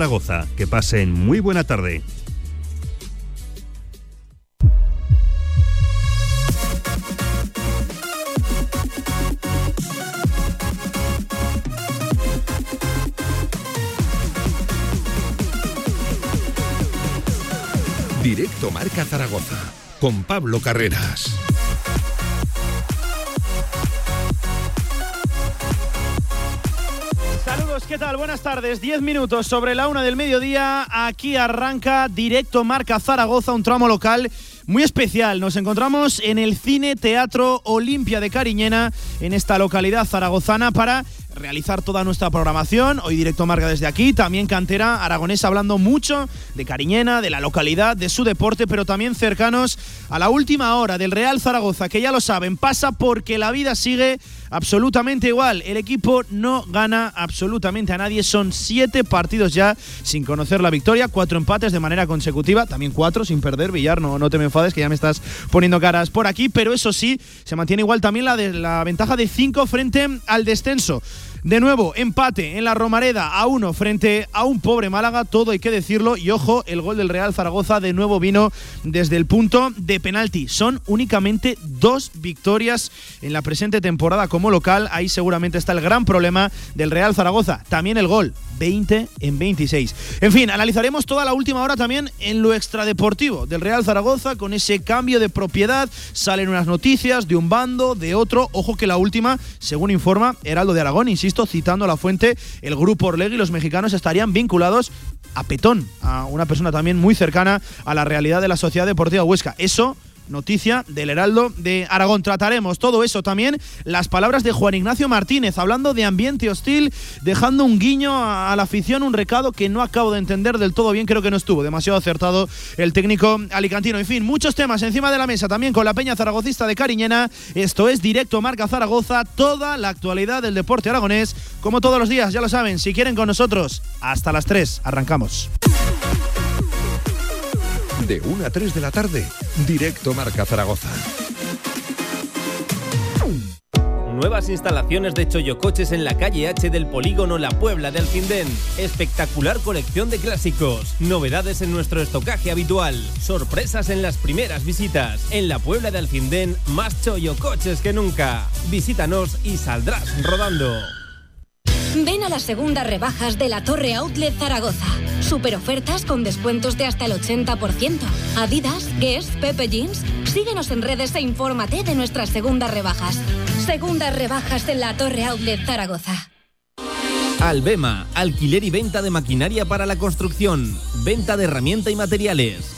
Zaragoza. Que pasen muy buena tarde. Directo Marca Zaragoza con Pablo Carreras. Buenas tardes. Diez minutos sobre la una del mediodía. Aquí arranca Directo Marca Zaragoza, un tramo local muy especial. Nos encontramos en el Cine Teatro Olimpia de Cariñena, en esta localidad zaragozana, para realizar toda nuestra programación. Hoy directo marca desde aquí, también cantera aragonesa hablando mucho de Cariñena, de la localidad, de su deporte, pero también cercanos a la última hora del Real Zaragoza, que ya lo saben, pasa porque la vida sigue absolutamente igual. El equipo no gana absolutamente a nadie. Son siete partidos ya sin conocer la victoria, cuatro empates de manera consecutiva, también cuatro sin perder. Villar, no, no te me enfades que ya me estás poniendo caras por aquí, pero eso sí, se mantiene igual también la, de, la ventaja de cinco frente al descenso. De nuevo, empate en la Romareda a uno frente a un pobre Málaga, todo hay que decirlo. Y ojo, el gol del Real Zaragoza de nuevo vino desde el punto de penalti. Son únicamente dos victorias en la presente temporada como local. Ahí seguramente está el gran problema del Real Zaragoza. También el gol 20 en 26. En fin, analizaremos toda la última hora también en lo extradeportivo del Real Zaragoza con ese cambio de propiedad. Salen unas noticias de un bando, de otro. Ojo que la última, según informa Heraldo de Aragón, insisto, citando a la fuente, el grupo Orlegui y los mexicanos estarían vinculados a Petón, a una persona también muy cercana a la realidad de la Sociedad Deportiva Huesca. Eso noticia del Heraldo de Aragón. Trataremos todo eso también, las palabras de Juan Ignacio Martínez, hablando de ambiente hostil, dejando un guiño a, la afición, un recado que no acabo de entender del todo bien, creo que no estuvo demasiado acertado el técnico alicantino. En fin, muchos temas encima de la mesa también con la Peña Zaragocista de Cariñena. Esto es Directo Marca Zaragoza, toda la actualidad del deporte aragonés, como todos los días, ya lo saben, si quieren con nosotros, hasta las 3, arrancamos. De 1 a 3 de la tarde, directo Marca Zaragoza. Nuevas instalaciones de Choyocoches en la calle H del Polígono La Puebla de Alfindén. Espectacular colección de clásicos. Novedades en nuestro estocaje habitual. Sorpresas en las primeras visitas. En la Puebla de Alfindén, más Choyocoches que nunca. Visítanos y saldrás rodando. Ven a las segundas rebajas de la Torre Outlet Zaragoza. Super ofertas con descuentos de hasta el 80%. Adidas, Guess, Pepe Jeans. Síguenos en redes e infórmate de nuestras segundas rebajas. Segundas rebajas en la Torre Outlet Zaragoza. Albema, alquiler y venta de maquinaria para la construcción, venta de herramienta y materiales,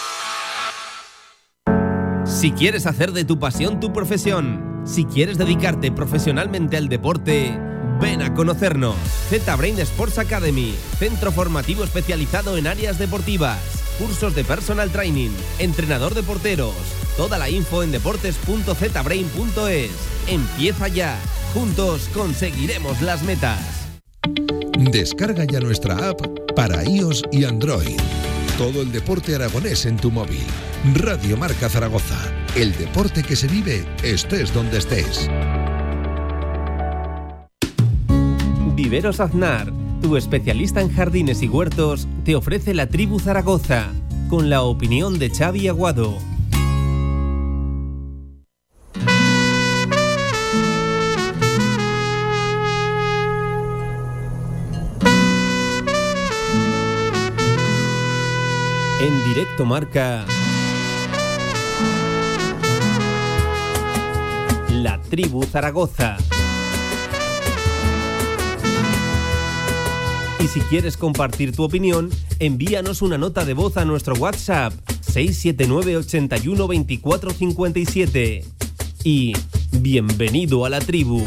Si quieres hacer de tu pasión tu profesión, si quieres dedicarte profesionalmente al deporte, ven a conocernos. Z-Brain Sports Academy, centro formativo especializado en áreas deportivas, cursos de personal training, entrenador de porteros. Toda la info en deportes.zbrain.es. Empieza ya. Juntos conseguiremos las metas. Descarga ya nuestra app para iOS y Android. Todo el deporte aragonés en tu móvil. Radio Marca Zaragoza. El deporte que se vive estés donde estés. Viveros Aznar, tu especialista en jardines y huertos, te ofrece la tribu Zaragoza, con la opinión de Xavi Aguado. En directo marca La Tribu Zaragoza. Y si quieres compartir tu opinión, envíanos una nota de voz a nuestro WhatsApp 679 81 24 57 y bienvenido a la tribu.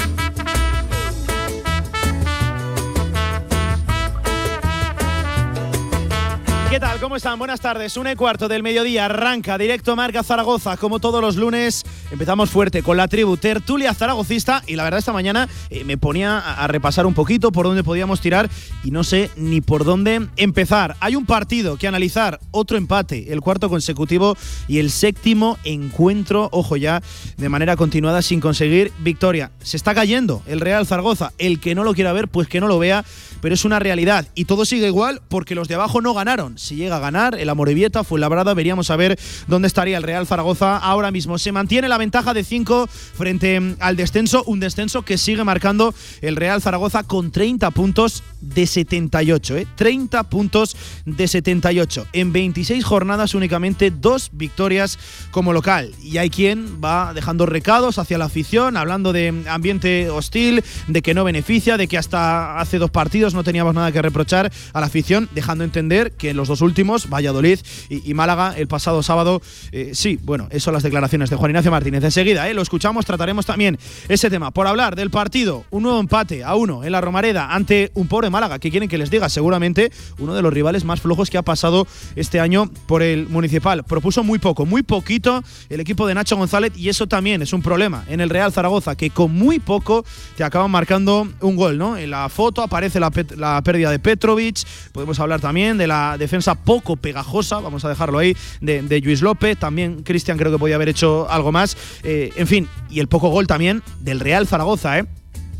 ¿Qué tal? ¿Cómo están? Buenas tardes. Una y cuarto del mediodía. Arranca directo Marca Zaragoza. Como todos los lunes, empezamos fuerte con la tribu tertulia zaragocista. Y la verdad, esta mañana eh, me ponía a, a repasar un poquito por dónde podíamos tirar y no sé ni por dónde empezar. Hay un partido que analizar, otro empate, el cuarto consecutivo y el séptimo encuentro, ojo ya, de manera continuada sin conseguir victoria. Se está cayendo el Real Zaragoza. El que no lo quiera ver, pues que no lo vea, pero es una realidad. Y todo sigue igual porque los de abajo no ganaron si llega a ganar el Amorebieta, fue labrada, veríamos a ver dónde estaría el Real Zaragoza ahora mismo. Se mantiene la ventaja de 5 frente mm, al descenso, un descenso que sigue marcando el Real Zaragoza con 30 puntos de 78, ¿eh? 30 puntos de 78. En 26 jornadas únicamente dos victorias como local. Y hay quien va dejando recados hacia la afición, hablando de ambiente hostil, de que no beneficia, de que hasta hace dos partidos no teníamos nada que reprochar a la afición, dejando entender que en los dos últimos, Valladolid y, y Málaga, el pasado sábado, eh, sí, bueno, eso son las declaraciones de Juan Ignacio Martínez. Enseguida, eh, lo escuchamos, trataremos también ese tema. Por hablar del partido, un nuevo empate a uno en la Romareda ante un pobre Málaga. ¿Qué quieren que les diga? Seguramente uno de los rivales más flojos que ha pasado este año por el municipal. Propuso muy poco, muy poquito el equipo de Nacho González y eso también es un problema en el Real Zaragoza, que con muy poco te acaban marcando un gol, ¿no? En la foto aparece la, la pérdida de Petrovic, podemos hablar también de la defensa poco pegajosa, vamos a dejarlo ahí, de, Luis López. También Cristian creo que podía haber hecho algo más. Eh, en fin, y el poco gol también del Real Zaragoza, ¿eh?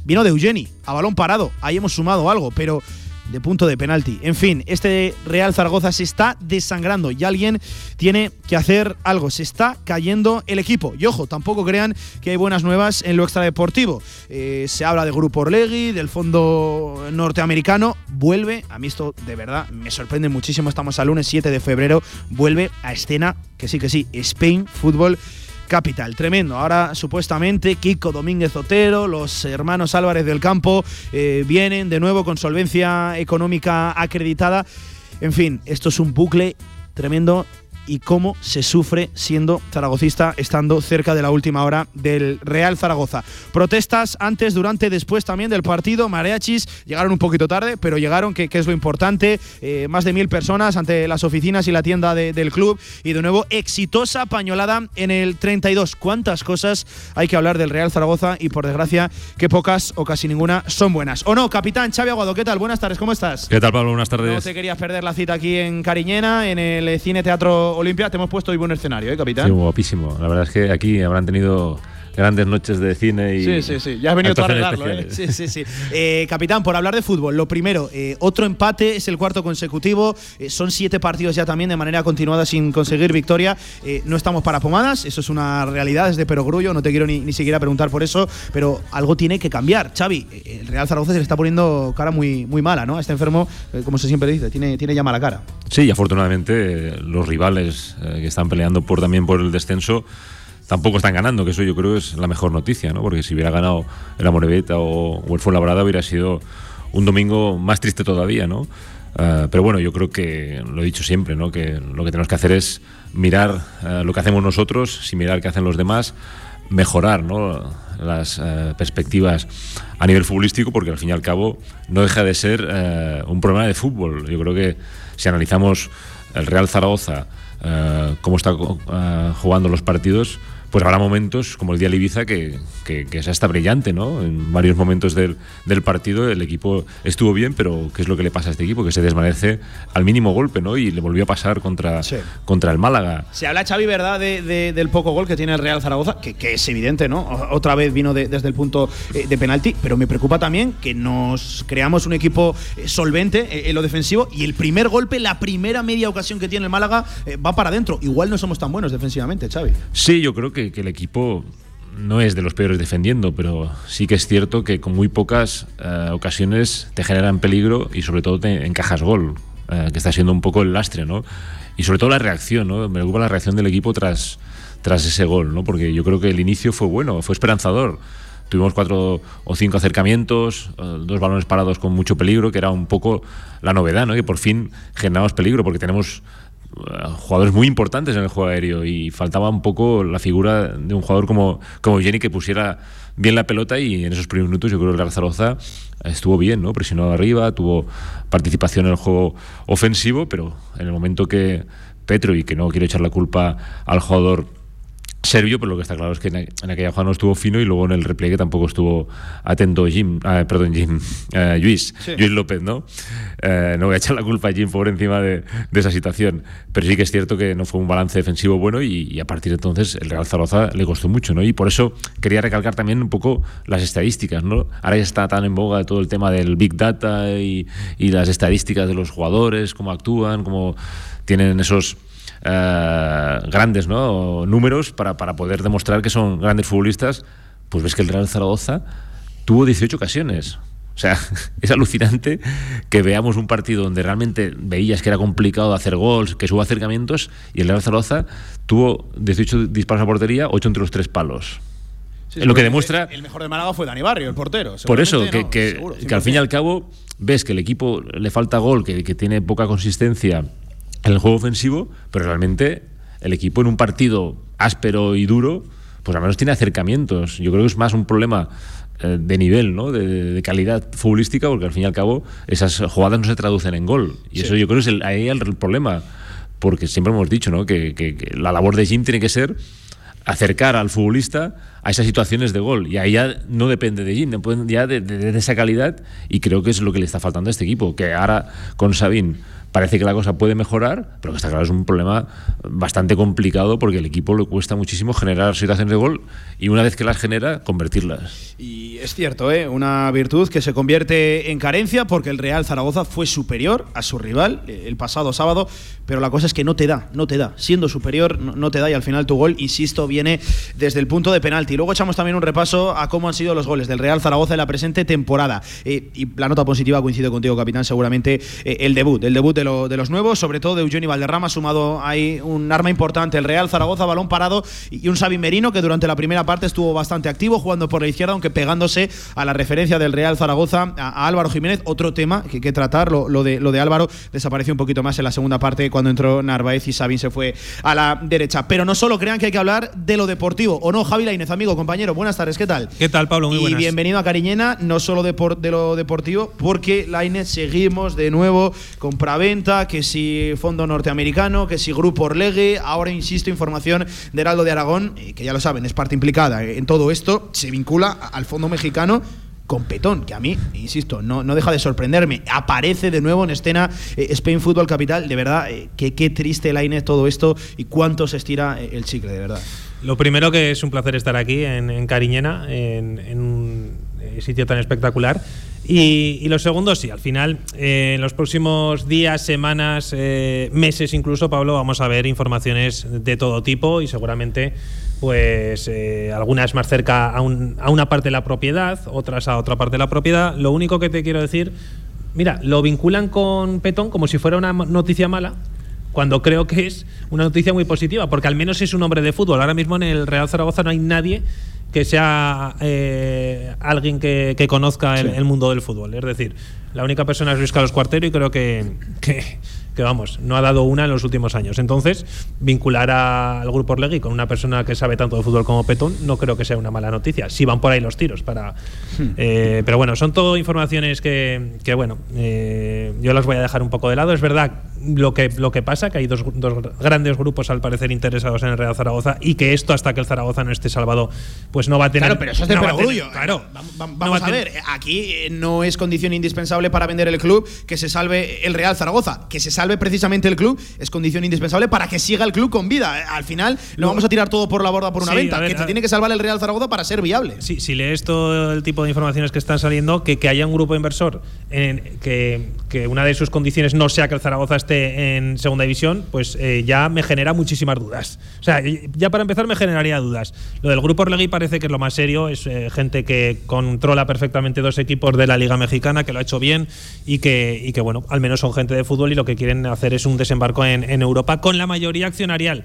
Vino de Eugeni, a balón parado. Ahí hemos sumado algo, pero de punto de penalti. En fin, este Real Zaragoza se está desangrando y alguien tiene que hacer algo. Se está cayendo el equipo. Y ojo, tampoco crean que hay buenas nuevas en lo extradeportivo. Eh, se habla de Grupo Orlegui, del fondo norteamericano. Vuelve, a mí esto de verdad me sorprende muchísimo. Estamos al lunes 7 de febrero. Vuelve a escena, que sí, que sí, Spain Fútbol. Capital. Tremendo. Ahora supuestamente Kiko Domínguez Otero, los hermanos Álvarez del Campo eh, vienen de nuevo con solvencia económica acreditada. En fin, esto es un bucle tremendo y cómo se sufre siendo zaragocista estando cerca de la última hora del Real Zaragoza. Protestas antes, durante, después también del partido. Mariachis llegaron un poquito tarde, pero llegaron, que, que es lo importante. Eh, más de mil personas ante las oficinas y la tienda de, del club. Y de nuevo, exitosa pañolada en el 32. ¿Cuántas cosas hay que hablar del Real Zaragoza? Y por desgracia, que pocas o casi ninguna son buenas. ¿O no? Capitán Xavi Aguado, ¿qué tal? Buenas tardes, ¿cómo estás? ¿Qué tal, Pablo? Buenas tardes. No te querías perder la cita aquí en Cariñena, en el Cine Teatro Olimpia. Te hemos puesto hoy buen escenario, ¿eh, capitán? Sí, guapísimo. La verdad es que aquí habrán tenido grandes noches de cine y. Sí, sí, sí. Ya has venido tú a arreglarlo, ¿eh? Sí, sí, sí. Eh, capitán, por hablar de fútbol, lo primero, eh, otro empate, es el cuarto consecutivo. Son siete partidos ya también de manera continuada sin conseguir victoria. No estamos para pomadas, eso es una realidad desde Perogrullo. No te quiero ni, ni siquiera preguntar por eso, pero algo tiene que cambiar. Xavi, el Real Zaragoza se le está poniendo cara muy, muy mala, ¿no? Está enfermo, como se siempre dice, tiene, tiene ya mala cara. Sí, y afortunadamente los rivales que están peleando por también por el descenso tampoco están ganando, que eso yo creo es la mejor noticia, ¿no? Porque si hubiera ganado el Amorebieta o, o el Fuenlabrada hubiera sido un domingo más triste todavía, ¿no? Uh, pero bueno, yo creo que lo he dicho siempre, ¿no? Que lo que tenemos que hacer es mirar uh, lo que hacemos nosotros, sin mirar qué hacen los demás, mejorar, ¿no? las uh, perspectivas a nivel futbolístico, porque al fin y al cabo no deja de ser un problema de fútbol. Yo creo que si analizamos el Real Zaragoza, cómo está jugando los partidos, pues habrá momentos como el día de Ibiza que, que, que es hasta brillante, ¿no? En varios momentos del, del, partido el equipo estuvo bien, pero ¿qué es lo que le pasa a este equipo? Que se desvanece al mínimo golpe, ¿no? Y le volvió a pasar contra, sí. contra el Málaga. Se habla, Xavi, ¿verdad?, de, de, del poco gol que tiene el Real Zaragoza, que, que es evidente, ¿no? Otra vez vino de, desde el punto eh, de penalti, pero me preocupa también que nos creamos un equipo eh, solvente eh, en lo defensivo y el primer golpe, la primera media ocasión que tiene el Málaga, va para adentro. Igual no somos tan buenos defensivamente, Xavi. Sí, yo creo que que, el equipo no es de los peores defendiendo, pero sí que es cierto que con muy pocas uh, ocasiones te generan peligro y sobre todo te encajas gol, uh, que está siendo un poco el lastre, ¿no? Y sobre todo la reacción, ¿no? Me preocupa la reacción del equipo tras, tras ese gol, ¿no? Porque yo creo que el inicio fue bueno, fue esperanzador. Tuvimos cuatro o cinco acercamientos, uh, dos balones parados con mucho peligro, que era un poco la novedad, ¿no? Que por fin generamos peligro, porque tenemos jugadores muy importantes en el juego aéreo y faltaba un poco la figura de un jugador como, como Jenny que pusiera bien la pelota y en esos primeros minutos yo creo que el Real Zaragoza estuvo bien, ¿no? Presionó arriba, tuvo participación en el juego ofensivo, pero en el momento que Petro, y que no quiero echar la culpa al jugador serbio, pero lo que está claro es que en, aquella jugada no estuvo fino y luego en el repliegue tampoco estuvo atento Jim, ah, perdón, Jim, eh, Luis, Luis López, ¿no? Eh, no voy a echar la culpa a Jim por encima de, esa situación, pero sí que es cierto que no fue un balance defensivo bueno y, a partir de entonces el Real Zaragoza le costó mucho, ¿no? Y por eso quería recalcar también un poco las estadísticas, ¿no? Ahora ya está tan en boga todo el tema del Big Data y, y las estadísticas de los jugadores, cómo actúan, cómo tienen esos eh, grandes ¿no? números para, para poder demostrar que son grandes futbolistas, pues ves que el Real Zaragoza tuvo 18 ocasiones. O sea, es alucinante que veamos un partido donde realmente veías que era complicado hacer gols, que hubo acercamientos, y el Real Zaragoza tuvo 18 disparos a portería, 8 entre los tres palos. lo que demuestra. El mejor de Málaga fue Dani Barrio, el portero. Por eso, que, que, que, al fin y al cabo ves que el equipo le falta gol, que, que tiene poca consistencia en el juego ofensivo, pero realmente el equipo en un partido áspero y duro, pues al menos tiene acercamientos. Yo creo que es más un problema eh, de nivel, ¿no? De, calidad futbolística, porque al fin y al cabo esas jugadas no se traducen en gol. Y eso yo creo que es el, ahí el, problema, porque siempre hemos dicho ¿no? que, la labor de Jim tiene que ser acercar al futbolista a esas situaciones de gol. Y ahí ya no depende de Jim, depende ya de, de, esa calidad y creo que es lo que le está faltando a este equipo, que ahora con Sabín parece que la cosa puede mejorar, pero que está claro es un problema bastante complicado porque el equipo le cuesta muchísimo generar situaciones de gol y una vez que las genera, convertirlas. Y es cierto, ¿eh? una virtud que se convierte en carencia porque el Real Zaragoza fue superior a su rival eh, el pasado sábado, pero la cosa es que no te da, no te da. Siendo superior, no te da y al final tu gol, insisto, viene desde el punto de penalti. Luego echamos también un repaso a cómo han sido los goles del Real Zaragoza en la presente temporada. Eh, y la nota positiva, coincido contigo, capitán, seguramente el debut, el debut de los nuevos, sobre todo de Eugenio Valderrama, sumado ahí un arma importante, el Real Zaragoza, balón parado, y un Sabin Merino que durante la primera parte estuvo bastante activo, jugando por la izquierda, aunque pegándose a la referencia del Real Zaragoza, a, Álvaro Jiménez. Otro tema que que tratar, de, lo de Álvaro, desapareció un poquito más en la segunda parte cuando entró Narváez y Sabin se fue a la derecha. Pero no solo crean que hay que hablar de lo deportivo, ¿o no? Javi Lainez, amigo, compañero, buenas tardes, ¿qué tal? ¿Qué tal, Pablo? Muy y bienvenido a Cariñena, no solo de, de lo deportivo, porque Lainez seguimos de nuevo con Praventa, que si Fondo Norteamericano, que si Grupo Orlegue, ahora insisto, información de Heraldo de Aragón, que ya lo saben, es parte implicada en todo esto, se vincula al Fondo Mexicano con Petón, que a mí, insisto, no, no deja de sorprenderme. Aparece de nuevo en escena eh, Spain Football Capital. De verdad, eh, que, qué triste INE todo esto y cuánto se estira eh, el chicle, de verdad. Lo primero que es un placer estar aquí en, Cariñena, en, en un sitio tan espectacular. Y, lo segundo, sí, al final, en los próximos días, semanas, meses incluso, Pablo, vamos a ver informaciones de todo tipo y seguramente pues eh, algunas más cerca a, a, una parte de la propiedad, otras a otra parte de la propiedad. Lo único que te quiero decir, mira, lo vinculan con Petón como si fuera una noticia mala, cuando creo que es una noticia muy positiva, porque al menos es un hombre de fútbol. Ahora mismo en el Real Zaragoza no hay nadie que sea eh, alguien que, conozca el, mundo del fútbol. Es decir, la única persona es Luis Carlos Cuartero y creo que, que vamos, no ha dado una en los últimos años. Entonces, vincular al Grupo Orlegui con una persona que sabe tanto de fútbol como Petón no creo que sea una mala noticia. Si van por ahí los tiros para... Hmm. Eh, pero bueno, son todo informaciones que, que bueno, eh, yo las voy a dejar un poco de lado. Es verdad lo que, lo que pasa, que hay dos, dos, grandes grupos al parecer interesados en el Real Zaragoza y que esto hasta que el Zaragoza no esté salvado, pues no va a tener... Claro, pero eso es de no Claro. Vamos, a, ver, aquí no es condición indispensable para vender el club que se salve el Real Zaragoza, que se salve precisamente el club es condición indispensable para que siga el club con vida. Al final no vamos a tirar todo por la borda por una venta, que se tiene que salvar el Real Zaragoza para ser viable. Sí, si lees todo el tipo de informaciones que están saliendo, que, que haya un grupo inversor en, que, que, una de sus condiciones no sea que el Zaragoza esté en segunda división, pues eh, ya me genera muchísimas dudas. O sea, ya para empezar me generaría dudas. Lo del grupo Orlegui parece que es lo más serio, es eh, gente que controla perfectamente dos equipos de la Liga Mexicana, que lo ha hecho bien y que, y que bueno, al menos son gente de fútbol y lo que quieren hacer es un desembarco en, Europa con la mayoría accionarial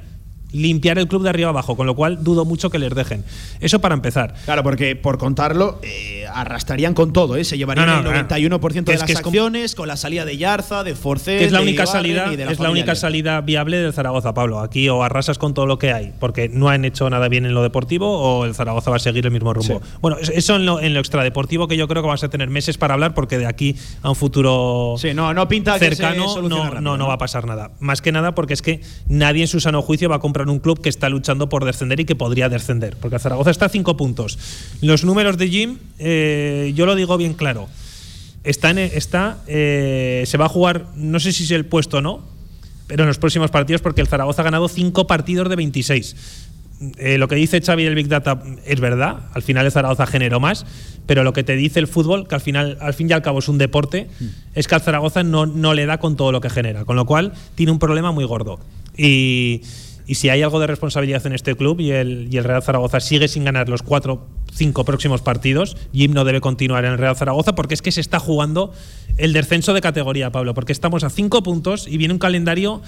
limpiar el club de arriba abajo, con lo cual dudo mucho que les dejen. Eso para empezar. Claro, porque por contarlo, eh, arrastrarían con todo, ¿eh? se llevarían No, no, el 91% de Es las que acciones, con la salida de Yarza, de Forcé, que es la de única salida y de la es la única salida viable del Zaragoza Pablo. Aquí o arrasas con todo lo que hay porque no han hecho nada bien en lo deportivo o el Zaragoza va a seguir el mismo rumbo. Bueno es- eso en lo, en lo extradeportivo que yo creo que vamos a tener meses para hablar porque de aquí a un futuro Sí, no, no pinta que se cercano no, rápido, no, no va a pasar nada. Más que nada porque es que nadie en su sano juicio va a comprar un club que está luchando por descender y que podría descender porque el Zaragoza está a cinco puntos los números de Jim eh, yo lo digo bien claro está, en- está eh, se va a jugar, no sé si es el puesto o no, pero en los próximos partidos, porque el Zaragoza ha ganado 5 partidos de 26. Eh, lo que dice Xavi del Big Data es verdad, al final el Zaragoza generó más, pero lo que te dice el fútbol, que al final, al fin y al cabo es un deporte, es que al Zaragoza no, no le da con todo lo que genera, con lo cual tiene un problema muy gordo. Y, y si hay algo de responsabilidad en este club y el, Real Zaragoza sigue sin ganar los cuatro, cinco próximos partidos, Jim no debe continuar en el Real Zaragoza porque es que se está jugando el descenso de categoría, Pablo, porque estamos a cinco puntos y viene un calendario,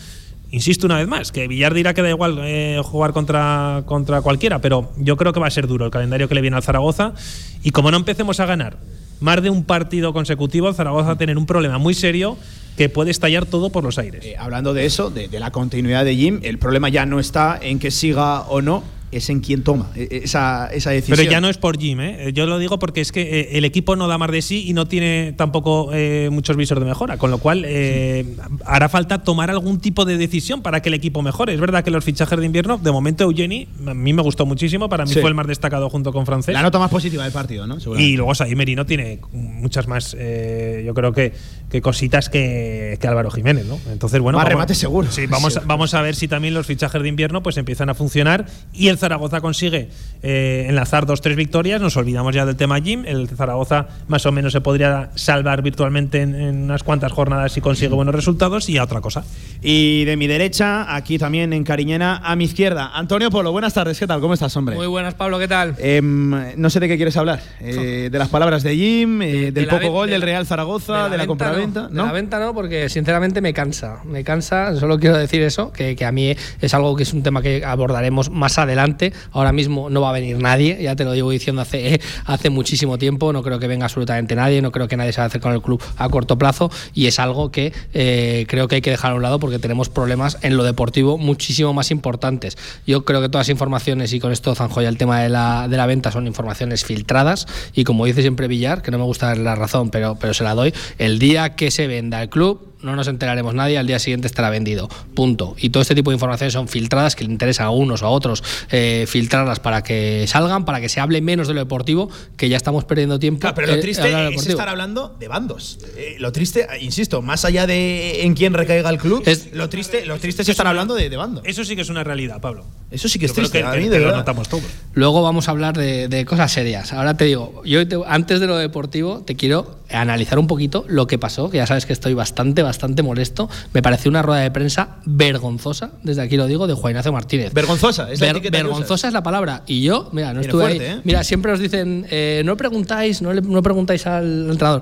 insisto una vez más, que Villar dirá que da igual eh, jugar contra, contra cualquiera, pero yo creo que va a ser duro el calendario que le viene al Zaragoza. Y como no empecemos a ganar más de un partido consecutivo, el Zaragoza va a tener un problema muy serio que puede estallar todo por los aires. Eh, hablando de eso, de, de la continuidad de Jim, el problema ya no está en que siga o no, es en quién toma eh, esa, esa decisión. Pero ya no es por Jim, ¿eh? yo lo digo porque es que eh, el equipo no da más de sí y no tiene tampoco eh, muchos visos de mejora, con lo cual eh, hará falta tomar algún tipo de decisión para que el equipo mejore. Es verdad que los fichajes de invierno, de momento Eugeni, a mí me gustó muchísimo, para mí Sí. fue el más destacado junto con Francés. La nota más positiva del partido, ¿no? Y luego Saí Merino tiene muchas más, eh, yo creo que, que cositas que, que Álvaro Jiménez, ¿no? Entonces, bueno. Más vamos- remate seguro. Sí, vamos, Seguro. vamos a ver si también los fichajes de invierno pues empiezan a funcionar y el Zaragoza consigue eh, enlazar dos, tres victorias. Nos olvidamos ya del tema Jim. El Zaragoza más o menos se podría salvar virtualmente en, en unas cuantas jornadas si consigue buenos resultados y a otra cosa. Y de mi derecha, aquí también en Cariñena, a mi izquierda, Antonio Polo. Buenas tardes, ¿qué tal? ¿Cómo estás, hombre? Muy buenas, Pablo, ¿qué tal? Em, no sé de qué quieres hablar. Eh, de las palabras de Jim, eh, De del la poco gol de del la- Real Zaragoza, de la, venta compraventa. No, ¿no? De la venta no, porque sinceramente me cansa. Me cansa, solo quiero decir eso, que, que a mí es algo que es un tema que abordaremos más adelante. Ahora mismo no va a venir nadie, ya te lo llevo diciendo hace, hace muchísimo tiempo. No creo que venga absolutamente nadie, no creo que nadie se va a hacer con el club a corto plazo y es algo que eh, creo que hay que dejar a un lado porque tenemos problemas en lo deportivo muchísimo más importantes. Yo creo que todas las informaciones, y con esto zanjo ya el tema de la, de la venta, son informaciones filtradas y como dice siempre Villar, que no me gusta darle la razón, pero, pero se la doy, el día que se venda el club no nos enteraremos nadie, al día siguiente estará vendido. Punto. Y todo este tipo de informaciones son filtradas que le interesa a unos o a otros eh, filtrarlas para que salgan, para que se hable menos de lo deportivo, que ya estamos perdiendo tiempo. Claro, pero lo eh, triste de es estar hablando de bandos. Eh, lo triste, insisto, más allá de en quién recaiga el club, Es- lo triste, lo triste es estar una- hablando de, de bandos. Eso sí que es una realidad, Pablo. Eso sí que es Yo triste. que, a mí, de que lo notamos todos. Luego vamos a hablar de, de cosas serias. Ahora te digo, yo te- antes de lo deportivo te quiero analizar un poquito lo que pasó, que ya sabes que estoy bastante, bastante molesto. Me pareció una rueda de prensa vergonzosa, desde aquí lo digo, de Juan Ignacio Martínez. Vergonzosa, es la Ver- vergonzosa es la palabra. Y yo, mira, no Viene estuve fuerte, ahí. ¿eh? Mira, siempre os dicen, eh, no preguntáis, no, le, no preguntáis al entrenador.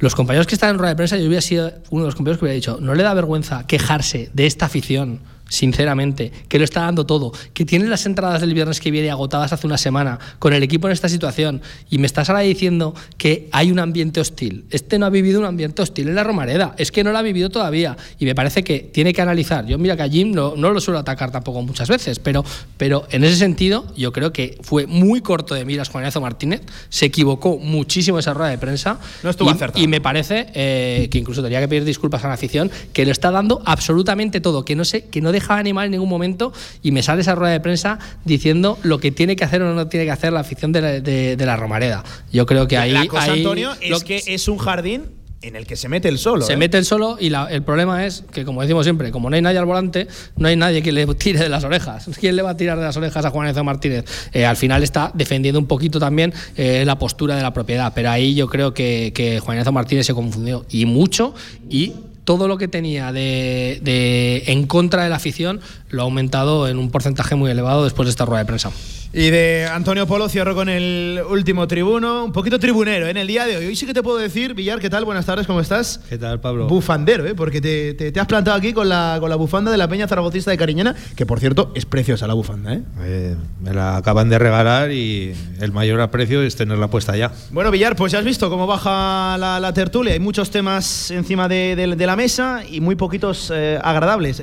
Los compañeros que están en rueda de prensa, yo hubiera sido uno de los compañeros que hubiera dicho, ¿no le da vergüenza quejarse de esta afición? Sinceramente, que lo está dando todo, que tiene las entradas del viernes que viene agotadas hace una semana, con el equipo en esta situación, y me estás ahora diciendo que hay un ambiente hostil. Este no ha vivido un ambiente hostil en la Romareda, es que no lo ha vivido todavía, y me parece que tiene que analizar. Yo, mira que a Jim no, no lo suelo atacar tampoco muchas veces, pero, pero en ese sentido, yo creo que fue muy corto de miras Juan Ignacio Martínez, se equivocó muchísimo esa rueda de prensa. No estuvo y, acertado. y me parece eh, que incluso tenía que pedir disculpas a la afición, que lo está dando absolutamente todo, que no sé, que no deja de animar en ningún momento y me sale esa rueda de prensa diciendo lo que tiene que hacer o no tiene que hacer la afición de la, de, de la Romareda. Yo creo que ahí. la cosa, ahí Antonio, lo- es que es un jardín en el que se mete el solo. se ¿eh? mete el solo y la- el problema es que, como decimos siempre, como no hay nadie al volante, no hay nadie que le tire de las orejas. ¿Quién le va a tirar de las orejas a Juan Ignacio Martínez? Eh, al final está defendiendo un poquito también eh, la postura de la propiedad, pero ahí yo creo que, que Juan Ignacio Martínez se confundió y mucho y todo lo que tenía de, de- en contra de la afición lo ha aumentado en un porcentaje muy elevado después de esta rueda de prensa. Y de Antonio Polo cierro con el último tribuno, un poquito tribunero ¿eh? en el día de hoy. Hoy sí que te puedo decir, Villar, ¿qué tal? Buenas tardes, ¿cómo estás? ¿Qué tal, Pablo? Bufandero, ¿eh? porque te, te- te has plantado aquí con la, con la bufanda de la Peña Zaragocista de Cariñena, que por cierto es preciosa la bufanda. ¿eh? Eh, me la acaban de regalar y el mayor aprecio es tenerla puesta ya. Bueno, Villar, pues ya has visto cómo baja la, la tertulia. Hay muchos temas encima de, de- de la mesa y muy poquitos eh, agradables.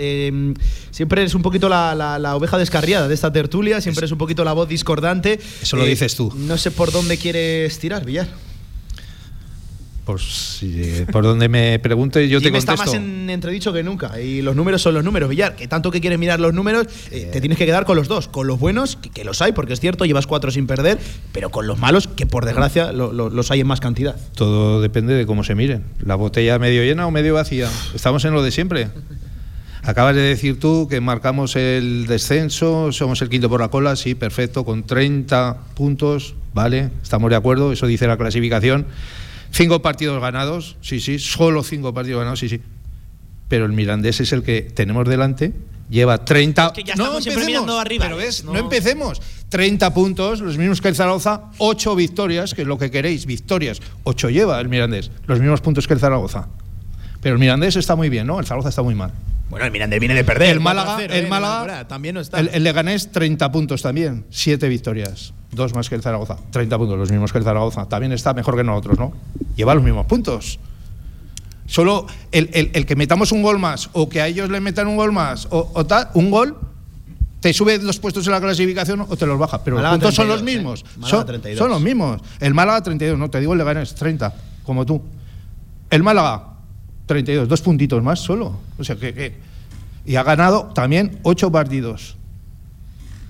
Siempre es un poquito la, la- la oveja descarriada de esta tertulia, siempre es un poquito la voz discordante. Eh, Eso lo dices tú. No sé por dónde quieres tirar, Villar. Pues eh, por donde me preguntes yo Y te me está contesto. más en entredicho que nunca. Y los números son los números, Villar. Que tanto que quieres mirar los números, eh, te tienes que quedar con los dos. Con los buenos, que, que los hay, porque es cierto, llevas cuatro sin perder, pero con los malos, que por desgracia lo- lo- los hay en más cantidad. Todo depende de cómo se miren. La botella medio llena o medio vacía. Estamos en lo de siempre. Acabas de decir tú que marcamos el descenso, somos el quinto por la cola, sí, perfecto, con 30 puntos, vale, estamos de acuerdo, eso dice la clasificación. Cinco partidos ganados, sí, sí, solo cinco partidos ganados, sí, sí. Pero el Mirandés es el que tenemos delante, lleva 30. que ya estamos siempre mirando arriba, Pero ves, no- no. empecemos. 30 puntos, los mismos que el Zaragoza, 8 victorias, que es lo que queréis, victorias. 8 lleva el Mirandés, los mismos puntos que el Zaragoza. Pero el Mirandés está muy bien, ¿no? El Zaragoza está muy mal. Bueno, el Mirandés viene de perder. El Málaga, 4-0, el eh, Málaga, también no está. El, el Leganés, 30 puntos también, 7 victorias, dos más que el Zaragoza, 30 puntos, los mismos que el Zaragoza. También está mejor que nosotros, ¿no? Lleva los mismos puntos. Solo el, el- el que metamos un gol más o que a ellos le metan un gol más o, o tal, un gol, te sube los puestos en la clasificación o te los baja. Pero Málaga los puntos son los 32, mismos. eh. Málaga Son, 32. son los mismos. El Málaga 32, no, te digo el Leganés 30, como tú. El Málaga 32, dos puntitos más solo. O sea que- que y ha ganado también ocho partidos.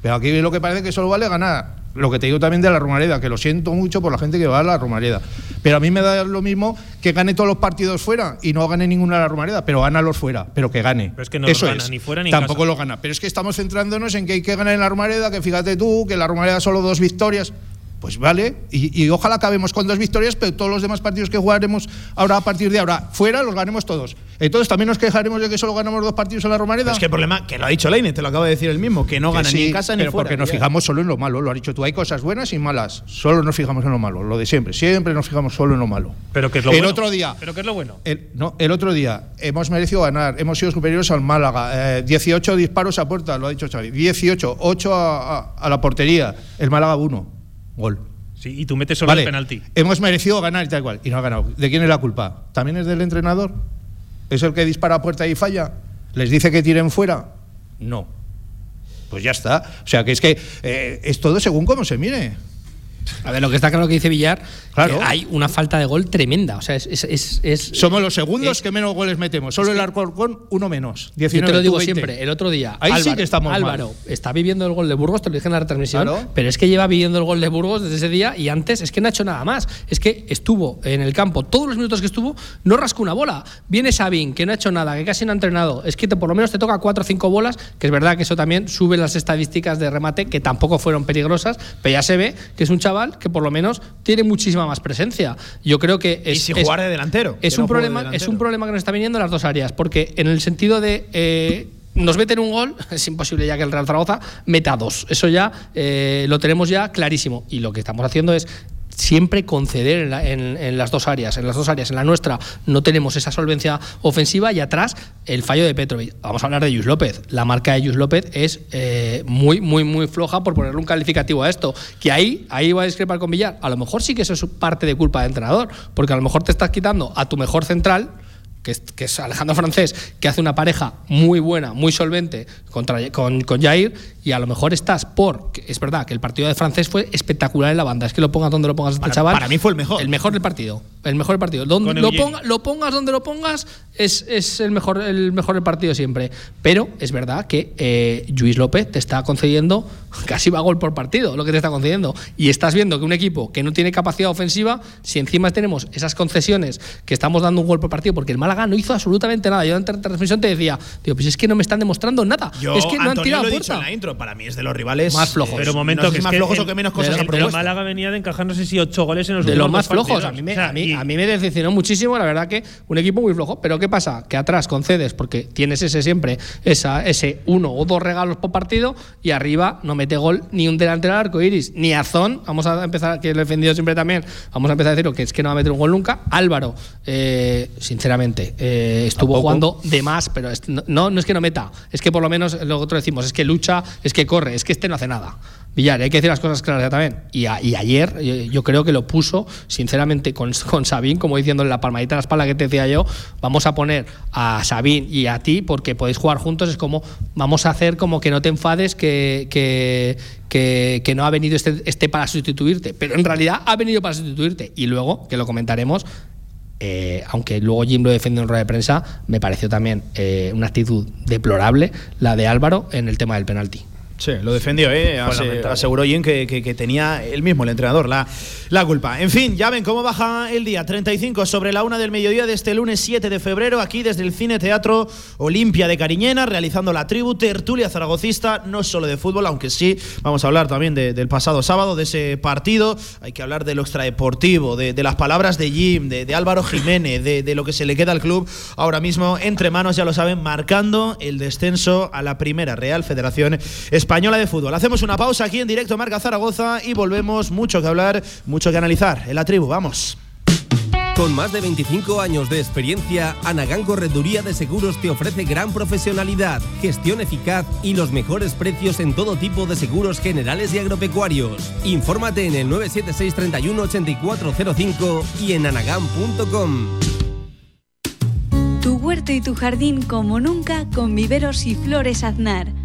Pero aquí lo que parece que solo vale ganar. Lo que te digo también de la Romareda, que lo siento mucho por la gente que va a la Romareda. Pero a mí me da lo mismo que gane todos los partidos fuera y no gane ninguno a la Romareda, pero ganalos fuera, pero que gane. Pero es que no los Eso gana es. ni fuera ni Tampoco casa. lo gana. Pero es que estamos centrándonos en que hay que ganar en la Romareda, que fíjate tú, que la Romareda solo dos victorias. Pues vale, y, y ojalá acabemos con dos victorias, pero todos los demás partidos que jugaremos ahora a partir de ahora fuera los ganemos todos. Entonces también nos quejaremos de que solo ganamos dos partidos en la Romareda. Pero es que el problema, que lo ha dicho Leine, te lo acabo de decir el mismo, que no Que gana ni en casa ni pero fuera. porque nos fijamos solo en lo malo, lo has dicho tú. Hay cosas buenas y malas. Solo nos fijamos en lo malo, lo de siempre. Siempre nos fijamos solo en lo malo. Pero que es lo el bueno. otro día. Pero que es lo bueno. El, no, el otro día hemos merecido ganar, hemos sido superiores al Málaga. eh, 18 disparos a puerta, lo ha dicho Xavi. 18, 8 a, a- a la portería. El Málaga 1. Gol. Sí, y tú metes solo Vale, el penalti. Hemos merecido ganar y tal cual. Y no ha ganado. ¿De quién es la culpa? ¿También es del entrenador? ¿Es el que dispara a puerta y falla? ¿Les dice que tiren fuera? No. Pues ya está. O sea que es que eh, es todo según cómo se mire. A ver, lo que está claro que dice Villar, Claro. que hay una falta de gol tremenda. O sea, es. es, Somos los segundos que menos goles metemos. Solo el Alcorcón, uno menos. 19, Yo te lo digo tú 20. siempre, el otro día. Ahí sí que estamos mal. Álvaro está viviendo el gol de Burgos, te lo dije en la retransmisión, Claro. pero es que lleva viviendo el gol de Burgos desde ese día y antes es que no ha hecho nada más. Es que estuvo en el campo, todos los minutos que estuvo, no rascó una bola. Viene Sabin, que no ha hecho nada, que casi no ha entrenado. Es que te, por lo menos te toca cuatro o cinco bolas, que es verdad que eso también sube las estadísticas de remate, que tampoco fueron peligrosas, pero ya se ve que es un chaval que por lo menos tiene muchísima más presencia. Yo creo que es. Y es- jugar de delantero. es que un no juega de problema, es un problema que nos está viniendo en las dos áreas, porque en el sentido de eh, nos meten un gol, es imposible ya que el Real Zaragoza meta dos. Eso ya eh, lo tenemos ya clarísimo. Y lo que estamos haciendo es siempre conceder en, la- en- las dos áreas. En las dos áreas, en la nuestra no tenemos esa solvencia ofensiva y atrás el fallo de Petrovic. Vamos a hablar de Yus López. La marca de Yus López es eh, muy, muy, muy floja por ponerle un calificativo a esto. Que ahí, ahí va a discrepar con Villar. A lo mejor sí que eso es parte de culpa del entrenador, porque a lo mejor te estás quitando a tu mejor central que es, que es Alejandro Francés, que hace una pareja muy buena, muy solvente contra, con, con Jair, y a lo mejor estás por. Es verdad que el partido de Francés fue espectacular en la banda. Es que lo pongas donde lo pongas este Para- chaval. para mí fue el mejor. El mejor del partido. El mejor del partido. Donde lo, Eugeni. ponga- lo pongas donde lo pongas, es, es el, mejor, el mejor del partido siempre. Pero es verdad que eh, Luis López te está concediendo casi va gol por partido, lo que te está concediendo. Y estás viendo que un equipo que no tiene capacidad ofensiva, si encima tenemos esas concesiones que estamos dando un gol por partido, porque el Málaga no hizo absolutamente nada. Yo en la transmisión te decía, tío, pues es que no me están demostrando nada. Yo, es que no han tirado lo he dicho puerta. en la intro, pero para mí es de los rivales Más flojos. Pero no momento sé si que es más flojos el- o que menos cosas ha pero. Málaga venía de encajar no sé si ocho goles en los de los más flojos. partidos. A mí, me, O sea, a, mí, y- a mí me decepcionó muchísimo, la verdad que un equipo muy flojo. Pero ¿qué pasa? Que atrás concedes porque tienes ese siempre, esa, ese uno o dos regalos por partido y arriba no mete gol ni un delantero al arco iris, ni Azón. Vamos a empezar, que lo he defendido siempre también, vamos a empezar a decirlo que es que no va a meter un gol nunca. Álvaro, eh, sinceramente, eh, estuvo jugando de más, pero no, no es que no meta, es que por lo menos lo otro decimos, es que lucha, es que corre, es que este no hace nada. Villar, hay que decir las cosas claras ya también. Y, a- y ayer yo creo que lo puso, sinceramente, con, con Sabín, como diciéndole la palmadita a la espalda que te decía yo, vamos a poner a Sabín y a ti porque podéis jugar juntos, es como, vamos a hacer como que no te enfades, que, que, que, que no ha venido este, este para sustituirte, pero en realidad ha venido para sustituirte. Y luego, que lo comentaremos, eh, aunque luego Jim lo defendió en rueda de prensa, me pareció también eh, una actitud deplorable la de Álvaro en el tema del penalti. Sí, lo defendió, ¿eh? Ase- aseguró Jim que, que- que tenía él mismo, el entrenador, la, la culpa. En fin, ya ven cómo baja el día. 35 sobre la una del mediodía de este lunes 7 de febrero, aquí desde el Cine Teatro Olimpia de Cariñena, realizando la tribu tertulia zaragocista, no solo de fútbol, aunque sí, vamos a hablar también de- del pasado sábado, de ese partido. Hay que hablar de lo extradeportivo, de, de las palabras de Jim, de, de Álvaro Jiménez, de, de lo que se le queda al club ahora mismo entre manos, ya lo saben, marcando el descenso a la primera Real Federación Española de Fútbol. Hacemos una pausa aquí en directo Marca Zaragoza y volvemos. Mucho que hablar, mucho que analizar. En la tribu, vamos. Con más de 25 años de experiencia, Anagán Correduría de Seguros te ofrece gran profesionalidad, gestión eficaz y los mejores precios en todo tipo de seguros generales y agropecuarios. Infórmate en el 976 31 8405 y en anagán.com. Tu huerto y tu jardín como nunca con viveros y flores Aznar.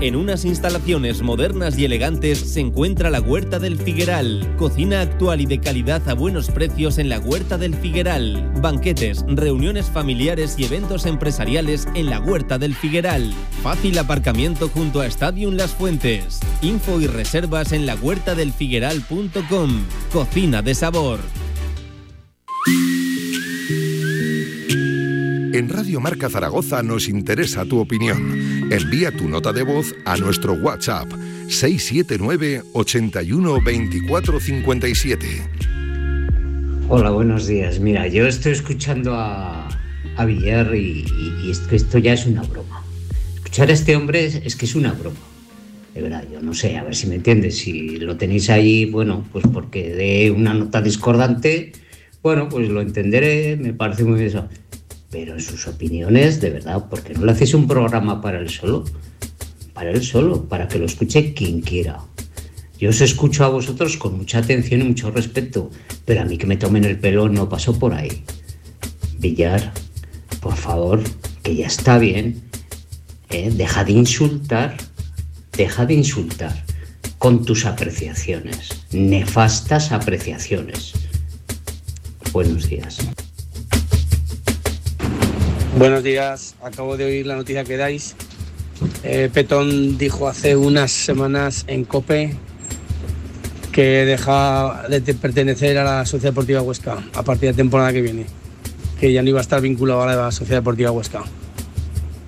En unas instalaciones modernas y elegantes se encuentra la Huerta del Figueral. Cocina actual y de calidad a buenos precios en la Huerta del Figueral. Banquetes, reuniones familiares y eventos empresariales en la Huerta del Figueral. Fácil aparcamiento junto a Stadium Las Fuentes. Info y reservas en la huertadelfigueral.com. Cocina de sabor. En Radio Marca Zaragoza nos interesa tu opinión. Envía tu nota de voz a nuestro WhatsApp 679 81 24 57. Hola, buenos días. Mira, yo estoy escuchando a, a Villar y, y- y esto ya es una broma. Escuchar a este hombre es, que es una broma. De verdad, yo no sé, a ver si me entiendes. Si lo tenéis ahí, bueno, pues porque de una nota discordante, bueno, pues lo entenderé, me parece muy eso. Pero en sus opiniones, de verdad, ¿por qué no le hacéis un programa para él solo? Para él solo, para que lo escuche quien quiera. Yo os escucho a vosotros con mucha atención y mucho respeto, pero a mí que me tomen el pelo no pasó por ahí. Villar, por favor, que ya está bien. ¿eh? Deja de insultar, deja de insultar con tus apreciaciones, nefastas apreciaciones. Buenos días. Buenos días, acabo de oír la noticia que dais. Eh, Petón dijo hace unas semanas en COPE que deja de te- pertenecer a la Sociedad Deportiva Huesca a partir de temporada que viene, que ya no iba a estar vinculado a la Sociedad Deportiva Huesca.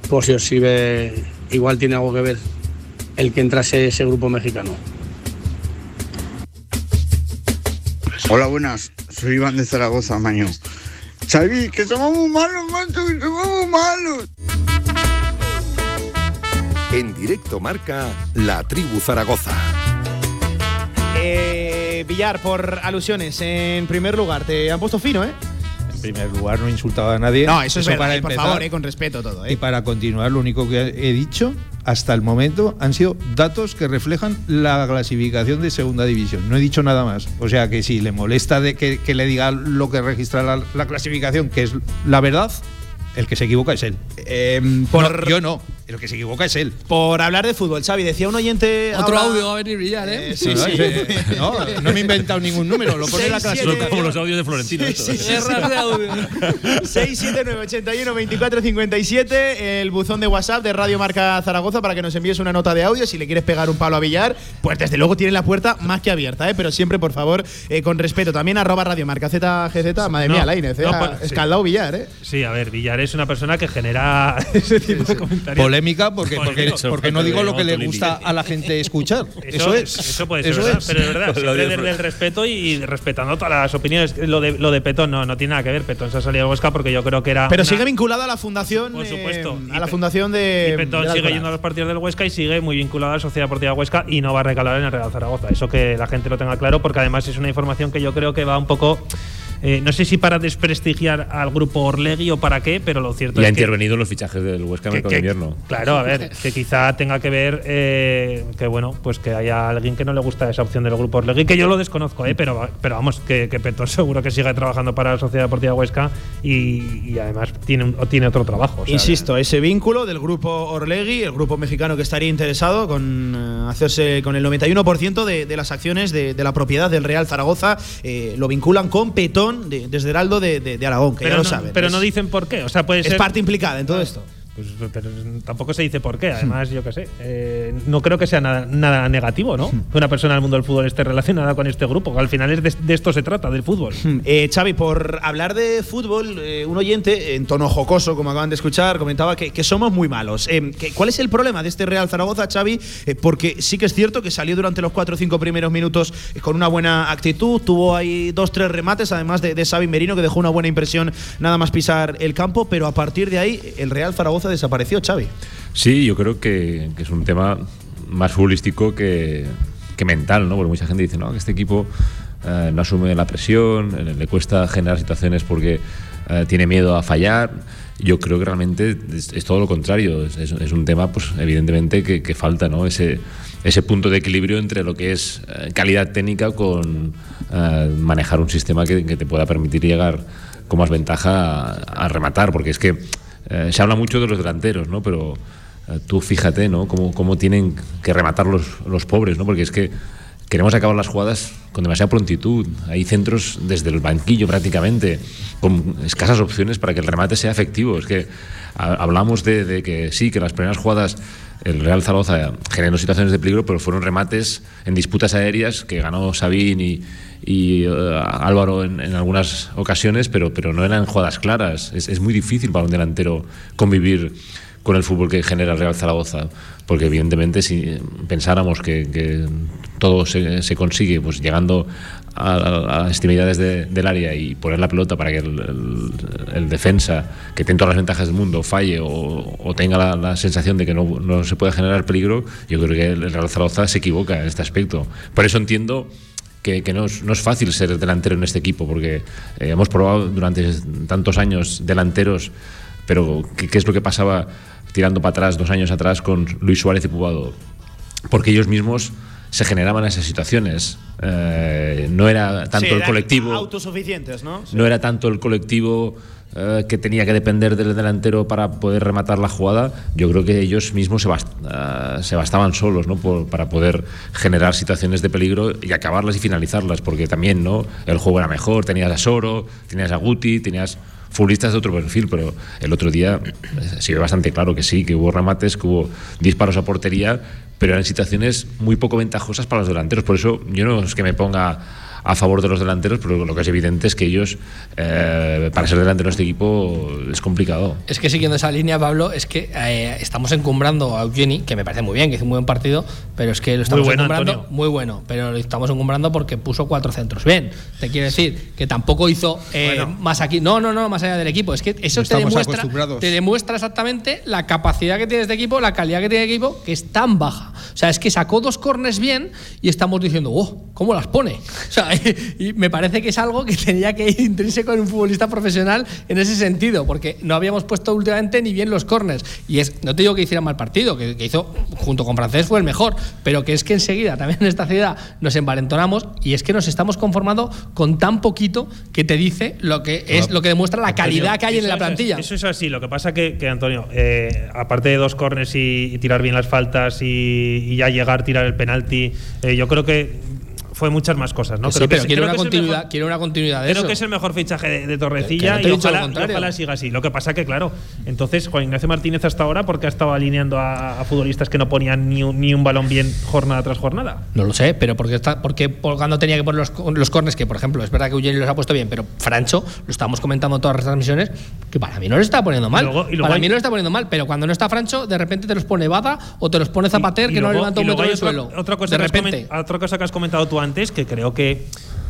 Por si os sirve, igual tiene algo que ver el que entrase ese grupo mexicano. Hola, buenas. Soy Iván de Zaragoza, Maño. Xavi, que somos muy malos, macho, que somos muy malos. En directo marca La Tribu Zaragoza. Eh, Villar, por alusiones, en primer lugar, te han puesto fino, ¿eh? En primer lugar, no he insultado a nadie. No, eso es verdad, para y por empezar. favor, eh, con respeto todo, ¿eh? Y para continuar, lo único que he dicho hasta el momento han sido datos que reflejan la clasificación de segunda división. No he dicho nada más. O sea que si le molesta de que, que le diga lo que registra la, la clasificación, que es la verdad, el que se equivoca es él. por- No, yo no. El que se equivoca es él. Por hablar de fútbol, Xavi, decía un oyente. Otro ahora- audio va a venir brillar, ¿eh? Eh, sí, No, sí. no, no me he inventado ningún número, lo pone en la Seis, clase. Como los audios de Florentino. Sí, sí, de audio. 679-81-2457, el buzón de WhatsApp de Radio Marca Zaragoza para que nos envíes una nota de audio. Si le quieres pegar un palo a Villar, pues desde luego tiene la puerta más que abierta, ¿eh? pero siempre, por favor, eh, con respeto. También arroba Radio Marca ZGZ, madre No, mía, Lainez, ¿eh? no, pues, sí. escaldado Villar, ¿eh? Sí, a ver, Villar es una persona que genera ese tipo de comentarios. Polémica porque, porque, no digo lo que le gusta a la gente escuchar. Eso, es. Eso puede ser Eso verdad, es. pero es verdad, siempre de desde el respeto y respetando todas las opiniones. Lo de, lo de Petón no, no tiene nada que ver. Petón se ha salido de Huesca porque yo creo que era. Pero una- sigue vinculado a la fundación. Por eh, supuesto. Y a la fundación de. Y Petón de sigue yendo a los partidos del Huesca y sigue muy vinculado a la Sociedad Deportiva Huesca y no va a recalar en el Real Zaragoza. Eso que la gente lo tenga claro, porque además es una información que yo creo que va un poco. Eh, no sé si para desprestigiar al grupo Orlegui o para qué, pero lo cierto Y ha es que. intervenido en los fichajes del Huesca que- de invierno. Claro, a ver, que quizá tenga que ver eh, que bueno, pues que haya alguien que no le gusta esa opción del grupo Orlegui, que yo lo desconozco, eh, pero, pero vamos, que, que Petón seguro que sigue trabajando para la Sociedad Deportiva Huesca y, y además tiene, un- tiene otro trabajo. o sea, Insisto, ese vínculo del grupo Orlegui, el grupo mexicano que estaría interesado con eh, hacerse con el 91% de, de las acciones de, de la propiedad del Real Zaragoza, eh, lo vinculan con Petón de- desde Heraldo de, de- de Aragón, que pero ya lo no, saben. Pero es, no dicen por qué. O sea, puede es ser. parte implicada en todo esto. Pues, pero tampoco se dice por qué. Además, yo qué sé. eh, no creo que sea nada, nada negativo, ¿no? Que una persona del mundo del fútbol esté relacionada con este grupo. que Al final es de, de esto se trata, del fútbol. Eh, Xavi, por hablar de fútbol, eh, un oyente, en tono jocoso, como acaban de escuchar, comentaba que, que somos muy malos. Eh, que- ¿Cuál es el problema de este Real Zaragoza, Xavi? Porque sí que es cierto que salió durante los cuatro o cinco primeros minutos con una buena actitud, tuvo ahí dos, tres remates, además de, de Xavi Merino, que dejó una buena impresión nada más pisar el campo, pero a partir de ahí el Real Zaragoza desapareció, Xavi. Sí, yo creo que, es un tema más futbolístico que, mental, ¿no? Porque mucha gente dice, no, que este equipo eh, no asume la presión, eh, le cuesta generar situaciones porque eh, tiene miedo a fallar. Yo creo que realmente es, todo lo contrario. Es, un tema, pues, evidentemente, que, falta, ¿no? Ese, punto de equilibrio entre lo que es calidad técnica con manejar un sistema que, te pueda permitir llegar con más ventaja a rematar, porque es que eh, se habla mucho de los delanteros, ¿no? Pero eh, tú fíjate, ¿no? Cómo, cómo tienen que rematar los, los pobres, ¿no? Porque es que queremos acabar las jugadas con demasiada prontitud. Hay centros desde el banquillo prácticamente, con escasas opciones para que el remate sea efectivo. Es que hablamos de, de que sí, que las primeras jugadas el Real Zaragoza generó situaciones de peligro, pero fueron remates en disputas aéreas que ganó Sabín y, eh, Álvaro en, algunas ocasiones, pero, pero no eran jugadas claras. Es muy difícil para un delantero convivir con el fútbol que genera el Real Zaragoza, porque evidentemente si pensáramos que, todo se, consigue pues llegando a, a- a extremidades de- del área y poner la pelota para que el, defensa, que tiene todas las ventajas del mundo, falle o, tenga la, sensación de que no, se puede generar peligro, yo creo que el Real Zaragoza se equivoca en este aspecto. Por eso entiendo que, no, es, no es fácil ser delantero en este equipo, porque eh, hemos probado durante tantos años delanteros, pero ¿qué, qué es lo que pasaba tirando para atrás, dos años atrás, con Luis Suárez y Pubado? Porque ellos mismos se generaban esas situaciones. Eh, no era tanto Sí, el colectivo Autosuficientes, ¿no? no era tanto el colectivo eh, que tenía que depender del delantero para poder rematar la jugada. Yo creo que ellos mismos se, bast- eh, se bastaban solos ¿no? Por- para poder generar situaciones de peligro y acabarlas y finalizarlas, porque también ¿no? el juego era mejor. Tenías a Soro, tenías a Guti, tenías futbolistas de otro perfil, pero el otro día se ve bastante claro que sí, que hubo remates, que hubo disparos a portería, pero eran situaciones muy poco ventajosas para los delanteros. Por eso yo no es que me ponga a favor de los delanteros, pero lo que es evidente es que ellos, eh, para ser delanteros de este equipo, es complicado. Es que siguiendo esa línea, Pablo, es que eh, estamos encumbrando a Eugeni, que me parece muy bien, que hizo un buen partido, pero es que lo estamos bueno, encumbrando Antonio. muy bueno, pero lo estamos encumbrando porque puso cuatro centros. Bien, te quiero decir que tampoco hizo eh, más aquí. No, no, no, más allá del equipo. Es que eso No te demuestra, te demuestra exactamente la capacidad que tiene este equipo, la calidad que tiene el equipo, que es tan baja. O sea, es que sacó dos corners bien y estamos diciendo, oh, ¿cómo las pone? O sea, y me parece que es algo que tenía que ir intrínseco en un futbolista profesional en ese sentido, porque no habíamos puesto últimamente ni bien los corners. Y es, no te digo que hiciera mal partido, que, que hizo junto con Francés fue el mejor, pero que es que enseguida también en esta ciudad nos envalentonamos y es que nos estamos conformando con tan poquito que te dice lo que es lo que demuestra la calidad que hay en la plantilla. Eso es así. Lo que pasa que, que Antonio, eh, aparte de dos corners y, y tirar bien las faltas y, y ya llegar, tirar el penalti, eh, yo creo que fue muchas más cosas, ¿no? Que sí, Creo que pero es- quiero creo una, que continuidad, mejor- quiero una continuidad de Creo eso. que es el mejor fichaje de, de Que Torrecilla no y, ojalá, y ojalá siga así. Lo que pasa que, claro, entonces Juan Ignacio Martínez hasta ahora, porque ha estado alineando a, a futbolistas que no ponían ni un, ni un balón bien jornada tras jornada. No lo sé, pero porque está, porque por cuando tenía que poner los, los corners, que por ejemplo, es verdad que Eugeni los ha puesto bien, pero Francho, lo estábamos comentando en todas las transmisiones, que para mí no lo está poniendo mal. Y luego- y luego para hay- mí no lo está poniendo mal, pero cuando no está Francho, de repente te los pone Bada o te los pone Zapater, que no levanta un metro del suelo. Otra cosa, de que has repente. otra cosa que has comentado tú antes, que creo que,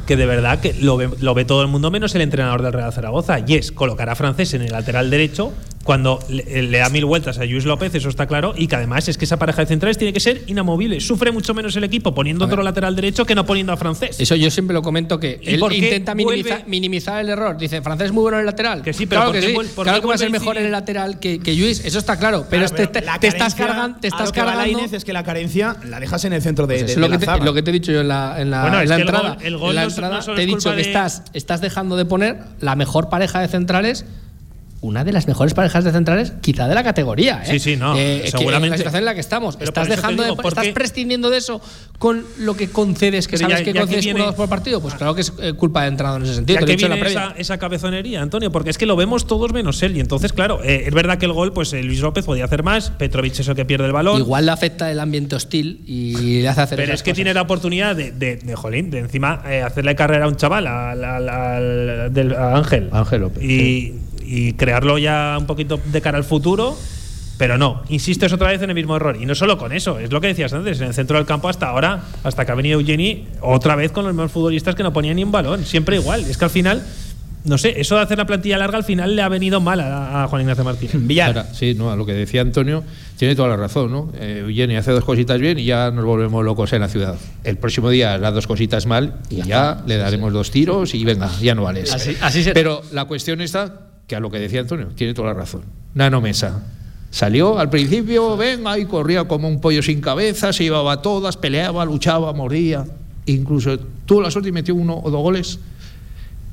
que de verdad que lo ve, lo ve todo el mundo menos el entrenador del Real Zaragoza, y es colocar a Francés en el lateral derecho cuando le, le da mil vueltas a Luis López, eso está claro, y que además es que esa pareja de centrales tiene que ser inamovible. Sufre mucho menos el equipo poniendo otro lateral derecho que no poniendo a Francés. Eso yo siempre lo comento que ¿Y él intenta vuelve- minimizar, minimizar el error. Dice, Francés es muy bueno en el lateral. Que sí, pero claro ¿por que sí. vuel- por claro que va a ser vuelve mejor en el lateral que, que Luis, eso está claro. Pero Claro, te, pero te- la te estás carencia- cargando, te a estás lo que va cargando. Lainez es que la carencia la dejas en el centro de, Pues de- eso es lo de que, la te, zaga. lo que te he dicho yo en la, en la, Bueno, en la que el entrada. gol- el gol en la no entrada no te he dicho que de- estás, estás dejando de poner la mejor pareja de centrales. Una de las mejores parejas de centrales, quizá de la categoría. ¿eh? Sí, sí, no, Eh, que seguramente. En la situación en la que estamos. Pero estás eso dejando digo, de, ¿por estás prescindiendo de eso con lo que concedes, que sabes ya- que ya que concedes viene- uno o dos por partido. Pues claro que es eh, culpa de entrenador en ese sentido. Ya te que en la viene previa. esa, esa cabezonería, Antonio, porque es que lo vemos todos menos él. Y entonces, claro, eh, es verdad que el gol, pues eh, Luis López podía hacer más, Petrovic es el que pierde el balón. Igual le afecta el ambiente hostil y le hace hacer Pero esas es que cosas. tiene la oportunidad de, de, de, jolín, de encima eh, hacerle carrera a un chaval, al- al- al- del- a Ángel. Ángel López, Y, y crearlo ya un poquito de cara al futuro. Pero no, insistes otra vez en el mismo error. Y no solo con eso, es lo que decías antes, en el centro del campo hasta ahora, hasta que ha venido Eugeni, otra vez con los mismos futbolistas que no ponían ni un balón, siempre igual. Es que al final, no sé, eso de hacer la plantilla larga al final le ha venido mal a, a Juan Ignacio Martínez. Ahora, sí, no, a lo que decía Antonio, tiene toda la razón, ¿no? Eh, Eugeni hace dos cositas bien y ya nos volvemos locos en la ciudad. El próximo día las dos cositas mal y ya, le daremos dos tiros y venga, ya no vales. Así- así se- Pero la cuestión está que a lo que decía Antonio, tiene toda la razón. Nano Mesa. Salió al principio, venga, y corría como un pollo sin cabeza, se llevaba a todas, peleaba, luchaba, mordía. Incluso tuvo la suerte y metió uno o dos goles.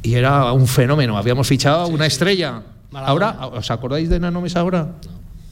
Y era un fenómeno. Habíamos fichado a una estrella. Ahora, ¿os acordáis de Nano Mesa ahora?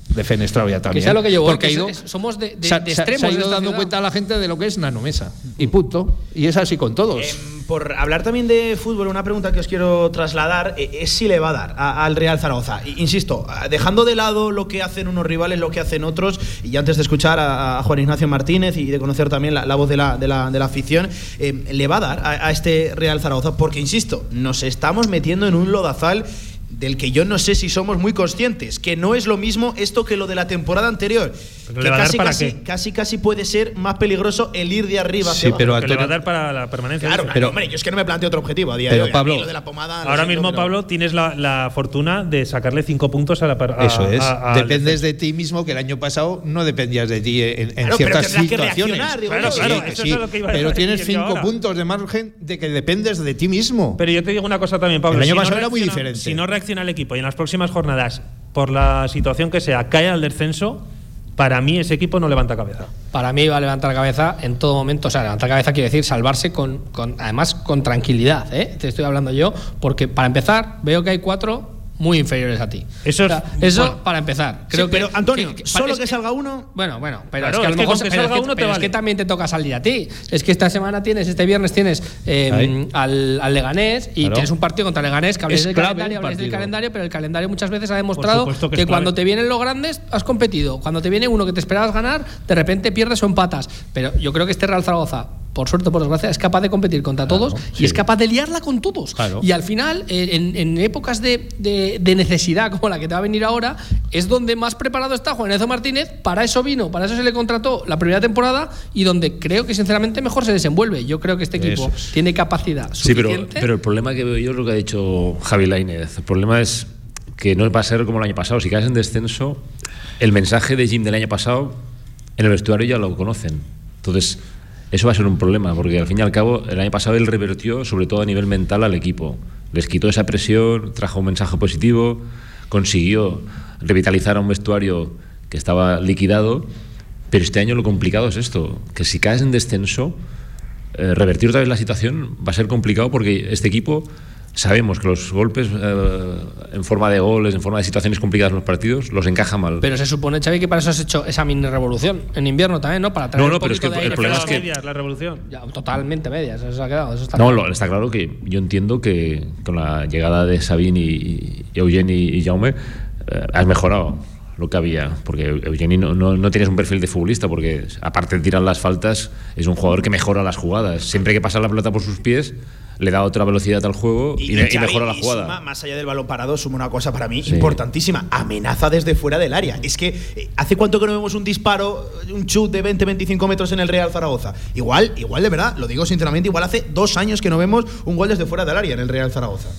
De Fenestrao ya también. sea lo que yo Porque que ido, es- somos de- de- se de extremos se ha ido dando ciudad. cuenta a la gente de lo que es Nano Mesa. Y punto. Y es así con todos. Por hablar también de fútbol, una pregunta que os quiero trasladar eh, es si le va a dar al Real Zaragoza. I- Insisto, ah, dejando de lado lo que hacen unos rivales, lo que hacen otros, y antes de escuchar a, a Juan Ignacio Martínez y de conocer también la, la voz de la, de la- de la afición, eh, le va a dar a, a este Real Zaragoza, porque insisto, nos estamos metiendo en un lodazal del que yo no sé si somos muy conscientes, que no es lo mismo esto que lo de la temporada anterior. ¿Pero que casi, para casi, qué? casi casi puede ser más peligroso el ir de arriba hacia Sí, abajo. pero le va a Antonio- dar para la permanencia. Claro, pero, hombre, yo es que no me planteo otro objetivo a día Pero, de hoy. A mí Pablo, lo de la pomada, lo Ahora siento, mismo, pero- Pablo, tienes la, la fortuna de sacarle cinco puntos a la a- Eso es. a- Dependes de ti mismo, que el año pasado no dependías de ti en, en Claro, pero ciertas tendrás que situaciones. reaccionar, digo Claro, yo. claro, Sí, que eso sí, es lo que iba a pero tienes cinco ahora. puntos de margen de que dependes de ti mismo. Pero yo te digo una cosa también, Pablo. El año si no pasado era muy diferente. Si no reacciona el equipo y en las próximas jornadas, por la situación que sea, cae al descenso, para mí ese equipo no levanta cabeza. Para mí va a levantar cabeza en todo momento. O sea, levantar cabeza quiere decir salvarse con, con- además con tranquilidad. ¿eh? Te estoy hablando yo, porque para empezar, veo que hay cuatro muy inferiores a ti. Eso O sea, eso bueno. para empezar. Creo Sí, que, pero, Antonio, que- que- solo que salga uno. Bueno, bueno, pero Claro, es que a lo mejor salga uno te pero es vale. que también te toca salir a ti. Es que esta semana tienes, este viernes tienes eh, Ahí. al, al Leganés y Claro. tienes un partido contra el Leganés que habléis del calendario, habléis del calendario, pero el calendario muchas veces ha demostrado que cuando te vienen los grandes has competido. Cuando te viene uno que te esperabas ganar, de repente pierdes o empatas. Pero yo creo que este Real Zaragoza, por suerte o por desgracia, es capaz de competir contra todos y sí. es capaz de liarla con todos. Claro. Y al final, eh, en, en épocas de, de- de necesidad como la que te va a venir ahora, es donde más preparado está Juan Ignacio Martínez. Para eso vino, para eso se le contrató la primera temporada y donde creo que sinceramente mejor se desenvuelve. Yo creo que este equipo es. tiene capacidad Sí, pero, suficiente. pero el problema que veo yo es lo que ha dicho Javi Lainez. El problema es que no va a ser como el año pasado. Si caes en descenso, el mensaje de Jim del año pasado en el vestuario ya lo conocen. Entonces, eso va a ser un problema, porque al fin y al cabo, el año pasado él revertió, sobre todo a nivel mental, al equipo. Les quitó esa presión, trajo un mensaje positivo, consiguió revitalizar a un vestuario que estaba liquidado, pero este año lo complicado es esto, que si caes en descenso, eh, revertir otra vez la situación va a ser complicado porque este equipo sabemos que los golpes eh, en forma de goles, en forma de situaciones complicadas en los partidos, los encaja mal. Pero se supone, Xavi, que para eso has hecho esa mini revolución en invierno también, ¿no? Para traer No, no, un pero es que el problema es que- Medias, la revolución. Ya, totalmente medias, eso se ha quedado. Eso está No, claro. lo- está claro que yo entiendo que con la llegada de Sabine y, y Eugeni y Jaume eh, has mejorado lo que había, porque Eugeni no, no, no tienes un perfil de futbolista, porque aparte de tirar las faltas, es un jugador que mejora las jugadas. Siempre que pasa la pelota por sus pies, le da otra velocidad al juego y, y Xavi, mejora la y jugada. suma, más allá del balón parado, suma una cosa para mí Sí. importantísima: amenaza desde fuera del área. Es que, eh, ¿hace cuánto que no vemos un disparo, un chut de 20-25 metros en el Real Zaragoza? Igual, igual de verdad, lo digo sinceramente, igual hace dos años que no vemos un gol desde fuera del área en el Real Zaragoza.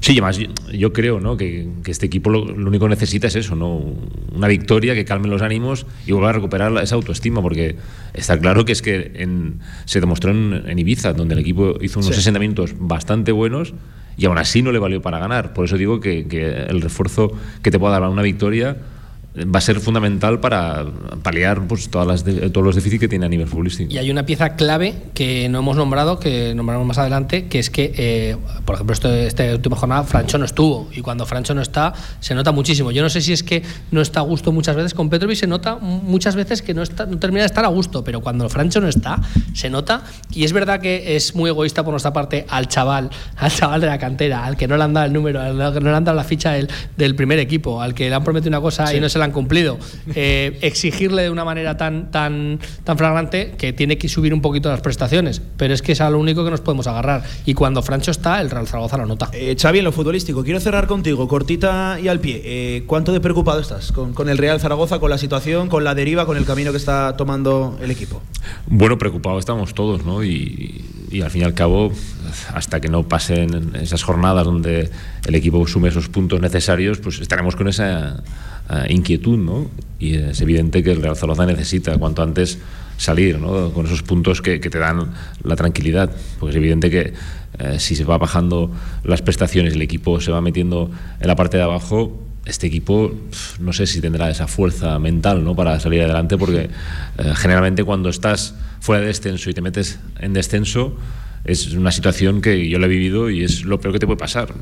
Sí, además yo, creo ¿no? que, que este equipo lo, lo único que necesita es eso, ¿no? una victoria que calme los ánimos y vuelva a recuperar esa autoestima, porque está claro que es que en- se demostró en, en Ibiza, donde el equipo hizo unos Sí. 60 minutos bastante buenos y aún así no le valió para ganar. Por eso digo que, que el refuerzo que te pueda dar una victoria va a ser fundamental para paliar pues, todas las de- todos los déficits que tiene a nivel futbolístico. Y hay una pieza clave que no hemos nombrado, que nombraremos más adelante, que es que, eh, por ejemplo, este, esta última jornada Francho no estuvo. Y cuando Francho no está, se nota muchísimo. Yo no sé si es que no está a gusto muchas veces con Petrovic, se nota muchas veces que no, está, no termina de estar a gusto, pero cuando Francho no está, se nota. Y es verdad que es muy egoísta por nuestra parte al chaval, al chaval de la cantera, al que no le han dado el número, al que no le han dado la ficha del, del primer equipo, al que le han prometido una cosa y no se la han cumplido. Eh, exigirle de una manera tan, tan, tan flagrante que tiene que subir un poquito las prestaciones. Pero es que es a lo único que nos podemos agarrar. Y cuando Francho está, el Real Zaragoza lo nota. Eh, Xavi, en lo futbolístico, quiero cerrar contigo, cortita y al pie. Eh, ¿Cuánto de preocupado estás con, con el Real Zaragoza, con la situación, con la deriva, con el camino que está tomando el equipo? Bueno, preocupados estamos todos, ¿no? Y, y al fin y al cabo, hasta que no pasen esas jornadas donde el equipo sume esos puntos necesarios, pues estaremos con esa eh, inquietud, ¿no? Y es evidente que el Real Zaragoza necesita cuanto antes salir, ¿no? Con esos puntos que, que te dan la tranquilidad. Porque es evidente que eh, si se va bajando las prestaciones el equipo se va metiendo en la parte de abajo, este equipo no sé si tendrá esa fuerza mental ¿no? para salir adelante porque eh, generalmente cuando estás fuera de descenso y te metes en descenso es una situación que yo la he vivido y es lo peor que te puede pasar.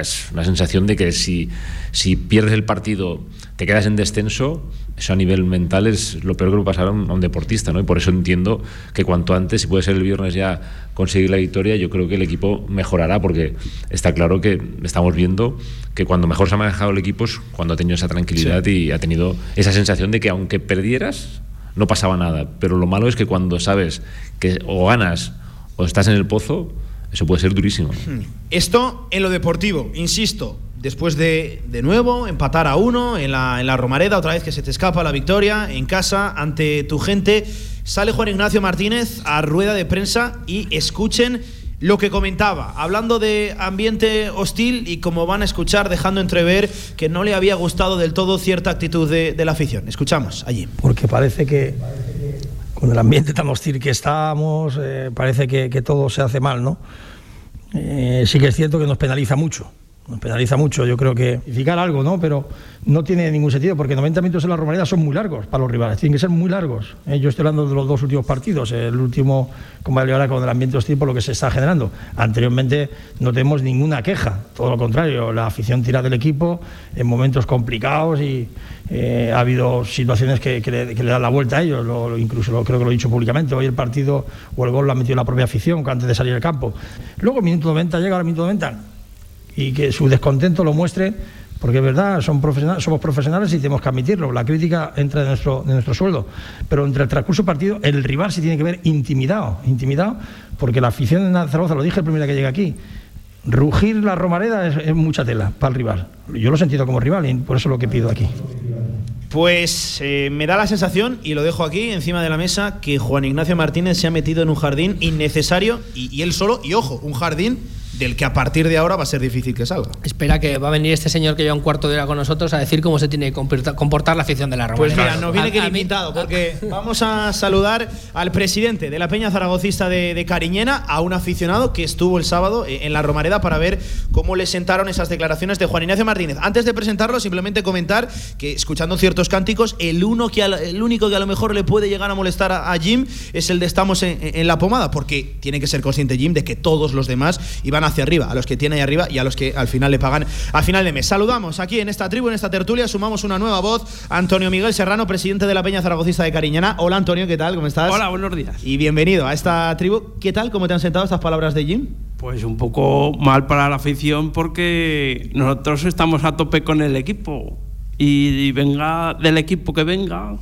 Es una sensación de que si, si pierdes el partido, te quedas en descenso, eso a nivel mental es lo peor que puede pasar a un, a un deportista. ¿no? Y por eso entiendo que cuanto antes, si puede ser el viernes ya conseguir la victoria, yo creo que el equipo mejorará porque está claro que estamos viendo que cuando mejor se ha manejado el equipo es cuando ha tenido esa tranquilidad y ha tenido esa sensación de que aunque perdieras, no pasaba nada. Pero lo malo es que cuando sabes que o ganas o estás en el pozo, eso puede ser durísimo. Esto en lo deportivo, insisto, después de de nuevo empatar a uno en la, en la Romareda, otra vez que se te escapa la victoria en casa ante tu gente, sale Juan Ignacio Martínez a rueda de prensa y escuchen lo que comentaba, hablando de ambiente hostil y como van a escuchar, dejando entrever que no le había gustado del todo cierta actitud de, la afición. Escuchamos allí. porque parece que con el ambiente tan hostil que estamos, eh, parece que, que todo se hace mal, ¿no? Eh, sí que es cierto que nos penaliza mucho, nos penaliza mucho, yo creo que fijar algo, ¿no? Pero no tiene ningún sentido, porque 90 minutos en la Romareda son muy largos para los rivales, tienen que ser muy largos. Eh, yo estoy hablando de los dos últimos partidos, el último con ahora con el ambiente hostil por lo que se está generando. Anteriormente no tenemos ninguna queja, todo lo contrario, la afición tira del equipo en momentos complicados y eh, ha habido situaciones que, le, que dan la vuelta a ellos, lo- lo- incluso creo que lo he dicho públicamente, hoy el partido o el gol lo ha metido la propia afición antes de salir al campo. Luego, minuto 90, llega al minuto 90 y que su descontento lo muestre, porque es verdad, son profesionales, somos profesionales y tenemos que admitirlo. La crítica entra de nuestro, de nuestro sueldo. Pero entre el transcurso partido, el rival se tiene que ver intimidado, intimidado, porque la afición de Zaragoza, lo dije el primer día que llegué aquí, rugir la Romareda es, mucha tela para el rival. Yo lo he sentido como rival y por eso es lo que pido aquí. Pues eh, me da la sensación, y lo dejo aquí encima de la mesa, que Juan Ignacio Martínez se ha metido en un jardín innecesario y él solo, y ojo, un jardín del que a partir de ahora va a ser difícil que salga. Espera que va a venir este señor que lleva un cuarto de hora con nosotros a decir cómo se tiene que comportar- la afición de la Roma. Pues mira, nos viene que limitado, porque vamos a saludar al presidente de la Peña Zaragocista de, de Cariñena, a un aficionado que estuvo el sábado eh, en la Romareda para ver cómo le sentaron esas declaraciones de Juan Ignacio Martínez. Antes de presentarlo, simplemente comentar que escuchando ciertos cánticos, el, uno que a el único que a lo mejor le puede llegar a molestar a, a Jim es el de estamos en, en la pomada, porque tiene que ser consciente Jim de que todos los demás iban hacia arriba, a los que tiene ahí arriba y a los que al final le pagan a final de mes. Saludamos aquí en esta tribu, en esta tertulia, sumamos una nueva voz, Antonio Miguel Serrano, presidente de la Peña Zaragocista de Cariñena. Hola Antonio, ¿qué tal? ¿Cómo estás? Hola, buenos días. Y bienvenido a esta tribu. ¿Qué tal? ¿Cómo te han sentado estas palabras de Jim? Pues un poco mal para la afición porque nosotros estamos a tope con el equipo y venga del equipo que venga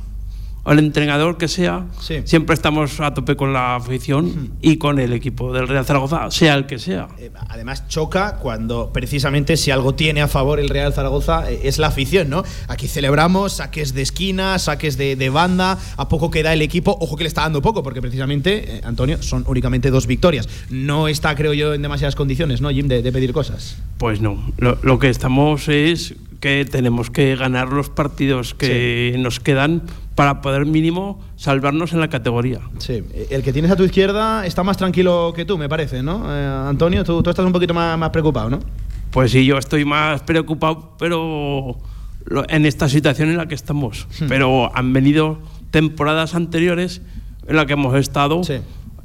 el entrenador que sea, siempre estamos a tope con la afición y con el equipo del Real Zaragoza, sea el que sea. Además choca cuando precisamente si algo tiene a favor el Real Zaragoza eh, es la afición, ¿no? Aquí celebramos saques de esquina, saques de, de banda, a poco queda el equipo, ojo que le está dando poco, porque precisamente, eh, Antonio, son únicamente dos victorias. No está, creo yo, en demasiadas condiciones, ¿no, Jim, de, de pedir cosas. Pues no, lo, lo que estamos es que tenemos que ganar los partidos que nos quedan para poder mínimo salvarnos en la categoría. Sí, el que tienes a tu izquierda está más tranquilo que tú, me parece, ¿no? Eh, Antonio, tú, tú estás un poquito más, más preocupado, ¿no? Pues sí, yo estoy más preocupado, pero en esta situación en la que estamos. Hmm. Pero han venido temporadas anteriores en las que hemos estado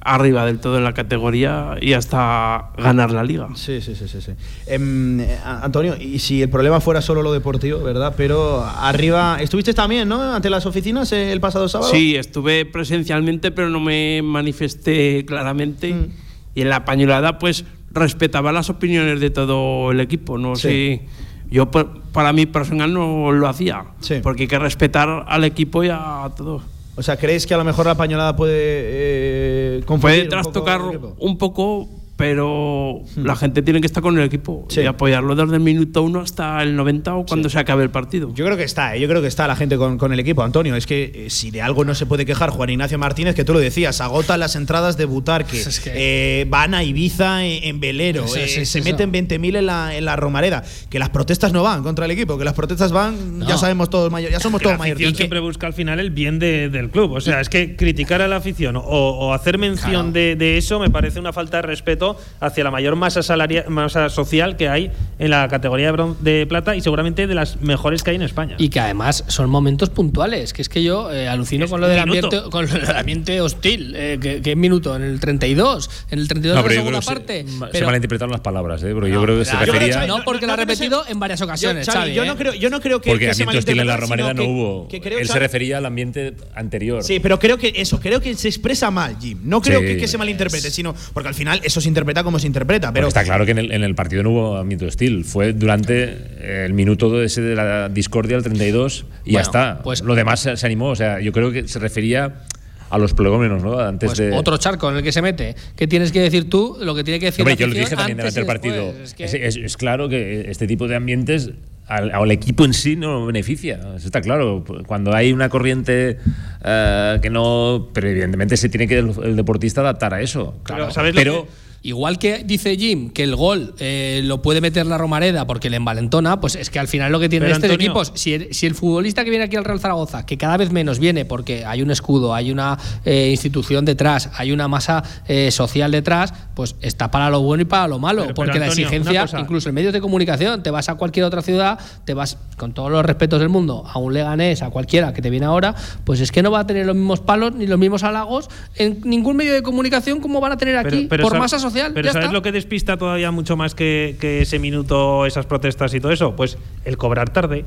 arriba del todo en la categoría y hasta ganar la liga. Sí, sí, sí, sí. sí. Em, eh, Antonio, y si el problema fuera solo lo deportivo, ¿verdad? Pero arriba, estuviste también, ¿no? Ante las oficinas eh, el pasado sábado. Sí, estuve presencialmente, pero no me manifesté claramente. Mm. Y en la pañolada, pues respetaba las opiniones de todo el equipo. No Sí. sé. Yo, por- para mí personal, no lo hacía. Porque hay que respetar al equipo y a todos. O sea, ¿crees que a lo mejor la pañolada puede eh, confundir Puede un poco trastocar al equipo? un poco, pero la gente tiene que estar con el equipo y apoyarlo desde el minuto uno hasta el 90 o cuando se acabe el partido. Yo creo que está, eh, yo creo que está la gente con, con el equipo, Antonio. Es que eh, si de algo no se puede quejar Juan Ignacio Martínez, que tú lo decías, agota las entradas de Butarque, eh, van a Ibiza en, en velero, Eso, eh, se eso. meten 20.000 en la, en la Romareda. Que las protestas no van contra el equipo, que las protestas van, ya sabemos todos mayor, ya somos Que todos mayores. afición siempre busca al final el bien de- del club. O sea, es que criticar a la afición o, o hacer mención de, de eso me parece una falta de respeto hacia la mayor masa salaria, masa social que hay en la categoría de, bron- de plata y seguramente de las mejores que hay en España. Y que además son momentos puntuales, que es que yo eh, alucino con lo del ambiente, con lo del ambiente hostil, eh, que, que minuto, en el 32, en el 32 No, de la segunda se- parte. se pero- malinterpretaron las palabras, ¿eh? Porque yo creo que se Yo que refería. no, porque lo ha repetido en varias ocasiones, Yo, Xavi, Xavi, yo ¿eh? no creo, yo no creo que, Porque que se ambiente hostil en la Romareda no hubo. que creo, Él se refería al ambiente anterior. Sí, pero creo que eso, creo que se expresa mal, Jim. No creo Sí. que, que se malinterprete, sino porque al final eso se interpreta como se interpreta. Pero está claro que en el, en el partido no hubo ambiente hostil. Fue durante eh, el minuto ese de la discordia, el 32, y ya Bueno, está. pues- Lo demás se, se animó. O sea, yo creo que se refería a los prolegómenos, ¿no? Antes Pues de. otro charco en el que se mete. ¿Qué tienes que decir tú? Lo que tiene que decir Hombre, la yo lo dije también antes durante el y partido. Es que- Es, es- es claro que este tipo de ambientes al, al equipo en sí no beneficia. Eso está claro. Cuando hay una corriente eh, que no. Pero evidentemente se tiene que el, el deportista adaptar a eso. Claro, pero Igual que dice Jim que el gol eh, lo puede meter la Romareda porque le envalentona, pues es que al final lo que tienen estos Antonio- equipos, si el, si el futbolista que viene aquí al Real Zaragoza, que cada vez menos viene porque hay un escudo, hay una eh, institución detrás, hay una masa eh, social detrás, pues está para lo bueno y para lo malo. Pero- porque la Antonio, exigencia, incluso en medios de comunicación, te vas a cualquier otra ciudad, te vas con todos los respetos del mundo, a un Leganés, a cualquiera que te viene ahora, pues es que no va a tener los mismos palos ni los mismos halagos en ningún medio de comunicación como van a tener aquí, por masa social. Pero ya ¿sabes está. lo que despista todavía mucho más que, que ese minuto, esas protestas y todo eso? Pues el cobrar tarde.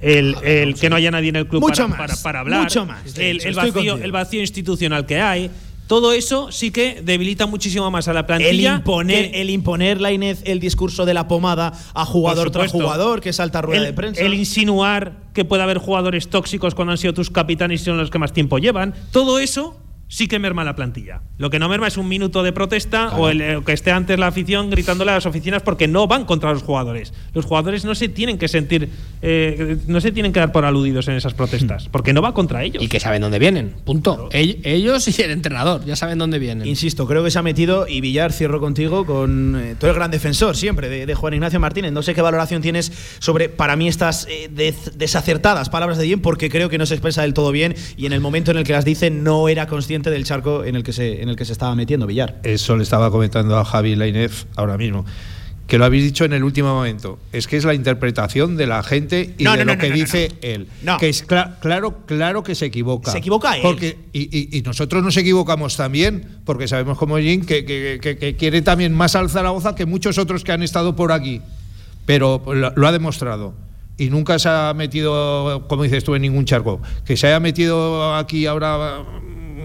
El, el que no haya nadie en el club Mucho para, más, para- para hablar. mucho más, El, el vacío, el vacío institucional que hay. Todo eso sí que debilita muchísimo más a la plantilla. el imponer, que- el imponer la Inés el discurso de la pomada a jugador tras jugador, que salta rueda el, de prensa. el insinuar que puede haber jugadores tóxicos cuando han sido tus capitanes y son los que más tiempo llevan. Todo eso sí que merma la plantilla. Lo que no merma es un minuto de protesta o el, eh, que esté antes la afición gritándole a las oficinas porque no van contra los jugadores. Los jugadores no se tienen que sentir, eh, no se tienen que dar por aludidos en esas protestas, porque no va contra ellos. Y que saben dónde vienen, punto. Ell- Ellos y el entrenador, ya saben dónde vienen. Insisto, creo que se ha metido, y Villar, cierro contigo, con eh, todo el gran defensor siempre de, de Juan Ignacio Martínez. No sé qué valoración tienes sobre, para mí, estas eh, des- desacertadas palabras de Jim, porque creo que no se expresa del todo bien y en el momento en el que las dice no era consciente del charco en el que se, en el que se estaba metiendo Villar. Eso le estaba comentando a Javi Lainez ahora mismo. Que lo habéis dicho en el último momento. Es que es la interpretación de la gente y No, de no, lo no, que dice él. Que es cla- claro, claro que se equivoca. Se equivoca él. Porque, y, y- y nosotros nos equivocamos también, porque sabemos como Jim que, que- que- que quiere también más al Zaragoza que muchos otros que han estado por aquí. Pero lo, lo ha demostrado. Y nunca se ha metido, como dices tú, en ningún charco. Que se haya metido aquí ahora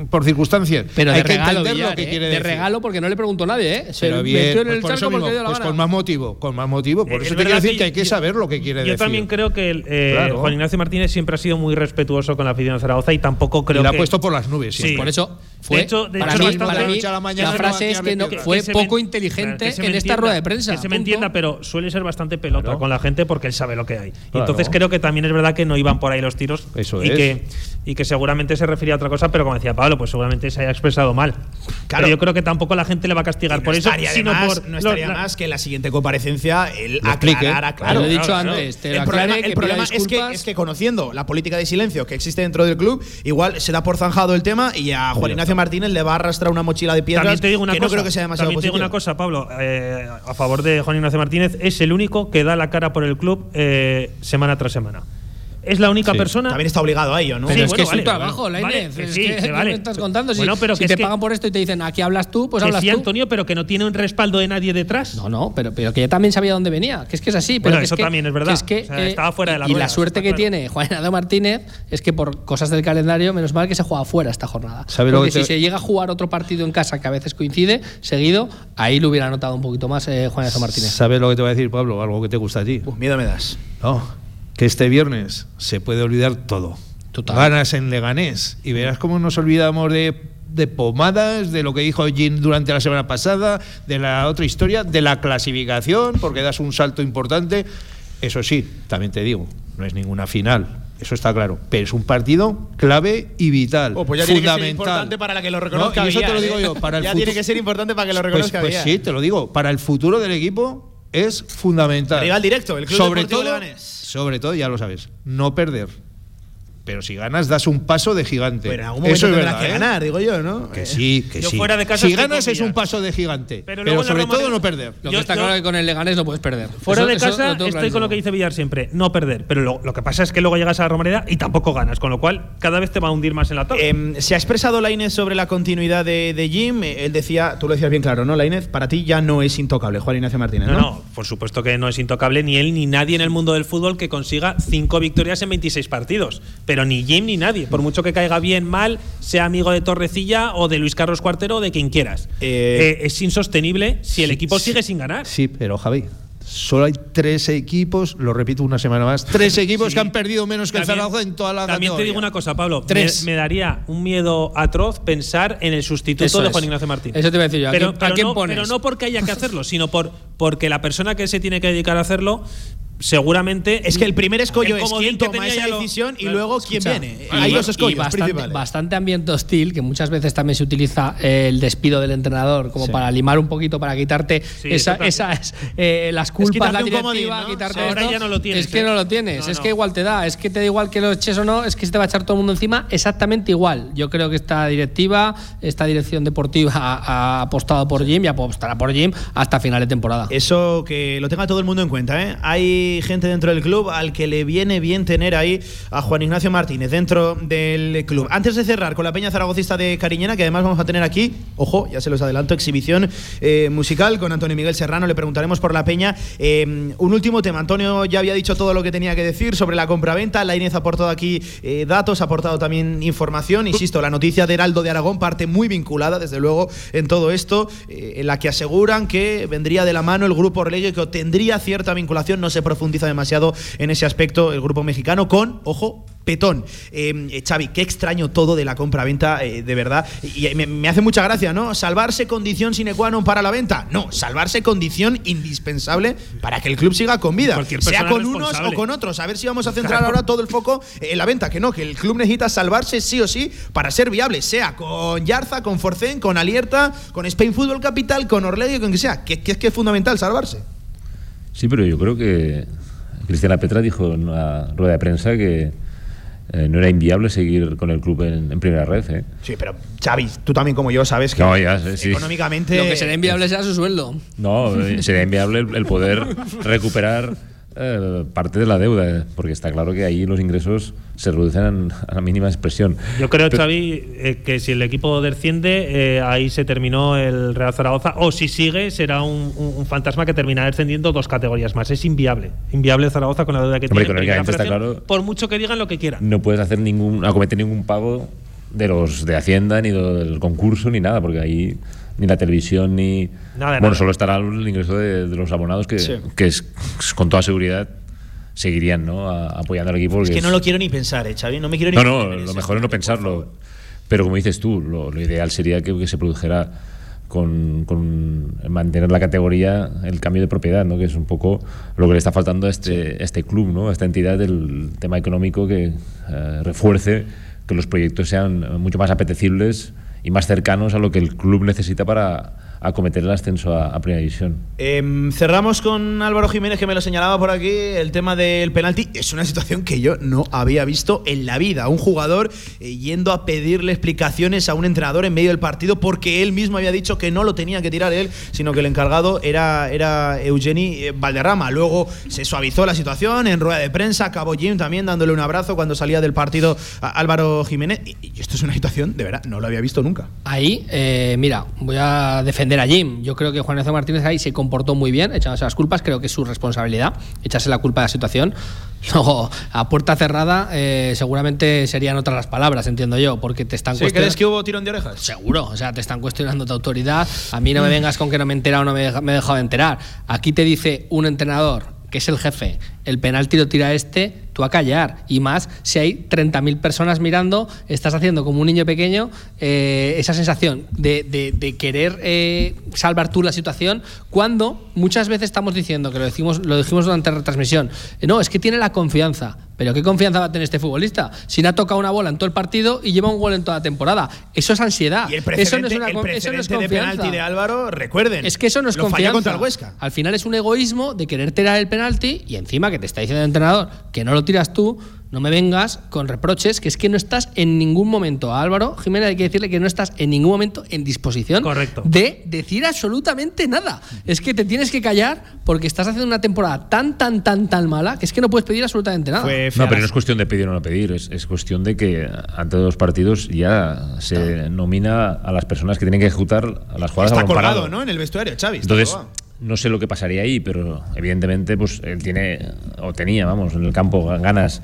por circunstancias. Pero Hay de que regalo, entender Villar, lo que ¿eh? quiere de decir. regalo porque no le preguntó nadie, ¿eh? Se Pero bien, metió en pues el por charco eso mismo, porque dio la pues con más motivo, con más motivo. Por Es eso te quiero decir que que hay que yo- saber lo que quiere Yo decir. también creo que el, eh, Claro. Juan Ignacio Martínez siempre ha sido muy respetuoso con la afición de Zaragoza y tampoco creo y la ha que puesto por las nubes. Sí. Por eso fue, de hecho, de para, hecho, mí, para mí, la mañana la frase es que no, fue que poco inteligente en esta rueda de prensa. Que se me entienda, pero suele ser bastante pelota Claro. con la gente porque él sabe lo que hay. Claro. entonces creo que también es verdad que no iban por ahí los tiros Eso y es. que y que seguramente se refería a otra cosa, pero como decía Pablo, pues seguramente se haya expresado mal. Claro. Pero yo creo que tampoco la gente le va a castigar Y por no eso, sino más- por no estaría los- más que en la siguiente comparecencia él Lo aclarara, claro. Lo he dicho claro, claro. antes, te el lo problema, el que problema es, que, es que conociendo la política de silencio que existe dentro del club, igual se da por zanjado el tema y a Juan Ignacio Martínez le va a arrastrar una mochila de piedras También te digo una que cosa, no creo que sea demasiado también te digo una cosa, Pablo, eh, a favor de Juan Ignacio Martínez, es el único que da la cara por el club eh, semana tras semana. Es la única Sí. persona. También está obligado a ello, ¿no? Pero Sí, es bueno, que es vale, su trabajo, vale, que es sí, que, que ¿qué vale. me estás contando? Si, Bueno, pero si que te es que- pagan por esto y te dicen aquí hablas tú, pues que hablas sí, tú. Antonio, pero que no tiene un respaldo de nadie detrás. No, no, pero, pero que yo también sabía dónde venía. Que es que es así. Pero Bueno, que eso es que- también es verdad. que es que, O sea, estaba fuera de la Y rueda, la suerte que claro. tiene Juan Ignacio Martínez es que por cosas del calendario, menos mal que se juega fuera esta jornada. ¿Sabe lo Porque que si te- se llega a jugar otro partido en casa que a veces coincide, seguido, ahí lo hubiera notado un poquito más eh, Juan Martínez. ¿Sabes lo que te voy a decir, Pablo? Algo que te gusta a ti. Uf, miedo me das. No, que este viernes se puede olvidar todo. Total. Ganas en Leganés y verás cómo nos olvidamos de, de pomadas, de lo que dijo Jim durante la semana pasada, de la otra historia, de la clasificación, porque das un salto importante. Eso sí, también te digo, no es ninguna final. Eso está claro. Pero es un partido clave y vital. Oh, pues ya tiene que ser fundamental. importante para la que lo reconozca No, y eso te lo digo ¿eh? yo. Para el ya tiene que ser importante para que lo Pues- reconozca Pues, sí, te lo digo. Para el futuro del equipo es fundamental. Rival directo, el Club sobre todo, Leganés. Sobre todo, ya lo sabes, no perder. Pero si ganas, das un paso de gigante. Pero en algún momento Eso es tendrás verdad, que ¿eh? ganar, digo yo, ¿no? Que Eh, sí, que Yo sí. fuera de casa si ganas es un paso de gigante. Pero Pero, sobre todo no perder. Lo Yo- que está yo- claro es que con el Leganés no puedes perder. Fuera Eso- de casa estoy con lo que dice Villar siempre, no perder. Pero lo, lo que pasa es que luego llegas a la Romareda y tampoco ganas, con lo cual cada vez te va a hundir más en la torre. Em, se ha expresado Lainez sobre la continuidad de, de Jim. Él decía, tú lo decías bien claro, ¿no, Lainez? Para ti ya no es intocable Juan Ignacio Martínez, ¿no? No, no, por supuesto que no es intocable ni él ni nadie en el mundo del fútbol que consiga cinco victorias en 26 partidos. Pero ni Jim ni nadie. Por mucho que caiga bien, mal, sea amigo de Torrecilla o de Luis Carlos Cuartero o de quien quieras. Eh, Eh, es insostenible si el sí, equipo sí. sigue sin ganar. Sí, pero Javi, solo hay tres equipos, lo repito una semana más, tres equipos Sí. que han perdido menos que el Zaragoza en toda la También te digo una cosa, Pablo. Tres. Me, me daría un miedo atroz pensar en el sustituto Eso de es. Juan Ignacio Martínez. Eso te iba a decir yo. ¿A Pero, quién- a pero quién no, pones? pero no porque haya que hacerlo, sino por, porque la persona que se tiene que dedicar a hacerlo seguramente Es que el primer escollo el es quién que toma esa lo- decisión y luego quién Escucha, viene. y- Hay dos y escollos bastante, bastante ambiente hostil, que muchas veces también se utiliza eh, el despido del entrenador como Sí. para limar un poquito, para quitarte Sí, esa- esas, eh, las culpas, quitarte la directiva, comodín, ¿no? quitarte Sí, ahora esto. ya no lo tienes, Es que ¿eh? no lo tienes, No, es no. que igual te da, es que te da igual que lo eches o no, es que se te va a echar todo el mundo encima exactamente igual. Yo creo que esta directiva, esta dirección deportiva ha, ha apostado por Jim y apostará por Jim hasta final de temporada. Eso que lo tenga todo el mundo en cuenta. ¿eh? Gente dentro del club al que le viene bien tener ahí a Juan Ignacio Martínez dentro del club. Antes de cerrar con la Peña Zaragocista de Cariñena, que además vamos a tener aquí, ojo, ya se los adelanto, exhibición eh, musical con Antonio Miguel Serrano. Le preguntaremos por la Peña. Eh, un último tema. Antonio ya había dicho todo lo que tenía que decir sobre la compraventa. La Inés ha aportado aquí eh, datos, ha aportado también información. Insisto, la noticia de Heraldo de Aragón parte muy vinculada, desde luego, en todo esto, en la que aseguran que vendría de la mano el grupo Orlegui, que tendría cierta vinculación, no se profundiza demasiado en ese aspecto el grupo mexicano, con, ojo, Petón, eh, Xavi, qué extraño todo de la compra-venta, eh, de verdad. Y, y me, me hace mucha gracia, ¿no? Salvarse condición sine qua non para la venta. No, salvarse condición indispensable para que el club siga con vida. Sea con unos o con otros. A ver si vamos a centrar Claro. ahora todo el foco en la venta. Que no, que el club necesita salvarse sí o sí para ser viable. Sea con Yarza, con Forcén, con Alierta, con Spain Football Capital, con Orlegui, con quien sea. Que, que es que es fundamental salvarse. Sí, pero yo creo que Cristiana Petra dijo en una rueda de prensa que eh, no era inviable seguir con el club en, en primera red. ¿eh? Sí, pero Xavi, tú también como yo sabes que No, ya sé, sí. económicamente... Lo que será inviable será su sueldo. No, eh, sería inviable el, el poder recuperar eh, parte de la deuda, eh, porque está claro que ahí los ingresos se reducen a la mínima expresión. Yo creo, Pero- Xavi, eh, que si el equipo desciende, eh, ahí se terminó el Real Zaragoza. O si sigue, será un, un- un fantasma que terminará descendiendo dos categorías más. Es inviable. Inviable Zaragoza con la deuda que Hombre, tiene. económicamente está claro. Por mucho que digan lo que quieran. no puedes hacer ningún acometer ningún pago de los de Hacienda ni del concurso ni nada porque ahí ni la televisión ni Nada, bueno nada. solo estará el ingreso de, de los abonados que, Sí. que es, con toda seguridad seguirían ¿no? a- apoyando al equipo Es que no lo quiero ni pensar, eh, Xavi. No me quiero ni no no lo mejor es no pensarlo pero como dices tú lo, lo ideal sería que, que se produjera con, con mantener la categoría el cambio de propiedad, ¿no? que es un poco lo que le está faltando a este, este club, ¿no? a esta entidad del tema económico que eh, refuerce que los proyectos sean mucho más apetecibles y más cercanos a lo que el club necesita para acometer el ascenso a, a Primera División. Em, cerramos con Álvaro Jiménez, que me lo señalaba por aquí, el tema del penalti. Es una situación que yo no había visto en la vida. Un jugador eh, yendo a pedirle explicaciones a un entrenador en medio del partido porque él mismo había dicho que no lo tenía que tirar él, sino que el encargado era, era Eugeni eh, Valderrama. Luego se suavizó la situación en rueda de prensa, acabó Jim también dándole un abrazo cuando salía del partido a Álvaro Jiménez. Y, y esto es una situación, de verdad, no lo había visto nunca. Ahí, eh, mira, voy a defender a Jim. Yo creo que Juan Enzo Martínez ahí se comportó muy bien, echándose las culpas. Creo que es su responsabilidad echarse la culpa de la situación. Luego, a puerta cerrada, eh, seguramente serían otras las palabras, entiendo yo, porque te están ¿Sí, cuestionando. ¿Crees que hubo tirón de orejas? Seguro, o sea, te están cuestionando tu autoridad. A mí no me vengas con que no me he enterado o no me, he me he dejado de enterar. Aquí te dice un entrenador, que es el jefe, el penalti lo tira este, tú a callar. Y más si hay 30.000 personas mirando, estás haciendo como un niño pequeño eh, esa sensación de, de- de querer eh, salvar tú la situación, cuando muchas veces estamos diciendo, que lo, decimos, lo dijimos durante la retransmisión, eh, no, es que tiene la confianza. Pero ¿qué confianza va a tener este futbolista? Si no ha tocado una bola en todo el partido y lleva un gol en toda la temporada. Eso es ansiedad. Y el eso no es una el eso no es precedente de confianza. penalti de Álvaro, recuerden. Es que eso no es lo confianza. contra el Huesca. Al final es un egoísmo de querer tirar el penalti y encima que te está diciendo el entrenador que no lo tiras tú, no me vengas con reproches, que es que no estás en ningún momento. A Álvaro Jiménez hay que decirle que no estás en ningún momento en disposición de decir absolutamente nada. Es que te tienes que callar porque estás haciendo una temporada tan, tan, tan, tan mala que es que no puedes pedir absolutamente nada. No, pero no es cuestión de pedir o no pedir, es, es cuestión de que antes de los partidos ya se nomina a las personas que tienen que ejecutar las jugadas a Está colgado. ¿no? En el vestuario, Xavi. Entonces, colgado. No sé lo que pasaría ahí, pero evidentemente pues él tiene, o tenía, vamos, en el campo ganas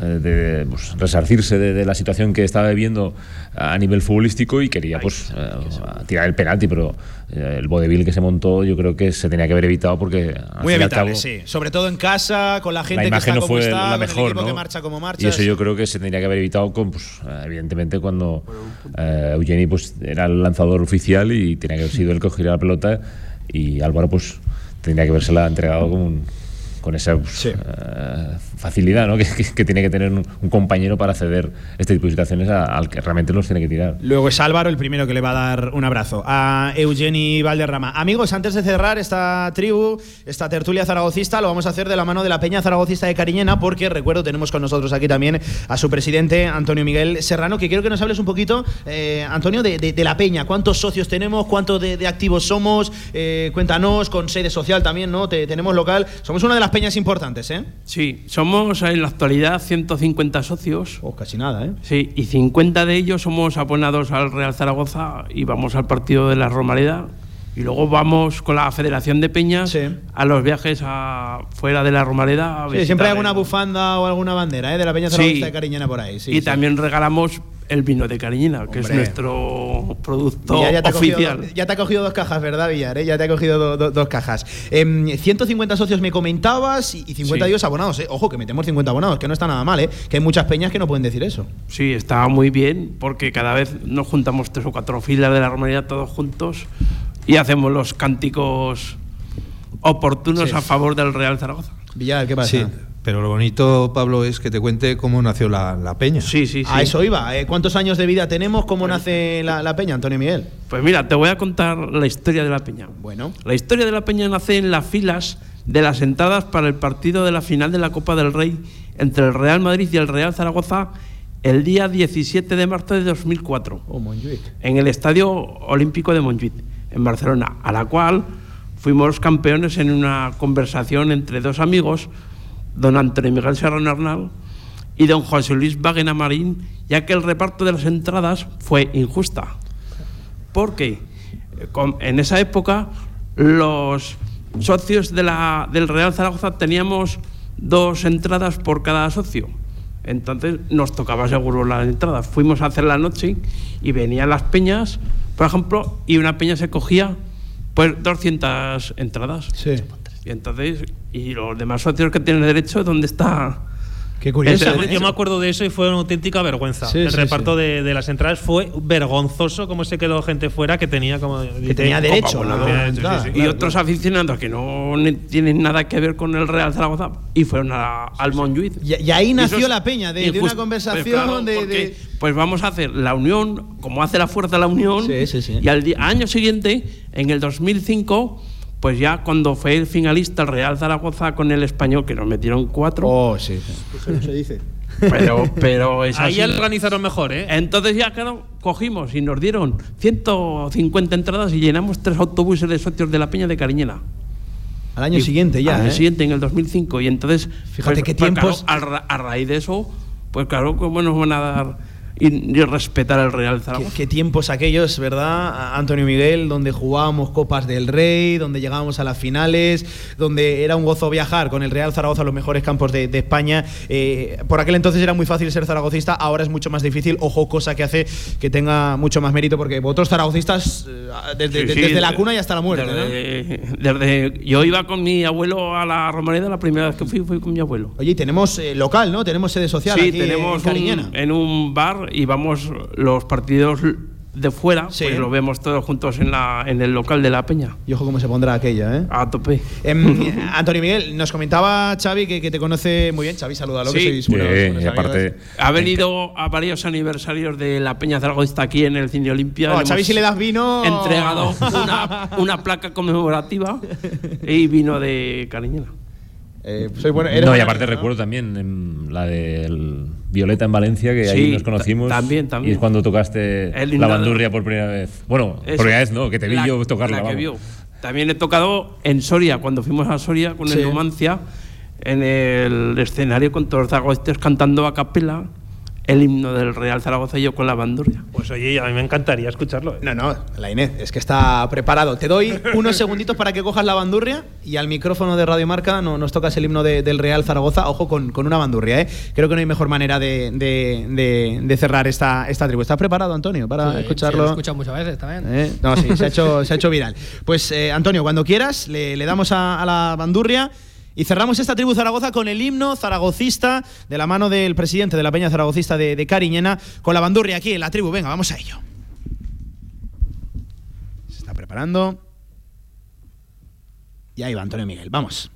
eh, de pues, resarcirse de, de la situación que estaba viviendo a nivel futbolístico y quería pues eh, tirar el penalti, pero eh, el vodevil que se montó yo creo que se tenía que haber evitado porque al Muy evitable, sí. Sobre todo en casa, con la gente la que imagen está no como fue está, la mejor, ¿no? que marcha como marcha. Y eso yo creo que se tendría que haber evitado con, pues, evidentemente, cuando eh, Eugeni pues, era el lanzador oficial y tenía que haber sido el que cogiera la pelota y Álvaro pues tendría que habérsela entregado con, un- con esa pues, eh, facilidad ¿no? que, que- que tiene que tener un, un compañero para ceder este tipo de situaciones a- al que realmente los tiene que tirar. Luego es Álvaro el primero que le va a dar un abrazo a Eugeni Valderrama. Amigos, antes de cerrar esta tribu, esta tertulia zaragocista, lo vamos a hacer de la mano de la Peña Zaragocista de Cariñena, porque recuerdo, tenemos con nosotros aquí también a su presidente, Antonio Miguel Serrano, que quiero que nos hables un poquito, eh, Antonio, de, de- de la Peña. ¿Cuántos socios tenemos? ¿Cuántos de, de activos somos? Eh, cuéntanos, con sede social también, ¿no? Te- tenemos local. Somos una de las peñas importantes, ¿eh? Sí, somos en la actualidad 150 socios. Oh, casi nada, ¿eh? Sí, y 50 de ellos somos abonados al Real Zaragoza y vamos al partido de la Romareda. Y luego vamos con la Federación de Peñas a los viajes a, fuera de la Romareda. a Sí, siempre hay alguna bufanda o alguna bandera ¿eh? de la Peña Sí. Zaragocista de Cariñena por ahí. sí, y también regalamos el vino de Cariñena, que es nuestro producto Villar, ya te ha oficial. cogido, ya te ha cogido dos cajas, ¿verdad, Villar? eh? Ya te ha cogido do- do- dos cajas. Em, 150 socios me comentabas y y 50 Sí. dios abonados. eh. Ojo, que metemos 50 abonados, que no está nada mal, ¿eh? Que hay muchas peñas que no pueden decir eso. Sí, está muy bien porque cada vez nos juntamos tres o cuatro filas de la romería todos juntos y hacemos los cánticos oportunos Sí. a favor del Real Zaragoza. Villar, ¿qué Sí, pero lo bonito, Pablo, es que te cuente cómo nació la, la peña. Sí, sí, sí. A eso iba. eh. ¿Cuántos años de vida tenemos? ¿Cómo nace la, la peña, Antonio Miguel? Pues mira, te voy a contar la historia de la peña. Bueno. La historia de la peña nace en las filas de las entradas para el partido de la final de la Copa del Rey entre el Real Madrid y el Real Zaragoza el día 17 de marzo de 2004 Oh, Montjuic. en el Estadio Olímpico de Montjuic, en Barcelona, a la cual fuimos campeones en una conversación entre dos amigos, don Antonio Miguel Serrano Arnal y don José Luis Bagena Marín, ya que el reparto de las entradas fue injusta. Porque eh, en esa época los socios del Real Zaragoza teníamos dos entradas por cada socio. Entonces nos tocaba seguro las entradas. Fuimos a hacer la noche y venían las peñas, por ejemplo, y una peña se cogía pues 200 entradas. Sí. Y entonces, y los demás socios que tienen derecho, ¿dónde está? Qué curioso, Yo- ¿eh? Yo me acuerdo de eso y fue una auténtica vergüenza. Sí, el sí, reparto De, de las entradas fue vergonzoso como se quedó gente fuera que tenía como Que tenía derecho, Copa, ¿no? Sí, sí, claro. sí, y claro, otros aficionados que no ne- tienen nada que ver con el Real Zaragoza y fueron a- al Montjuic. Y, y ahí nació eso es la peña, de, de una injusto. conversación Pues claro, de, porque, de- Pues vamos a hacer la unión, como hace la fuerza la unión, Sí, sí, sí. y al año siguiente, en el 2005, pues ya cuando fue el finalista el Real Zaragoza con el español, que nos metieron cuatro. Oh, sí. Eso no se dice. Pero, pero es Ahí así. organizaron mejor, ¿eh? Entonces ya, claro, cogimos y nos dieron 150 entradas y llenamos tres autobuses de socios de la Peña de Cariñena. Al año Y- siguiente ya, Al año ¿eh? siguiente, en el 2005. Y entonces. Fíjate qué claro, tiempos- a, ra- a raíz de eso, pues claro, ¿cómo nos van a dar y, respetar al Real Zaragoza? qué tiempos aquellos, ¿verdad, Antonio Miguel? Donde jugábamos Copas del Rey, donde llegábamos a las finales, donde era un gozo viajar con el Real Zaragoza a los mejores campos de, de España. Eh, por aquel entonces era muy fácil ser zaragocista, ahora es mucho más difícil. Ojo, cosa que hace que tenga mucho más mérito, porque vosotros zaragocistas, eh, desde, Sí, de- sí, desde la cuna y hasta la muerte, ¿no? Desde, yo iba con mi abuelo a la Romareda, la primera vez que fui, fui con mi abuelo. Oye, y tenemos eh, local, ¿no? Tenemos sede social Sí, aquí tenemos en un, en un bar y vamos los partidos de fuera, Sí. pues lo vemos todos juntos en, la, en el local de la Peña. Y ojo cómo se pondrá aquella, ¿eh? A tope. Em, Antonio Miguel, nos comentaba Xavi que, que te conoce muy bien. Xavi, salúdalo, que Sí. sois Sí, buenos- buenos aparte, Ha venido a varios aniversarios de la Peña Zaragoza aquí en el Cine Olimpia. Oh, Xavi, si le das vino. Entregado una, una placa conmemorativa y vino de Cariñena. Eh, soy bueno, eres no, y aparte recuerdo también em, la del Violeta en Valencia, que ahí Sí, nos conocimos. ta- también, también. Y es cuando tocaste El la bandurria por primera vez. Bueno, Eso. por primera vez no, que te vi La- yo tocarla. la que vamos. vio. También he tocado en Soria, cuando fuimos a Soria con Sí. el Numancia, en el escenario con todos los cantando a capela el himno del Real Zaragoza y yo con la bandurria. Pues oye, a mí me encantaría escucharlo. ¿eh? No, no, la Inés, es que está preparado. Te doy unos segunditos para que cojas la bandurria y al micrófono de Radio Marca no, nos tocas el himno de- del Real Zaragoza. Ojo con, con una bandurria, ¿eh? Creo que no hay mejor manera de, de- de- de cerrar esta, esta tribu. ¿Estás preparado, Antonio, para Sí, escucharlo? sí, lo he escuchado muchas veces también. ¿Eh? No, sí, se ha hecho, se ha hecho viral. Pues, eh, Antonio, cuando quieras, le, le damos a, a la bandurria. Y cerramos esta tribu Zaragoza con el himno zaragocista de la mano del presidente de la Peña Zaragocista de, de Cariñena, con la bandurria aquí en la tribu. Venga, vamos a ello. Se está preparando. Y ahí va Antonio Miguel, vamos.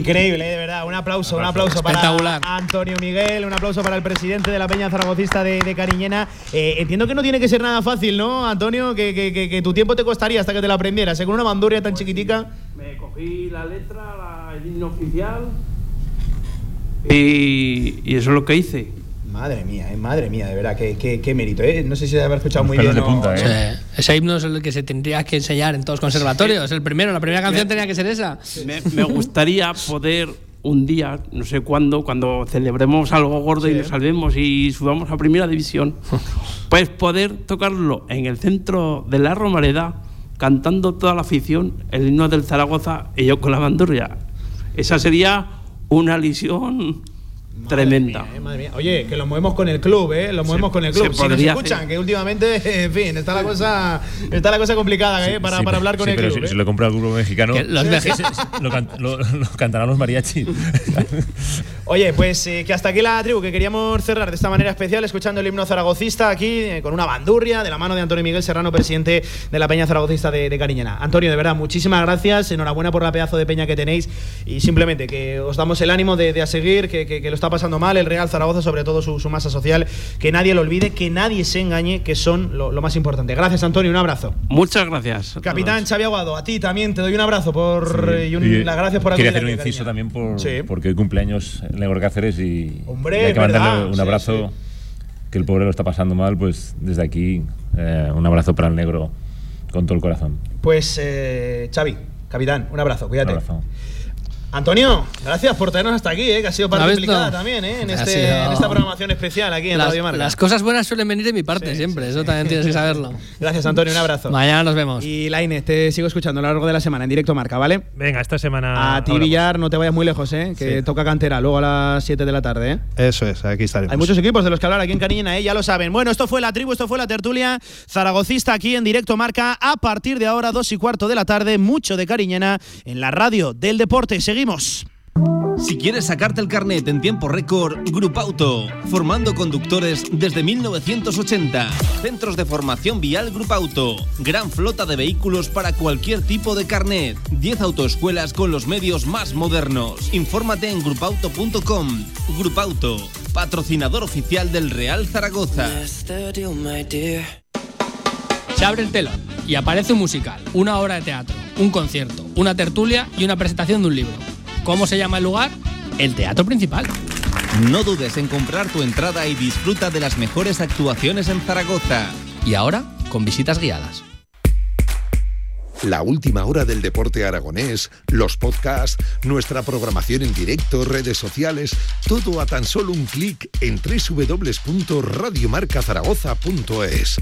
Increíble, de verdad. Un aplauso, un aplauso para Espectacular. Antonio Miguel, un aplauso para el presidente de la Peña Zaragocista de, de Cariñena. Eh, entiendo que no tiene que ser nada fácil, ¿no, Antonio? Que, que- que- que tu tiempo te costaría hasta que te la aprendieras. ¿eh? Con una bandurria tan chiquitica. Me cogí la letra, la, el himno oficial y, y eso es lo que hice. Madre mía, eh, madre mía, de verdad, qué, qué- qué mérito, ¿eh? No sé si haber escuchado muy bien. de o- punta, ¿eh? Sí, Ese himno es el que se tendría que enseñar en todos los conservatorios. El primero, la primera canción tenía que ser esa. Me, me gustaría poder un día, no sé cuándo, cuando celebremos algo gordo y nos salvemos y subamos a primera división, pues poder tocarlo en el centro de la Romareda, cantando toda la afición el himno del Zaragoza y yo con la bandurria. Esa sería una lesión tremenda. Eh, madre mía. Oye, que lo movemos con el club, ¿eh? Lo movemos Se- con el se club. Si nos escuchan, hacer. que últimamente, en fin, está la cosa, está la cosa complicada, ¿eh? Para, Sí, para hablar con sí, el pero club. si, ¿eh? si lo compra el grupo mexicano, los lo, can- lo- lo cantarán los mariachis. Oye, pues eh, que hasta aquí la tribu, que queríamos cerrar de esta manera especial, escuchando el himno zaragocista aquí, eh, con una bandurria de la mano de Antonio Miguel Serrano, presidente de la Peña Zaragocista de, de Cariñena. Antonio, de verdad, muchísimas gracias, enhorabuena por la pedazo de peña que tenéis y simplemente que os damos el ánimo de, de a seguir, que, que- que lo está pasando mal el Real Zaragoza, sobre todo su, su masa social, que nadie lo olvide, que nadie se engañe, que son lo, lo más importante. Gracias, Antonio, un abrazo. Muchas gracias. Capitán Xavi Aguado, a ti también te doy un abrazo por, y, un- Y las gracias por Quería hacer un aquí, inciso Cariñena. también por, Sí. porque hoy cumpleaños Negro Cáceres y, Hombre, y hay que mandarle un Sí, abrazo. Que el pobre lo está pasando mal, pues desde aquí eh, un abrazo para el negro con todo el corazón. Pues, eh, Xavi, capitán, un abrazo, cuídate. Un abrazo. Antonio, gracias por traernos hasta aquí, eh, que ha sido parte implicada también eh, en, este, sido- en esta programación especial aquí en Las, Radio Marca. las cosas buenas suelen venir de mi parte siempre, eso también tienes que saberlo. Gracias, Antonio, un abrazo. Mañana nos vemos. Y Laine, te sigo escuchando a lo largo de la semana en directo Marca, ¿vale? Venga, esta semana. A ti, hablamos. Villar, no te vayas muy lejos, ¿eh? que Sí. toca cantera luego a las 7 de la tarde. ¿eh? Eso es, aquí estaremos. Hay muchos equipos de los que hablar aquí en Cariñena, ¿eh? ya lo saben. Bueno, esto fue la tribu, esto fue la tertulia zaragocista aquí en directo marca. A partir de ahora, dos y cuarto de la tarde, mucho de Cariñena en la radio del deporte. Seguimos. Si quieres sacarte el carnet en tiempo récord, Grupauto, formando conductores desde 1980. Centros de formación vial Grupauto. Gran flota de vehículos para cualquier tipo de carnet. 10 autoescuelas con los medios más modernos. Infórmate en grupauto.com. Grupauto, patrocinador oficial del Real Zaragoza. Se abre el telón y aparece un musical, una obra de teatro, un concierto, una tertulia y una presentación de un libro. ¿Cómo se llama el lugar? El Teatro Principal. No dudes en comprar tu entrada y disfruta de las mejores actuaciones en Zaragoza. Y ahora, con visitas guiadas. La última hora del deporte aragonés, los podcasts, nuestra programación en directo, redes sociales, todo a tan solo un clic en www.radiomarcazaragoza.es.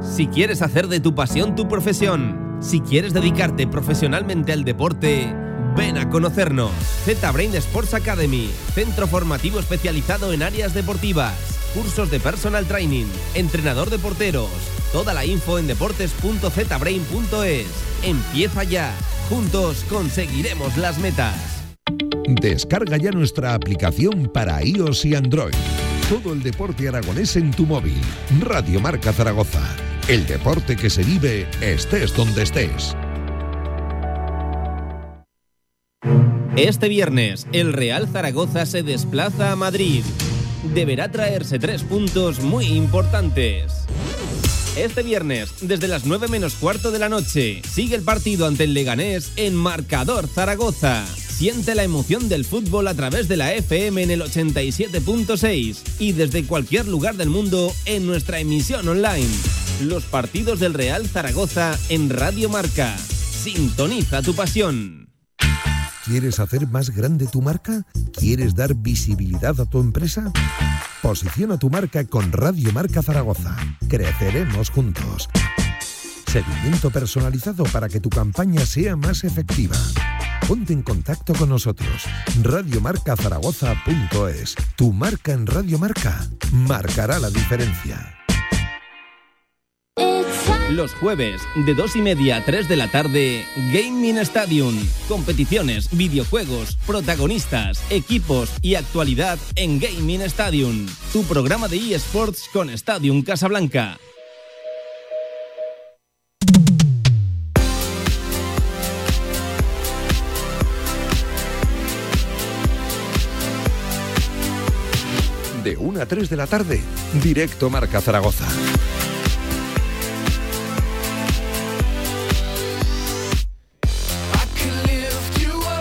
Si quieres hacer de tu pasión tu profesión, si quieres dedicarte profesionalmente al deporte, ven a conocernos. Z-Brain Sports Academy, centro formativo especializado en áreas deportivas, cursos de personal training, entrenador de porteros. Toda la info en deportes.zbrain.es. Empieza ya. Juntos conseguiremos las metas. Descarga ya nuestra aplicación para iOS y Android. Todo el deporte aragonés en tu móvil. Radio Marca Zaragoza. El deporte que se vive estés donde estés. Este viernes, el Real Zaragoza se desplaza a Madrid. Deberá traerse tres puntos muy importantes. Este viernes, desde las 9 menos cuarto de la noche, sigue el partido ante el Leganés en Marcador Zaragoza. Siente la emoción del fútbol a través de la FM en el 87.6 y desde cualquier lugar del mundo en nuestra emisión online. Los partidos del Real Zaragoza en Radio Marca. Sintoniza tu pasión. ¿Quieres hacer más grande tu marca? ¿Quieres dar visibilidad a tu empresa? Posiciona tu marca con Radio Marca Zaragoza. Creceremos juntos. Seguimiento personalizado para que tu campaña sea más efectiva. Ponte en contacto con nosotros. Radiomarcazaragoza.es. Tu marca en Radio Marca marcará la diferencia. Los jueves, de 2 y media a 3 de la tarde, Gaming Stadium. Competiciones, videojuegos, protagonistas, equipos y actualidad en Gaming Stadium. Tu programa de eSports con Stadium Casablanca. De 1 a 3 de la tarde, directo Marca Zaragoza.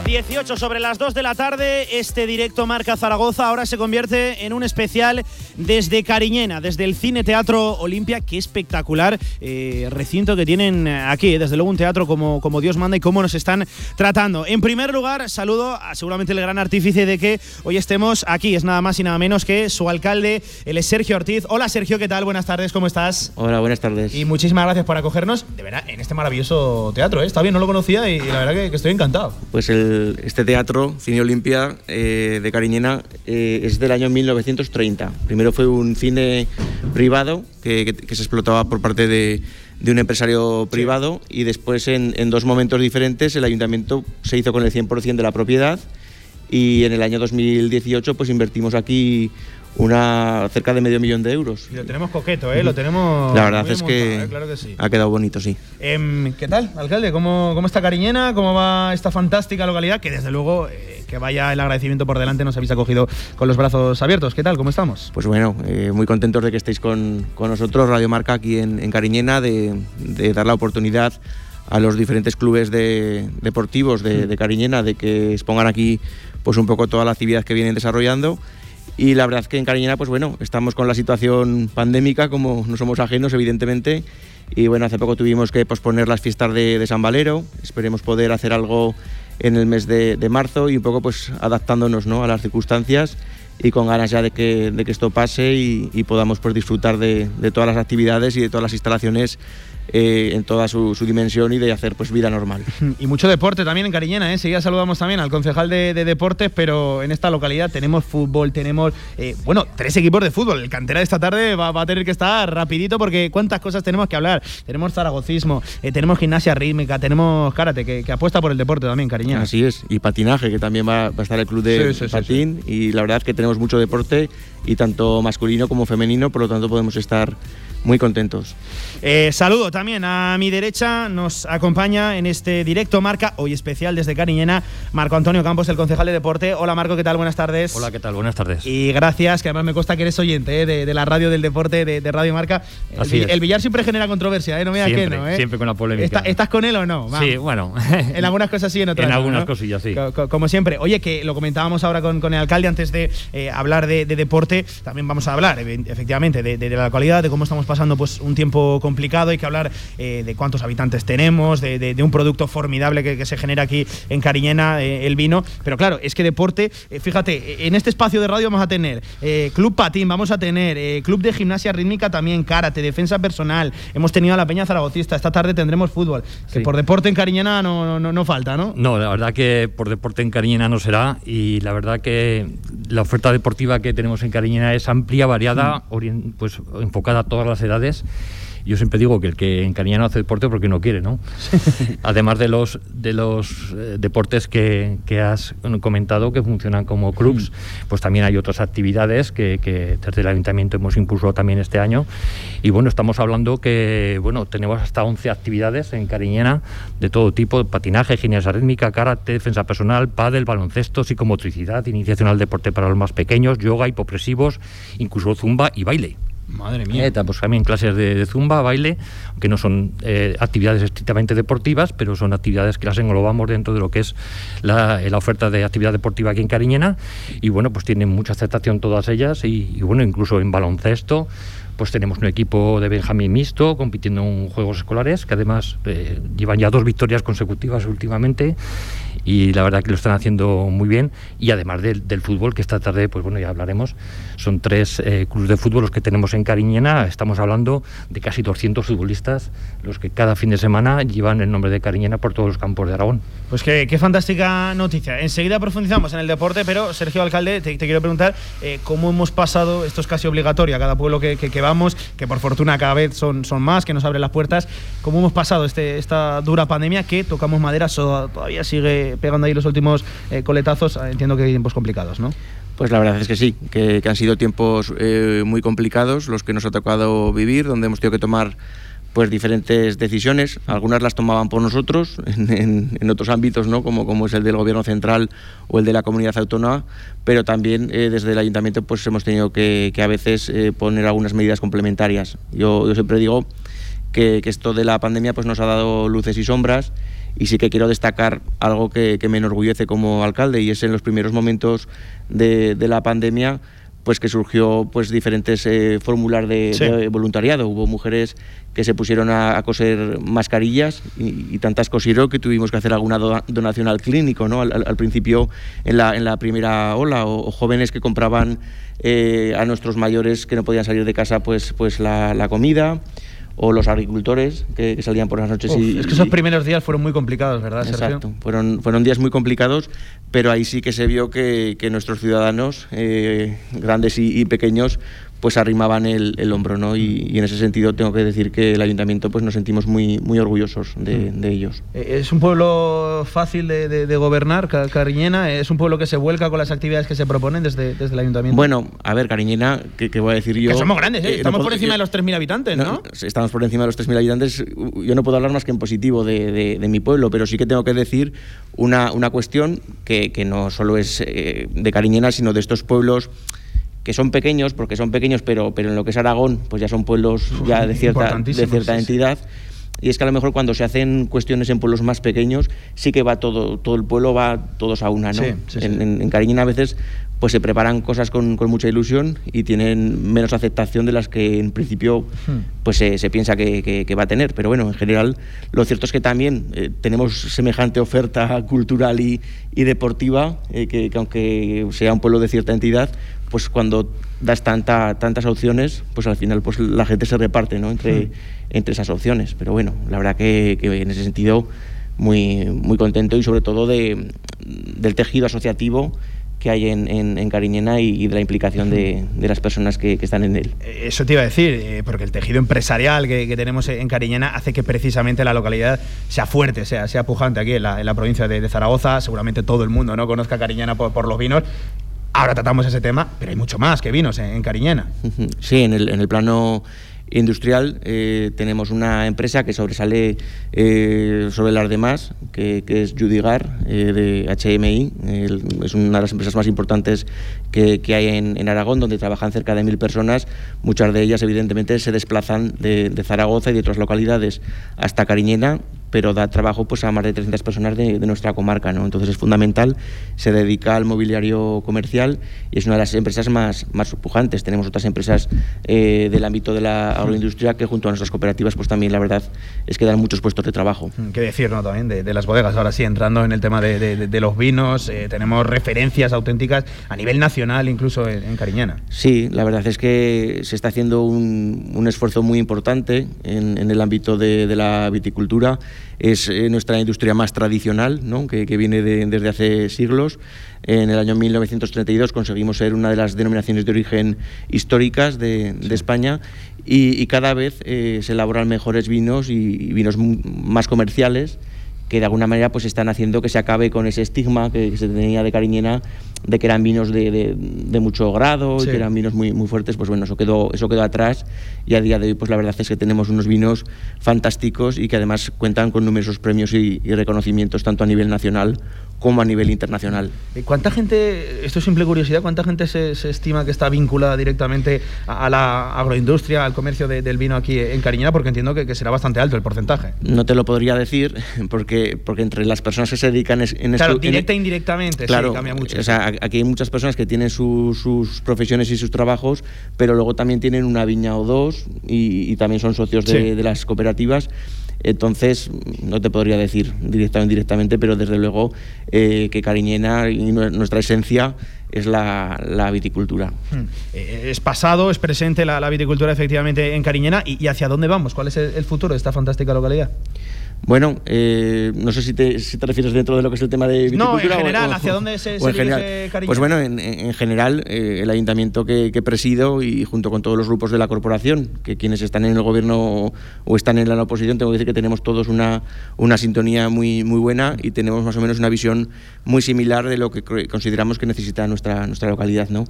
18 sobre las 2 de la tarde, este directo Marca Zaragoza ahora se convierte en un especial desde Cariñena, desde el Cine Teatro Olimpia. Qué espectacular eh, recinto que tienen aquí, desde luego un teatro como, como Dios manda y cómo nos están tratando. En primer lugar, saludo a seguramente el gran artífice de que hoy estemos aquí, es nada más y nada menos que su alcalde, es Sergio Ortiz. Hola Sergio, ¿qué tal? Buenas tardes, ¿cómo estás? Hola, buenas tardes. Y muchísimas gracias por acogernos, de verdad, en este maravilloso teatro. ¿eh? Está bien, no lo conocía y, la verdad que, que estoy encantado. Pues el este teatro, Cine Olimpia eh, de Cariñena, eh, es del año 1930. Primero fue un cine privado que, se explotaba por parte de, un empresario privado y después en, en, dos momentos diferentes el ayuntamiento se hizo con el 100% de la propiedad y en el año 2018 pues invertimos aquí una cerca de medio millón de euros. Y lo tenemos coqueto, ¿eh? Lo tenemos. La verdad es que, sí. ha quedado bonito, sí. Em, ¿Qué tal, alcalde? ¿Cómo, ¿Cómo está Cariñena? ¿Cómo va esta fantástica localidad? Que desde luego. Eh, que vaya el agradecimiento por delante, nos habéis acogido con los brazos abiertos. ¿Qué tal? ¿Cómo estamos? Pues bueno, eh, muy contentos de que estéis con, con nosotros, Radio Marca, aquí en, Cariñena, de, de, dar la oportunidad a los diferentes clubes de, deportivos de, de Cariñena de que expongan aquí pues un poco toda la actividad que vienen desarrollando y la verdad que en Cariñena, pues bueno, estamos con la situación pandémica, como no somos ajenos, evidentemente. Y bueno, hace poco tuvimos que posponer las fiestas de, San Valero. Esperemos poder hacer algo en el mes de, marzo y un poco pues adaptándonos ¿no? a las circunstancias y con ganas ya de que, de que esto pase y, podamos pues, disfrutar de, todas las actividades y de todas las instalaciones eh, en toda su, dimensión y de hacer pues vida normal. Y mucho deporte también en Cariñena, ¿eh? Seguida saludamos también al concejal de, deportes, pero en esta localidad tenemos fútbol, tenemos, eh, bueno, tres equipos de fútbol. El cantera de esta tarde va, a tener que estar rapidito porque cuántas cosas tenemos que hablar. Tenemos zaragocismo, eh, tenemos gimnasia rítmica, tenemos karate, que, apuesta por el deporte también, Cariñena. Así es, y patinaje, que también va, a estar el club de patín, y la verdad es que tenemos mucho deporte, y tanto masculino como femenino, por lo tanto podemos estar muy contentos. Saludo también a mi derecha, nos acompaña en este directo marca, hoy especial desde Cariñena, Marco Antonio Campos, el concejal de deporte. Hola Marco, ¿qué tal? Buenas tardes. Hola, ¿qué tal? Buenas tardes. Y gracias, que además me consta que eres oyente eh, de, la radio del deporte de, Radio Marca. El, el, billar siempre genera controversia, ¿eh? no me digas que no. ¿eh? Siempre con la polémica. ¿Estás con él o no? Sí, bueno. en algunas cosas sí, en otras En algunas cosillas sí. Como, siempre. Oye, que lo comentábamos ahora con, con el alcalde antes de hablar de, deporte, también vamos a hablar efectivamente de, la cualidad, de cómo estamos pasando pues un tiempo complicado, hay que hablar eh, de cuántos habitantes tenemos, de, un producto formidable que, se genera aquí en Cariñena, eh, el vino. Pero claro, es que deporte, eh, fíjate, en este espacio de radio vamos a tener Club Patín, vamos a tener Club de Gimnasia Rítmica también, Karate, Defensa Personal, hemos tenido a la Peña Zaragocista, esta tarde tendremos fútbol. Que por deporte en Cariñena no, no, no falta, ¿no? No, la verdad que por deporte en Cariñena no será y la verdad que la oferta deportiva que tenemos en Cariñena es amplia, variada, mm. pues enfocada a todas las edades yo siempre digo que el que en Cariñena no hace deporte porque no quiere, ¿no? Además de los, de los eh, deportes que, que, has comentado que funcionan como clubs, pues también hay otras actividades que, que, desde el ayuntamiento hemos impulsado también este año. Y bueno, estamos hablando que bueno, tenemos hasta 11 actividades en Cariñena de todo tipo, patinaje, gimnasia rítmica, karate, defensa personal, pádel, baloncesto, psicomotricidad, iniciación al deporte para los más pequeños, yoga, hipopresivos, incluso zumba y baile. Madre mía. Eh, también clases de, zumba, baile, aunque no son eh, actividades estrictamente deportivas, pero son actividades que las englobamos dentro de lo que es la, la, oferta de actividad deportiva aquí en Cariñena. Y bueno, pues tienen mucha aceptación todas ellas y, bueno, incluso en baloncesto pues tenemos un equipo de Benjamín mixto compitiendo en Juegos Escolares, que además eh, llevan ya dos victorias consecutivas últimamente y la verdad que lo están haciendo muy bien. Y además del, fútbol que esta tarde pues bueno ya hablaremos. Son tres eh, clubes de fútbol los que tenemos en Cariñena. Estamos hablando de casi 200 futbolistas los que cada fin de semana llevan el nombre de Cariñena por todos los campos de Aragón. Pues qué, fantástica noticia. Enseguida profundizamos en el deporte pero Sergio Alcalde te, quiero preguntar eh, cómo hemos pasado esto es casi obligatorio a cada pueblo que, que, vamos que por fortuna cada vez son, son más que nos abren las puertas. Cómo hemos pasado este, esta dura pandemia que tocamos madera todavía sigue pegando ahí los últimos eh, coletazos, ah, entiendo que hay tiempos complicados, ¿no? Pues la verdad es que sí, que, han sido tiempos eh, muy complicados los que nos ha tocado vivir, donde hemos tenido que tomar pues diferentes decisiones. Algunas las tomaban por nosotros en, en, otros ámbitos, ¿no? como, como es el del gobierno central o el de la comunidad autónoma, pero también eh, desde el ayuntamiento pues hemos tenido que, que a veces eh, poner algunas medidas complementarias. Yo, yo siempre digo que, que, esto de la pandemia pues nos ha dado luces y sombras y sí que quiero destacar algo que, que me enorgullece como alcalde y es en los primeros momentos de, de la pandemia pues que surgió pues diferentes eh, fórmulas de, sí. de, voluntariado. Hubo mujeres que se pusieron a, a coser mascarillas y, y, tantas cosieron que tuvimos que hacer alguna do, donación al clínico, ¿no? Al, al, principio en la, en la primera ola, o, o jóvenes que compraban eh, a nuestros mayores que no podían salir de casa pues, pues la, la comida o los agricultores que, que, salían por las noches. Uf, y, es que esos primeros días fueron muy complicados, ¿verdad, Sergio? Exacto, fueron, fueron días muy complicados, pero ahí sí que se vio que, que nuestros ciudadanos, eh, grandes y, y, pequeños, pues arrimaban el, el hombro, ¿no? Y, y, en ese sentido tengo que decir que el ayuntamiento pues nos sentimos muy, muy orgullosos de, de ellos. Eh, ¿Es un pueblo fácil de, de, de, gobernar, Cariñena? ¿Es un pueblo que se vuelca con las actividades que se proponen desde, desde el ayuntamiento? Bueno, a ver, Cariñena, ¿qué, qué voy a decir yo? Que somos grandes, ¿eh? Estamos no por encima yo, de los 3.000 habitantes, ¿no? ¿no? Estamos por encima de los 3.000 habitantes. Yo no puedo hablar más que en positivo de, mi pueblo, pero sí que tengo que decir una, una cuestión que, que no solo es eh, de Cariñena, sino de estos pueblos que son pequeños, porque son pequeños, pero, pero en lo que es Aragón, pues ya son pueblos ya de cierta, de cierta sí, entidad. Sí. Y es que a lo mejor cuando se hacen cuestiones en pueblos más pequeños, sí que va todo, todo el pueblo va todos a una, ¿no? Sí, en, en, en Cariñena a veces pues se preparan cosas con, con, mucha ilusión y tienen menos aceptación de las que en principio hmm. pues se, se piensa que, que, que, va a tener. Pero bueno, en general lo cierto es que también eh, tenemos semejante oferta cultural y, y deportiva eh, que, que, aunque sea un pueblo de cierta entidad, pues cuando das tanta, tantas opciones, pues al final pues la gente se reparte ¿no? entre, hmm. entre esas opciones. Pero bueno, la verdad que, que en ese sentido muy, muy contento y sobre todo de, del tejido asociativo que hay en, en, en Cariñena y, y, de la implicación de, de las personas que, que, están en él. Eso te iba a decir, eh, porque el tejido empresarial que, que, tenemos en Cariñena hace que precisamente la localidad sea fuerte, sea, sea pujante aquí en la, en la provincia de, de, Zaragoza. Seguramente todo el mundo no conozca Cariñena por, por los vinos. Ahora tratamos ese tema, pero hay mucho más que vinos en, en Cariñena. Sí, en el, en el plano industrial eh, tenemos una empresa que sobresale eh, sobre las demás, que, es Judigar eh, de HMI. Es una de las empresas más importantes que, hay en, en, Aragón, donde trabajan cerca de mil personas. Muchas de ellas, evidentemente, se desplazan de, de Zaragoza y de otras localidades hasta Cariñena pero da trabajo pues, a más de 300 personas de, de, nuestra comarca. ¿no? Entonces es fundamental, se dedica al mobiliario comercial y es una de las empresas más, más pujantes. Tenemos otras empresas eh, del ámbito de la agroindustria que junto a nuestras cooperativas pues también la verdad es que dan muchos puestos de trabajo. Mm, qué decir ¿no? también de, de, las bodegas. Ahora sí, entrando en el tema de, de los vinos, eh, tenemos referencias auténticas a nivel nacional incluso en, en, Cariñena. Sí, la verdad es que se está haciendo un, un esfuerzo muy importante en, en el ámbito de, de la viticultura es eh, nuestra industria más tradicional, ¿no? que, que, viene de, desde hace siglos. En el año 1932 conseguimos ser una de las denominaciones de origen históricas de, de España y, y, cada vez eh, se elaboran mejores vinos y, y vinos más comerciales que de alguna manera pues están haciendo que se acabe con ese estigma que, se tenía de Cariñena de que eran vinos de, de, de mucho grado sí. y que eran vinos muy, muy fuertes, pues bueno, eso quedó, eso quedó atrás y a día de hoy pues la verdad es que tenemos unos vinos fantásticos y que además cuentan con numerosos premios y, y reconocimientos tanto a nivel nacional como a nivel internacional. ¿Cuánta gente, esto es simple curiosidad, cuánta gente se, se estima que está vinculada directamente a, a la agroindustria, al comercio de, del vino aquí en Cariñena? Porque entiendo que, que, será bastante alto el porcentaje. No te lo podría decir, porque, porque entre las personas que se dedican en, en claro, directa e indirectamente, claro, sí, cambia mucho. O sea, aquí hay muchas personas que tienen su, sus profesiones y sus trabajos, pero luego también tienen una viña o dos y, y también son socios de, sí. de las cooperativas. Entonces, no te podría decir directa o indirectamente, pero desde luego eh, que Cariñena y nuestra esencia es la, la viticultura. Hmm. Eh, es pasado, es presente la, viticultura efectivamente en Cariñena. ¿Y, ¿Y, hacia dónde vamos? ¿Cuál es el futuro de esta fantástica localidad? Bueno, eh, no sé si te, si te, refieres dentro de lo que es el tema de viticultura. No, en general, ¿hacia dónde se, se en general. Pues bueno, en, en general, eh, el ayuntamiento que, que, presido y junto con todos los grupos de la corporación, que quienes están en el gobierno o están en la oposición, tengo que decir que tenemos todos una, una sintonía muy, muy buena y tenemos más o menos una visión muy similar de lo que consideramos que necesita nuestra, nuestra localidad. ¿no?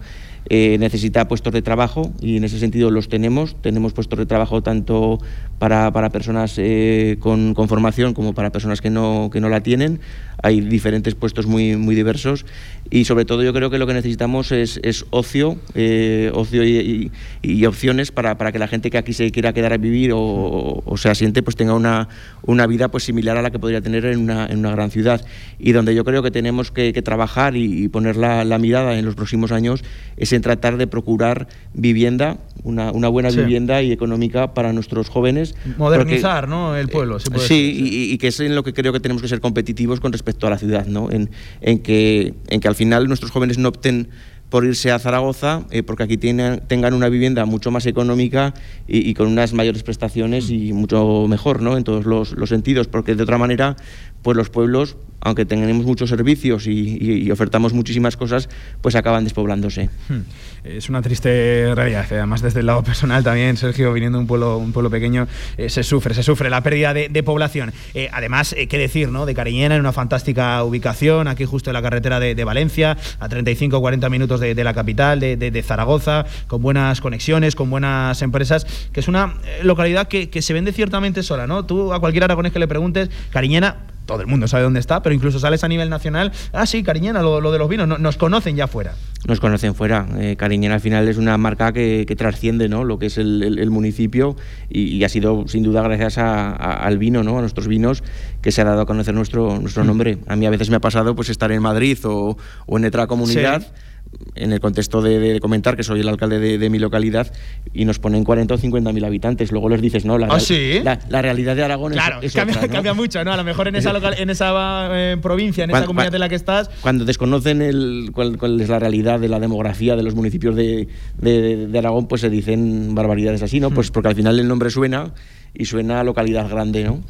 Eh, necesita puestos de trabajo y en ese sentido los tenemos. Tenemos puestos de trabajo tanto para, para personas eh, con, con, formación como para personas que no, que no la tienen. Hay diferentes puestos muy, muy diversos y sobre todo yo creo que lo que necesitamos es, es ocio, eh, ocio y, y, opciones para, para, que la gente que aquí se quiera quedar a vivir o, o se asiente pues tenga una, una vida pues similar a la que podría tener en una, en una gran ciudad y donde yo creo que tenemos que, que trabajar y, y poner la, la, mirada en los próximos años es en tratar de procurar vivienda, una, una buena sí. vivienda y económica para nuestros jóvenes. Modernizar porque, ¿no? el pueblo. sí, y, y, que es en lo que creo que tenemos que ser competitivos con respecto a la ciudad, ¿no? en, que, en que al final nuestros jóvenes no opten por irse a Zaragoza, eh, porque aquí tienen, tengan una vivienda mucho más económica y, con unas mayores prestaciones y mucho mejor, ¿no? En todos los, sentidos, porque de otra manera, pues los pueblos, aunque tenemos muchos servicios y, ofertamos muchísimas cosas, pues acaban despoblándose. Hmm. Es una triste realidad. Además, desde el lado personal también, Sergio, viniendo de un pueblo, un pueblo pequeño, eh, se sufre, se sufre la pérdida de, población. Eh, además, eh, qué decir, ¿no? De Cariñena, en una fantástica ubicación, aquí justo en la carretera de, Valencia, a 35-40 minutos de, la capital, de, Zaragoza, con buenas conexiones, con buenas empresas, que es una localidad que, que se vende ciertamente sola, ¿no? Tú a cualquier aragonés que le preguntes, Cariñena, todo el mundo sabe dónde está, pero incluso sales a nivel nacional, ah, sí, Cariñena, lo, lo de los vinos, no, nos conocen ya fuera. Nos conocen fuera. Eh, Cariñena al final es una marca que, que trasciende ¿no? lo que es el, el, el municipio y, y, ha sido sin duda gracias a, a, al vino, ¿no? a nuestros vinos, que se ha dado a conocer nuestro, nuestro nombre. A mí a veces me ha pasado pues estar en Madrid o, o en otra comunidad. Sí en el contexto de, de, comentar que soy el alcalde de, de mi localidad y nos ponen 40 o 50 mil habitantes. Luego les dices, no, la, ¿Ah, sí? la, la, realidad de Aragón claro, es, es cambia, otra, ¿no? cambia, mucho, ¿no? A lo mejor en esa, local, en esa eh, provincia, en cuando, esa comunidad en la que estás. Cuando desconocen el, cuál, cuál, es la realidad de la demografía de los municipios de, de Aragón, pues se dicen barbaridades así, ¿no? Hmm. Pues porque al final el nombre suena y suena a localidad grande, ¿no?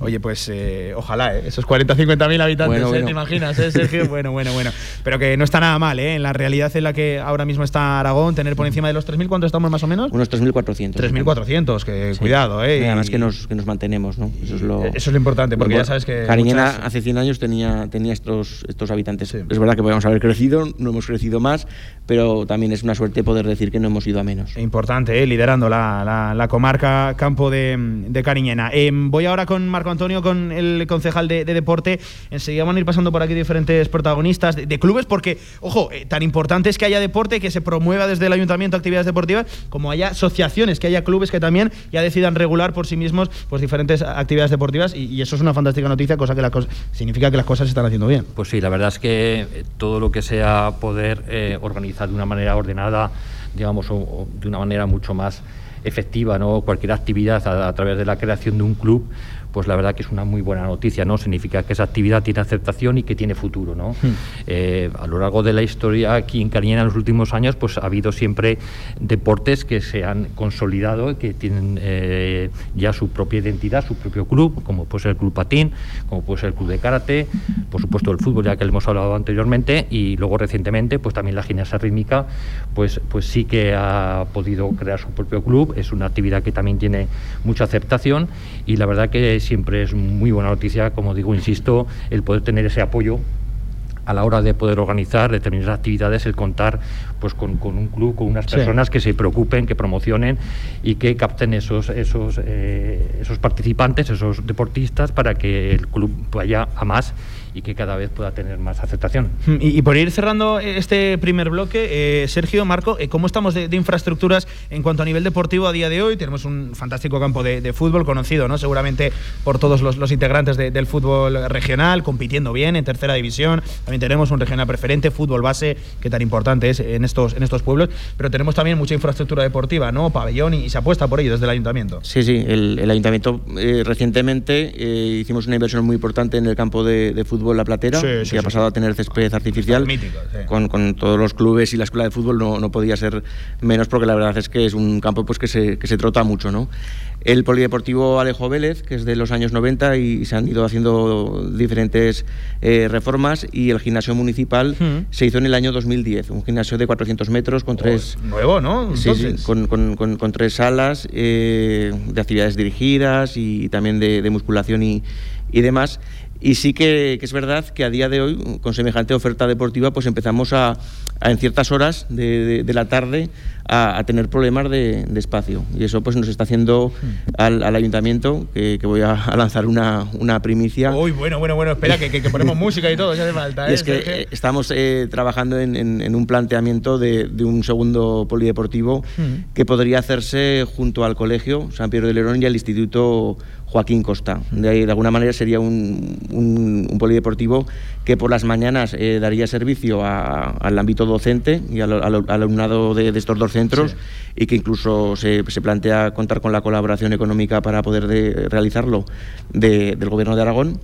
Oye, pues eh, ojalá, ¿eh? esos 40 50 mil habitantes, bueno, ¿eh? bueno. ¿te imaginas, eh, Sergio? bueno, bueno, bueno. Pero que no está nada mal, ¿eh? En la realidad en la que ahora mismo está Aragón, tener por encima de los 3.000, ¿cuántos estamos más o menos? Unos 3.400. 3.400, que sí. cuidado, ¿eh? Y además que nos, que nos mantenemos, ¿no? Eso es lo, Eso es lo importante, porque bueno, ya sabes que. Cariñena muchas... hace 100 años tenía, tenía estos, estos habitantes. Sí. Es verdad que podemos haber crecido, no hemos crecido más, pero también es una suerte poder decir que no hemos ido a menos. Importante, ¿eh? liderando la, la, la comarca Campo de, de Cariñena. Eh, voy ahora con Marco Antonio, con el concejal de, de, deporte. Enseguida van a ir pasando por aquí diferentes protagonistas de, clubes, porque, ojo, eh, tan importante es que haya deporte, que se promueva desde el ayuntamiento actividades deportivas, como haya asociaciones, que haya clubes que también ya decidan regular por sí mismos pues diferentes actividades deportivas y, eso es una fantástica noticia, cosa que significa que las cosas se están haciendo bien. Pues sí, la verdad es que todo lo que sea poder eh, organizar de una manera ordenada, digamos, o, de una manera mucho más efectiva, ¿no? cualquier actividad a, través de la creación de un club, pues la verdad que es una muy buena noticia, ¿no? Significa que esa actividad tiene aceptación y que tiene futuro, ¿no? Hmm. Eh, a lo largo de la historia aquí en Cariñena en los últimos años, pues ha habido siempre deportes que se han consolidado, que tienen eh, ya su propia identidad, su propio club, como puede ser el Club Patín, como puede ser el Club de Karate, por supuesto el fútbol, ya que le hemos hablado anteriormente, y luego recientemente, pues también la gimnasia rítmica, pues, pues sí que ha podido crear su propio club, es una actividad que también tiene mucha aceptación y la verdad que siempre es muy buena noticia, como digo, insisto, el poder tener ese apoyo a la hora de poder organizar determinadas actividades, el contar pues con, con un club, con unas personas sí. que se preocupen, que promocionen y que capten esos, esos, eh, esos participantes, esos deportistas, para que el club vaya a más y que cada vez pueda tener más aceptación. Y, y por ir cerrando este primer bloque, eh, Sergio, Marco, eh, ¿cómo estamos de, de, infraestructuras en cuanto a nivel deportivo a día de hoy? Tenemos un fantástico campo de, de fútbol conocido, ¿no? Seguramente por todos los, los integrantes de, del fútbol regional, compitiendo bien en tercera división. También tenemos un regional preferente, fútbol base, que tan importante es en estos, en estos pueblos. Pero tenemos también mucha infraestructura deportiva, ¿no? Pabellón y, y se apuesta por ello desde el ayuntamiento. Sí, sí. El, el ayuntamiento eh, recientemente eh, hicimos una inversión muy importante en el campo de, de fútbol fútbol La Platera, Sí, que sí, ha sí, pasado a tener césped artificial. Mítico, con, con todos los clubes y la escuela de fútbol no, no podía ser menos porque la verdad es que es un campo pues que se, que se trota mucho, ¿no? El polideportivo Alejo Vélez, que es de los años 90 y se han ido haciendo diferentes eh, reformas y el gimnasio municipal se hizo en el año 2010, un gimnasio de 400 metros con tres... Nuevo, ¿no? Entonces. con, con- con- con tres salas eh, de actividades dirigidas y también de, de musculación y, y demás. Y sí que, que es verdad que a día de hoy, con semejante oferta deportiva, pues empezamos a, a en ciertas horas de, de- de la tarde a, a tener problemas de, de espacio. Y eso pues nos está haciendo al, al ayuntamiento, que, que voy a, lanzar una, una primicia. Uy, bueno, bueno, bueno, espera, que, ponemos música y todo, si hace falta. Y ¿eh, es que eh, estamos eh, trabajando en, en- en un planteamiento de, un segundo polideportivo Mm. que podría hacerse junto al colegio San Pedro de Lerón y al Instituto Joaquín Costa. De, ahí, de alguna manera sería un, un- un polideportivo que por las mañanas eh, daría servicio a- al ámbito docente y al, al- al alumnado de, de estos dos centros y que incluso se, se plantea contar con la colaboración económica para poder de- realizarlo de- del Gobierno de Aragón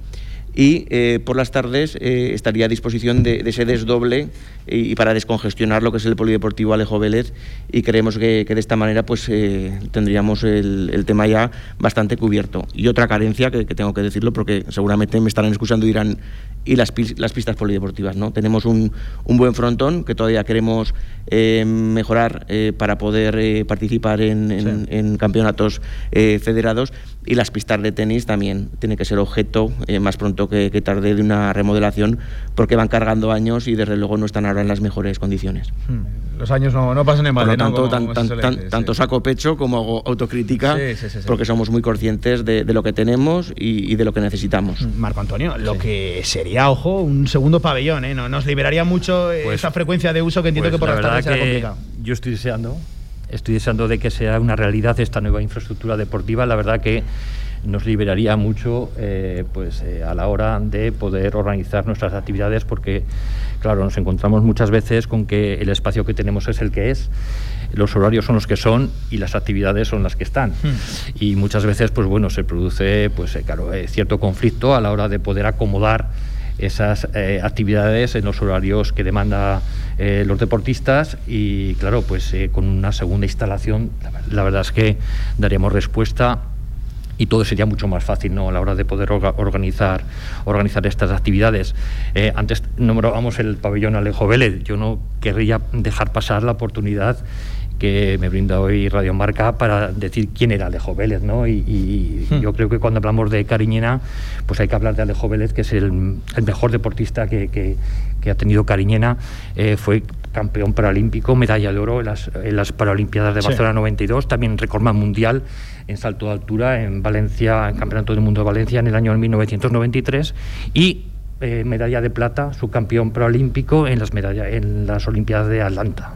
y eh, por las tardes eh, estaría a disposición de, de ese desdoble y, para descongestionar lo que es el polideportivo Alejo Vélez y creemos que, de esta manera pues eh, tendríamos el, tema ya bastante cubierto. Y otra carencia que, tengo que decirlo porque seguramente me estarán escuchando y dirán y las, pis- las pistas polideportivas. ¿no? Tenemos un buen frontón que todavía queremos eh, mejorar eh, para poder eh, participar en, en- en campeonatos eh, federados y las pistas de tenis también tienen que ser objeto eh, más pronto que, que tarde de una remodelación porque van cargando años y desde luego no están ahora en las mejores condiciones. Hmm. Los años no, no pasan en Por balde, lo ¿no? tanto, Como- tan- tan- tan- sí. tanto saco pecho como hago autocrítica, Sí, sí, sí, sí. porque somos muy conscientes de, de lo que tenemos y, y de lo que necesitamos. Marco Antonio, lo que sería, ojo, un segundo pabellón, ¿eh? No, nos liberaría mucho eh, Pues- esa frecuencia de uso que entiendo Pues que por la las verdad que complicado. Yo estoy deseando, estoy deseando de que sea una realidad esta nueva infraestructura deportiva. La verdad que nos liberaría mucho eh, pues, eh, a la hora de poder organizar nuestras actividades porque, claro, nos encontramos muchas veces con que el espacio que tenemos es el que es, los horarios son los que son y las actividades son las que están. Y muchas veces, pues bueno, se produce, pues eh, claro, cierto conflicto a la hora de poder acomodar esas actividades en los horarios que demanda eh, los deportistas y claro pues eh, con una segunda instalación la, ver- la verdad es que daríamos respuesta y todo sería mucho más fácil ¿no? a la hora de poder orga- organizar organizar estas actividades Eh, antes nombrábamos el pabellón Alejo Vélez yo no querría dejar pasar la oportunidad que me brinda hoy Radio Marca para decir quién era Alejo Vélez, ¿no? Y, y Hmm. yo creo que cuando hablamos de Cariñena, pues hay que hablar de Alejo Vélez, que es el, el mejor deportista que, que- que ha tenido Cariñena. Eh, fue campeón paralímpico, medalla de oro en las, en las Paralimpiadas de Sí. Barcelona 92, también recordman mundial en salto de altura en Valencia, en Campeonato del Mundo de Valencia en el año 1993 y eh, medalla de plata, subcampeón paralímpico en las, medalla- en las Olimpiadas de Atlanta.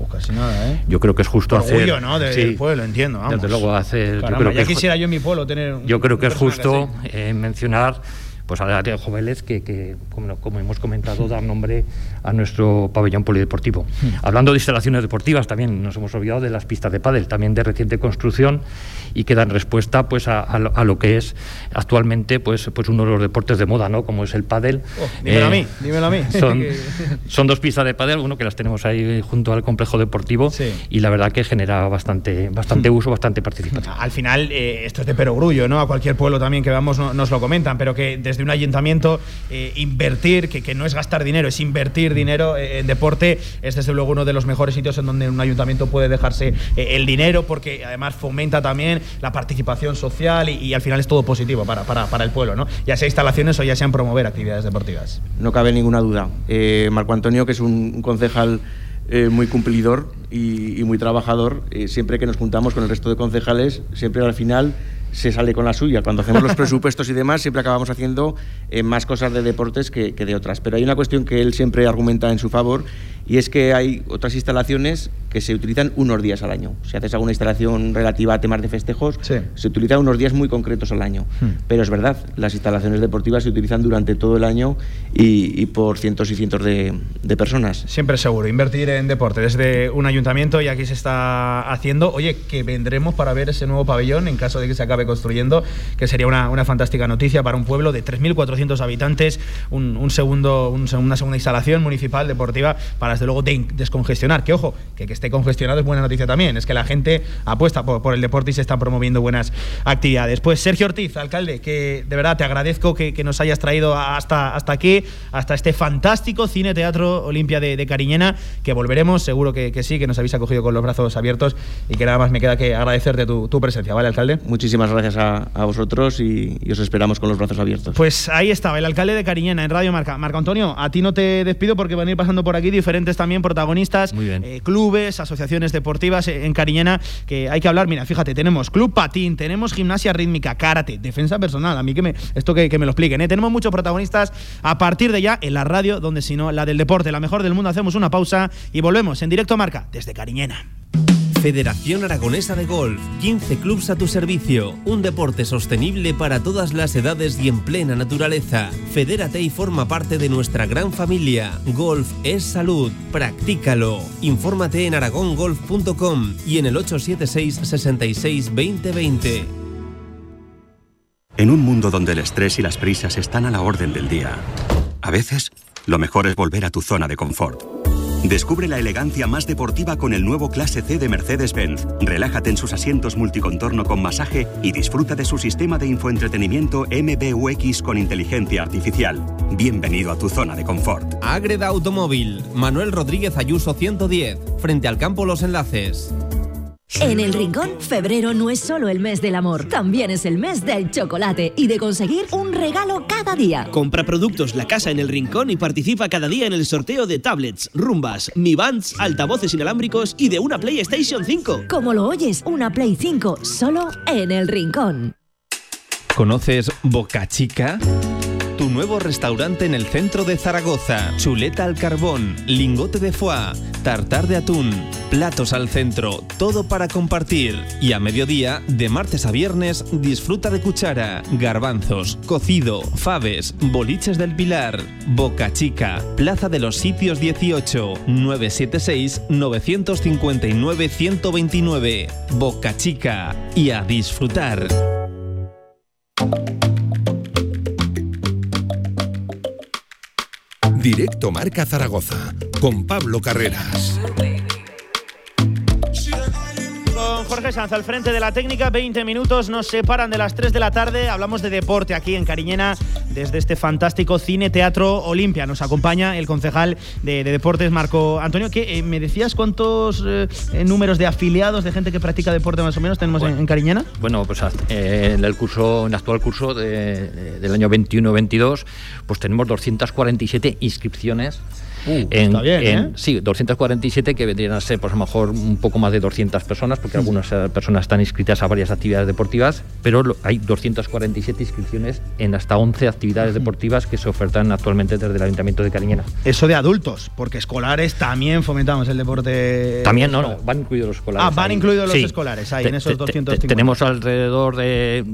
Oh, casi nada, ¿eh? Yo creo que es justo hacer. Orgullo, ¿no? Del Sí, pueblo, entiendo, vamos. Desde luego, hacer. yo creo que ya es ju- quisiera yo en mi pueblo tener. un- yo creo que es justo eh, mencionar pues a Vélez que, que, como, como hemos comentado, dar nombre a nuestro pabellón polideportivo. Hmm. Hablando de instalaciones deportivas, también nos hemos olvidado de las pistas de pádel, también de reciente construcción y que dan respuesta pues a, a lo, a lo que es actualmente pues, pues uno de los deportes de moda, ¿no? Como es el pádel. Oh, dímelo a Eh, mí, dímelo a mí. Son, son dos pistas de pádel, uno que las tenemos ahí junto al complejo deportivo y la verdad que genera bastante, bastante Hmm. uso, bastante participación. Al final, eh, esto es de perogrullo, ¿no? A cualquier pueblo también que vamos no- nos lo comentan, pero que desde un ayuntamiento eh, invertir, que, que no es gastar dinero, es invertir dinero eh, en deporte, es desde luego uno de los mejores sitios en donde un ayuntamiento puede dejarse eh, el dinero, porque además fomenta también la participación social y, al final es todo positivo para, para, para el pueblo, ¿no? Ya sea instalaciones o ya sean promover actividades deportivas. No cabe ninguna duda. Eh, Marco Antonio, que es un, concejal muy cumplidor y, muy trabajador, siempre que nos juntamos con el resto de concejales, siempre al final se sale con la suya. Cuando hacemos los presupuestos y demás, siempre acabamos haciendo eh, más cosas de deportes que, que de otras. Pero hay una cuestión que él siempre argumenta en su favor y es que hay otras instalaciones que se utilizan unos días al año. Si haces alguna instalación relativa a temas de festejos, se utilizan unos días muy concretos al año. Hmm. Pero es verdad, las instalaciones deportivas se utilizan durante todo el año y, y por cientos y cientos de, de personas. Siempre seguro, invertir en deporte desde un ayuntamiento y aquí se está haciendo. Oye, que vendremos para ver ese nuevo pabellón en caso de que se acabe construyendo, que sería una, una fantástica noticia para un pueblo de 3.400 habitantes, un, un segundo, un seg- una segunda instalación municipal deportiva para desde luego de- descongestionar. Que ojo, que, que esté congestionado es buena noticia también, es que la gente apuesta por, por el deporte y se están promoviendo buenas actividades. Pues Sergio Ortiz, alcalde, que de verdad te agradezco que, que nos hayas traído hasta, hasta aquí, hasta este fantástico cine teatro Olimpia de, de Cariñena, que volveremos, seguro que, que sí, que nos habéis acogido con los brazos abiertos y que nada más me queda que agradecerte tu, tu presencia, ¿vale, alcalde? Muchísimas gracias a, a vosotros y, y os esperamos con los brazos abiertos. Pues ahí estaba el alcalde de Cariñena en Radio Marca. Marco Antonio, a ti no te despido porque van a ir pasando por aquí diferentes también protagonistas, eh, clubes, asociaciones deportivas eh, en Cariñena que hay que hablar. Mira, fíjate, tenemos Club Patín, tenemos gimnasia rítmica, karate, defensa personal. A mí que me, esto que, que me lo expliquen. ¿eh? Tenemos muchos protagonistas a partir de ya en la radio, donde si no, la del deporte, la mejor del mundo. Hacemos una pausa y volvemos en directo Marca desde Cariñena. Federación Aragonesa de Golf, 15 clubs a tu servicio, un deporte sostenible para todas las edades y en plena naturaleza. Fedérate y forma parte de nuestra gran familia. Golf es salud, practícalo. Infórmate en aragongolf.com y en el 876 66 2020. En un mundo donde el estrés y las prisas están a la orden del día, a veces lo mejor es volver a tu zona de confort. Descubre la elegancia más deportiva con el nuevo Clase C de Mercedes-Benz. Relájate en sus asientos multicontorno con masaje y disfruta de su sistema de infoentretenimiento MBUX con inteligencia artificial. Bienvenido a tu zona de confort. Ágreda Automóvil, Manuel Rodríguez Ayuso 110, frente al campo Los Enlaces. En el Rincón, febrero no es solo el mes del amor, también es el mes del chocolate y de conseguir un regalo cada día. Compra productos La Casa en el Rincón y participa cada día en el sorteo de tablets, rumbas, Mi Bands, altavoces inalámbricos y de una PlayStation 5. Como lo oyes, una Play 5 solo en el Rincón. ¿Conoces Boca Chica? Tu nuevo restaurante en el centro de Zaragoza. Chuleta al carbón, lingote de foie, tartar de atún, platos al centro, todo para compartir. Y a mediodía, de martes a viernes, disfruta de cuchara, garbanzos, cocido, faves, boliches del Pilar. Boca Chica, Plaza de los Sitios 18, 976 959 129. Boca Chica. Y a disfrutar. Directo Marca Zaragoza con Pablo Carreras. Con Jorge Sanz al frente de la técnica, 20 minutos nos separan de las 3 de la tarde. Hablamos de deporte aquí en Cariñena desde este fantástico cine Teatro Olimpia. Nos acompaña el concejal de, de deportes, Marco Antonio. Que, eh, ¿Me decías cuántos eh, eh, números de afiliados, de gente que practica deporte más o menos tenemos en, en Cariñena? Bueno, pues eh, en el curso, en el actual curso de- de- del año 21-22, pues tenemos 247 inscripciones. En, está bien, en- ¿eh? Sí, 247 que vendrían a ser, pues a lo mejor un poco más de 200 personas, porque algunas eh, personas están inscritas a varias actividades deportivas, pero lo- hay 247 inscripciones en hasta 11 actividades deportivas que se ofertan actualmente desde el Ayuntamiento de Cariñena. Eso de adultos, porque escolares también fomentamos el deporte. También, no, no, van incluidos los escolares. Ah, van ahí. incluidos los Sí. escolares ahí, Te- en esos te- te- 250. Tenemos alrededor de,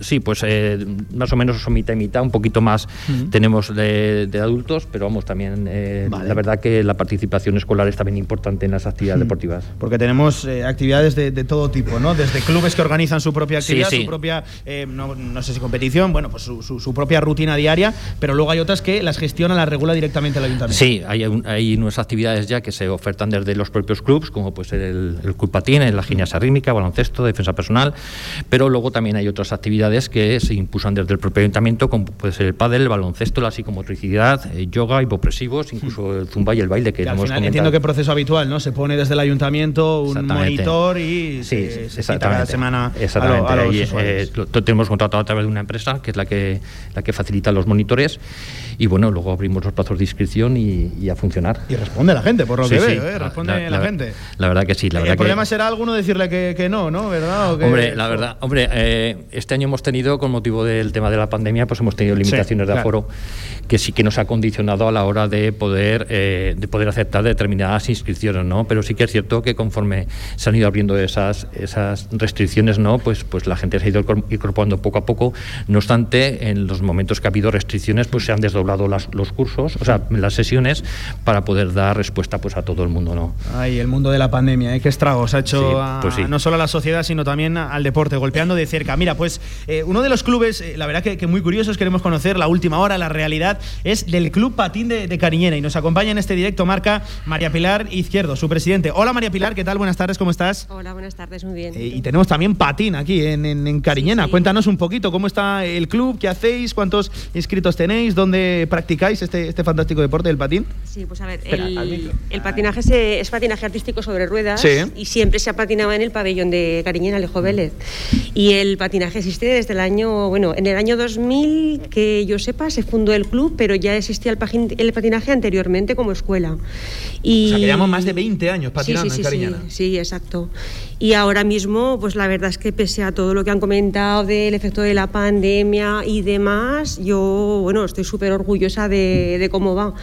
sí, pues eh, más o menos son mitad y mitad, un poquito más tenemos de, de adultos, pero vamos, también eh, la verdad que la participación escolar es también importante en las actividades deportivas. Porque tenemos eh, actividades de, de todo tipo, ¿no? Desde clubes que organizan su propia actividad, sí. su propia, eh, no, no sé si competición, bueno, pues su, su- su propia rutina diaria, pero luego hay otras que las gestiona, las regula directamente el ayuntamiento. Sí, hay, un- hay unas actividades ya que se ofertan desde los propios clubes, como puede ser el, el club patín, la gimnasia rítmica, baloncesto, defensa personal, pero luego también hay otras actividades que se impulsan desde el propio ayuntamiento, como puede ser el pádel, el baloncesto, la psicomotricidad, eh, yoga, hipopresivos, incluso el zumba y el baile que Que al hemos final comentado. entiendo que proceso habitual, ¿no? Se pone desde el ayuntamiento un Exactamente. monitor y Sí, se, sí, se cita cada exactamente. semana a, lo- Exactamente. a los usuarios. eh, lo- tenemos contratado a través de una empresa que es la que, la que facilita los monitores y bueno, luego abrimos los plazos de inscripción y, a funcionar. Y responde la gente, por lo que veo, ¿eh? responde la, gente. La verdad que sí. La el verdad problema será alguno decirle que, no, ¿no? ¿Verdad? hombre, la verdad, hombre, eh, este año hemos tenido, con motivo del tema de la pandemia, pues hemos tenido limitaciones de aforo que sí que nos ha condicionado a la hora de poder, eh, de poder aceptar determinadas inscripciones, ¿no? Pero sí que es cierto que conforme se han ido abriendo esas, esas restricciones, ¿no? Pues, pues la gente se ha ido incorporando poco a poco. No obstante, en los momentos que ha habido restricciones, pues se han desdoblado las, los cursos, o sea, las sesiones, para poder dar respuesta pues a todo el mundo, ¿no? Ay, el mundo de la pandemia, ¿eh? qué estragos ha hecho pues no solo a la sociedad, sino también al deporte, golpeando de cerca. Mira, pues eh, uno de los clubes, eh, la verdad que, que muy curiosos, queremos conocer la última hora, la realidad, es del Club Patín de, de Cariñena y nos acompaña en este directo marca María Pilar Izquierdo, su presidente. Hola María Pilar, ¿qué tal? Buenas tardes, ¿cómo estás? Hola, buenas tardes, muy bien. y tenemos también patín aquí en, en, Cariñena. Cuéntanos un poquito cómo está el club, qué hacéis, cuántos inscritos tenéis, dónde practicáis este, este fantástico deporte del patín. Sí, pues a ver, el, patinaje es, patinaje artístico sobre ruedas y siempre se ha patinado en el pabellón de Cariñena, Alejo Vélez. Y el patinaje existe desde el año, bueno, en el año 2000, que yo sepa, se fundó el club, pero ya existía el, el patinaje anteriormente como escuela. Y, o sea, que llevamos más de 20 años patinando sí, sí, sí, Sí, exacto. Y ahora mismo, pues la verdad es que pese a todo lo que han comentado del efecto de la pandemia y demás, yo, bueno, estoy súper orgullosa de, cómo va.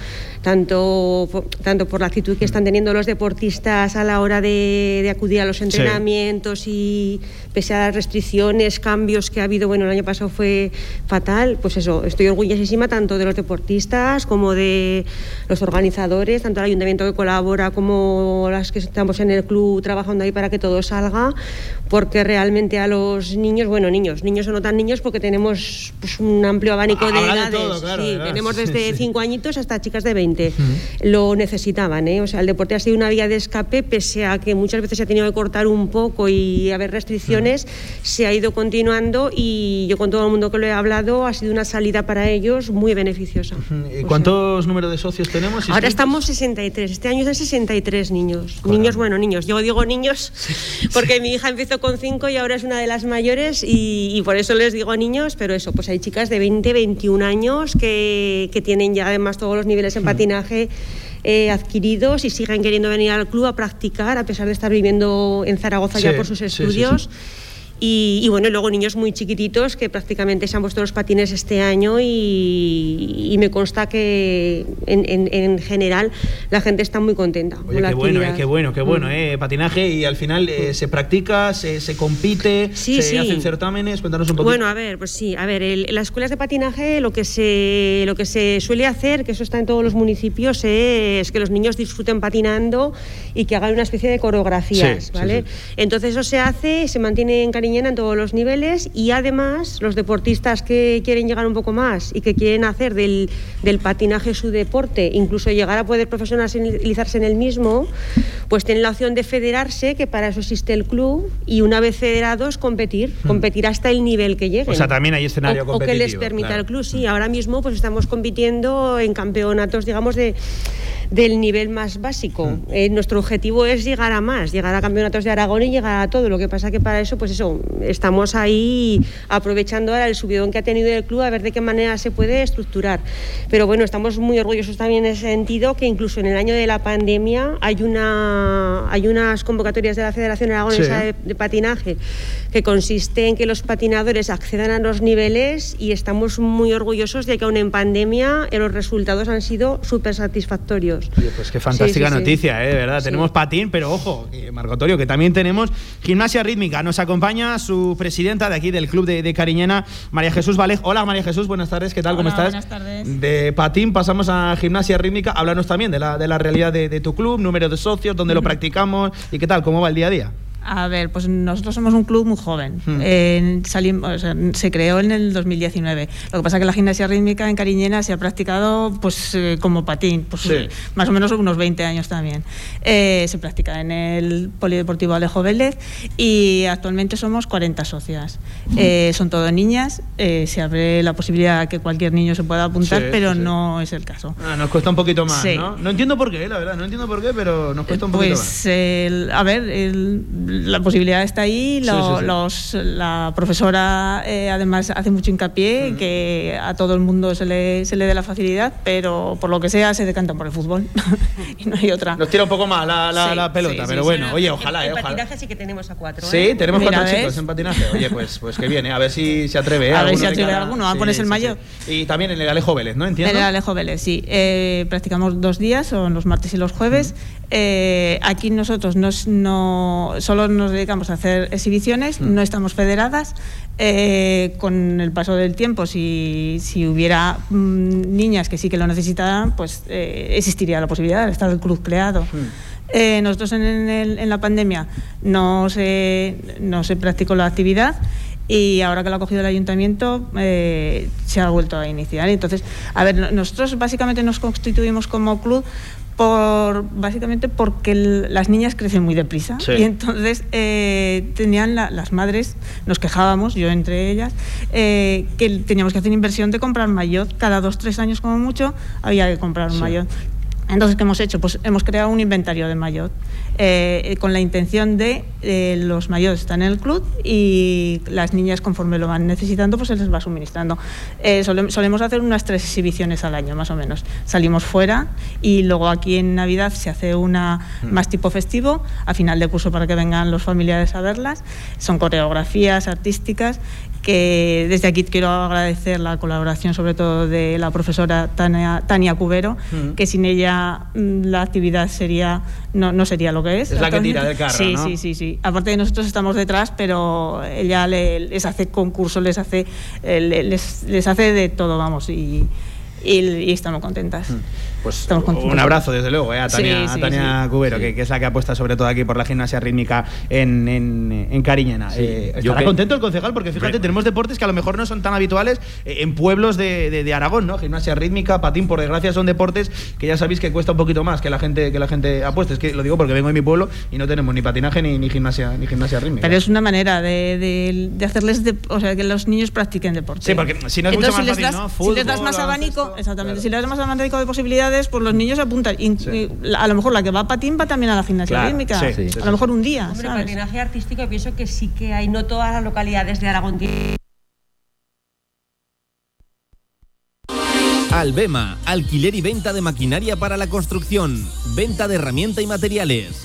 Tanto, tanto por la actitud que están teniendo los deportistas a la hora de, acudir a los entrenamientos y pese a las restricciones, cambios que ha habido, bueno, el año pasado fue fatal, pues eso, estoy orgullosísima tanto de los deportistas como de los organizadores, tanto el ayuntamiento que colabora como las que estamos en el club trabajando ahí para que todo salga, porque realmente a los niños, bueno, niños, niños o no tan niños, porque tenemos pues, un amplio abanico de edades. sí, tenemos desde 5 añitos hasta chicas de 20. Lo necesitaban, ¿eh? O sea, el deporte ha sido una vía de escape, pese a que muchas veces se ha tenido que cortar un poco y haber restricciones, se ha ido continuando y yo con todo el mundo que lo he hablado ha sido una salida para ellos muy beneficiosa. ¿Cuántos números de socios tenemos? Ahora estamos 63, este año de 63 niños. Niños, bueno, niños, yo digo niños porque mi hija empezó con 5 y ahora es una de las mayores y, por eso les digo niños, pero eso, pues hay chicas de 20, 21 años que, que tienen ya además todos los niveles en patinaje. Eh, adquiridos y siguen queriendo venir al club a practicar a pesar de estar viviendo en Zaragoza ya por sus estudios. Y, bueno, luego niños muy chiquititos que prácticamente se han puesto los patines este año y, me consta que en, general la gente está muy contenta. Oye, qué, bueno, eh, qué bueno, qué bueno, mm. eh, patinaje y al final eh, se practica, se, compite, se hacen certámenes, cuéntanos un poquito. Bueno, a ver, pues sí, a ver, en las escuelas de patinaje lo que, se, lo que se suele hacer, que eso está en todos los municipios, es que los niños disfruten patinando y que hagan una especie de coreografías, ¿vale? Entonces eso se hace, se mantiene en en todos los niveles y además los deportistas que quieren llegar un poco más y que quieren hacer del, del patinaje su deporte, incluso llegar a poder profesionalizarse en el mismo, pues tienen la opción de federarse, que para eso existe el club, y una vez federados competir, hmm. competir hasta el nivel que lleguen. O sea, también hay escenario o, competitivo. O que les permita el club, sí. Ahora mismo pues estamos compitiendo en campeonatos, digamos, de del nivel más básico. Hmm. Eh, nuestro objetivo es llegar a más, llegar a campeonatos de Aragón y llegar a todo. Lo que pasa que para eso, pues eso, estamos ahí aprovechando ahora el subidón que ha tenido el club a ver de qué manera se puede estructurar. Pero bueno, estamos muy orgullosos también en ese sentido que incluso en el año de la pandemia hay una hay unas convocatorias de la Federación Aragonesa de, Patinaje que consiste en que los patinadores accedan a los niveles y estamos muy orgullosos de que aún en pandemia los resultados han sido súper satisfactorios. Pues qué fantástica noticia, ¿eh? ¿verdad? Tenemos patín, pero ojo, Margotorio, que también tenemos gimnasia rítmica. Nos acompaña su presidenta de aquí del club de, Cariñena, María Jesús Valej. Hola María Jesús, buenas tardes, ¿qué tal? ¿Cómo estás? Buenas tardes. De patín pasamos a gimnasia rítmica. Háblanos también de la, de la realidad de, tu club, número de socios, dónde lo practicamos y qué tal, cómo va el día a día. A ver, pues nosotros somos un club muy joven. Hmm. salimos, se creó en el 2019. Lo que pasa es que la gimnasia rítmica en Cariñena se ha practicado pues eh, como patín, pues, más o menos unos 20 años también. Eh, se practica en el Polideportivo Alejo Vélez y actualmente somos 40 socias. Eh, son todas niñas. se abre la posibilidad de que cualquier niño se pueda apuntar, pero no es el caso. Ah, nos cuesta un poquito más, ¿no? No entiendo por qué, la verdad, no entiendo por qué, pero nos cuesta un poquito pues, más. Pues, a ver, el la posibilidad está ahí, lo- Sí, sí, sí. Los, la profesora eh, además hace mucho hincapié en que a todo el mundo se le, se le dé la facilidad, pero por lo que sea se decantan por el fútbol y no hay otra. Nos tira un poco más la, la- Sí, la pelota, pero sí. bueno, oye, ojalá, En eh, ojalá. patinaje sí que tenemos a cuatro. Sí, ¿eh? tenemos Mira, cuatro ¿ves? chicos en patinaje. Oye, pues, pues que viene, a ver si se atreve. ¿eh? A ver si atreve cada- alguno, a ponerse el sí. Y también en el Alejo Vélez, ¿no? Entiendo. En el Alejo Vélez, sí. Eh, practicamos dos días, son los martes y los jueves. Eh, aquí nosotros nos- no, solo nos dedicamos a hacer exhibiciones, no estamos federadas. Eh, con el paso del tiempo, si, si hubiera mm, niñas que sí que lo necesitaran, pues eh, existiría la posibilidad de estar el club creado. Eh, nosotros en, el- en la pandemia no se, no se practicó la actividad y ahora que lo ha cogido el ayuntamiento eh, se ha vuelto a iniciar. Entonces, a ver, no- nosotros básicamente nos constituimos como club por básicamente porque el- las niñas crecen muy deprisa Sí. y entonces eh, tenían la- las madres nos quejábamos yo entre ellas eh, que teníamos que hacer inversión de comprar maillot cada dos tres años como mucho había que comprar un Sí. maillot entonces, ¿qué hemos hecho? Pues hemos creado un inventario de maillot eh, con la intención de eh, los maillots están en el club y las niñas conforme lo van necesitando pues se les va suministrando. Eh, sole- solemos hacer unas tres exhibiciones al año más o menos. Salimos fuera y luego aquí en Navidad se hace una más tipo festivo a final de curso para que vengan los familiares a verlas. Son coreografías artísticas que desde aquí quiero agradecer la colaboración sobre todo de la profesora Tania, Tania Cubero, Mm. que sin ella mm, la actividad sería no, no sería lo que es. Es la que tira del carro, Sí, ¿no? sí, sí, sí. Aparte de nosotros estamos detrás, pero ella le- les hace concursos, les hace, eh, le- les, les hace de todo, vamos, y, y, y estamos contentas. Pues un abrazo, desde luego, eh, a Tania, Sí, a sí, Tania sí. Cubero, Que, que es la que apuesta sobre todo aquí por la gimnasia rítmica en, en, en Cariñena. Sí, Eh, yo estará que- contento el concejal porque fíjate, tenemos deportes que a lo mejor no son tan habituales eh, en pueblos de, de- de Aragón, ¿no? Gimnasia rítmica, patín, por desgracia son deportes que ya sabéis que cuesta un poquito más que la gente que la gente apueste. Es que lo digo porque vengo de mi pueblo y no tenemos ni patinaje ni, ni gimnasia ni gimnasia rítmica. Pero es una manera de, de- de hacerles, de- o sea, que los niños practiquen deporte. Sí, porque si no es mucho Entonces, más si les fácil, das, ¿no? si les das más abanico, exactamente, si les das más abanico de posibilidades, pues los niños apuntan. La- a lo mejor la que va a patín va también a la gimnasia Claro, rítmica. sí, sí, sí. a lo mejor un día, Hombre, ¿sabes? patinaje artístico pienso que sí que hay, no todas las localidades de Aragón tienen. Albema, alquiler y venta de maquinaria para la construcción, venta de herramienta y materiales,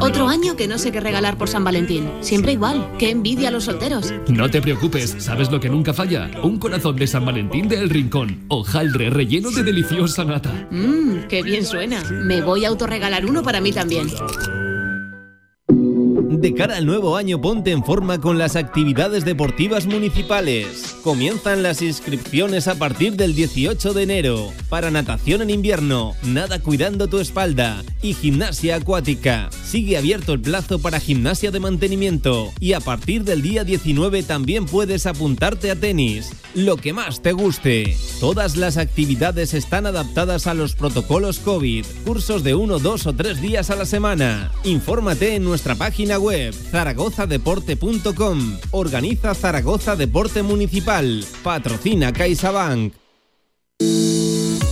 Otro año que no sé qué regalar por San Valentín. Siempre igual. Qué envidia a los solteros. No te preocupes, ¿sabes lo que nunca falla? Un corazón de San Valentín de El Rincón. Hojaldre relleno de deliciosa nata. Mmm, qué bien suena. Me voy a autorregalar uno para mí también. De cara al nuevo año ponte en forma con las actividades deportivas municipales. Comienzan las inscripciones a partir del 18 de enero para natación en invierno, nada cuidando tu espalda y gimnasia acuática. Sigue abierto el plazo para gimnasia de mantenimiento y a partir del día 19 también puedes apuntarte a tenis, lo que más te guste. Todas las actividades están adaptadas a los protocolos COVID, cursos de uno, dos o tres días a la semana. Infórmate en nuestra página web zaragozadeporte.com. Organiza Zaragoza Deporte Municipal. Patrocina CaixaBank.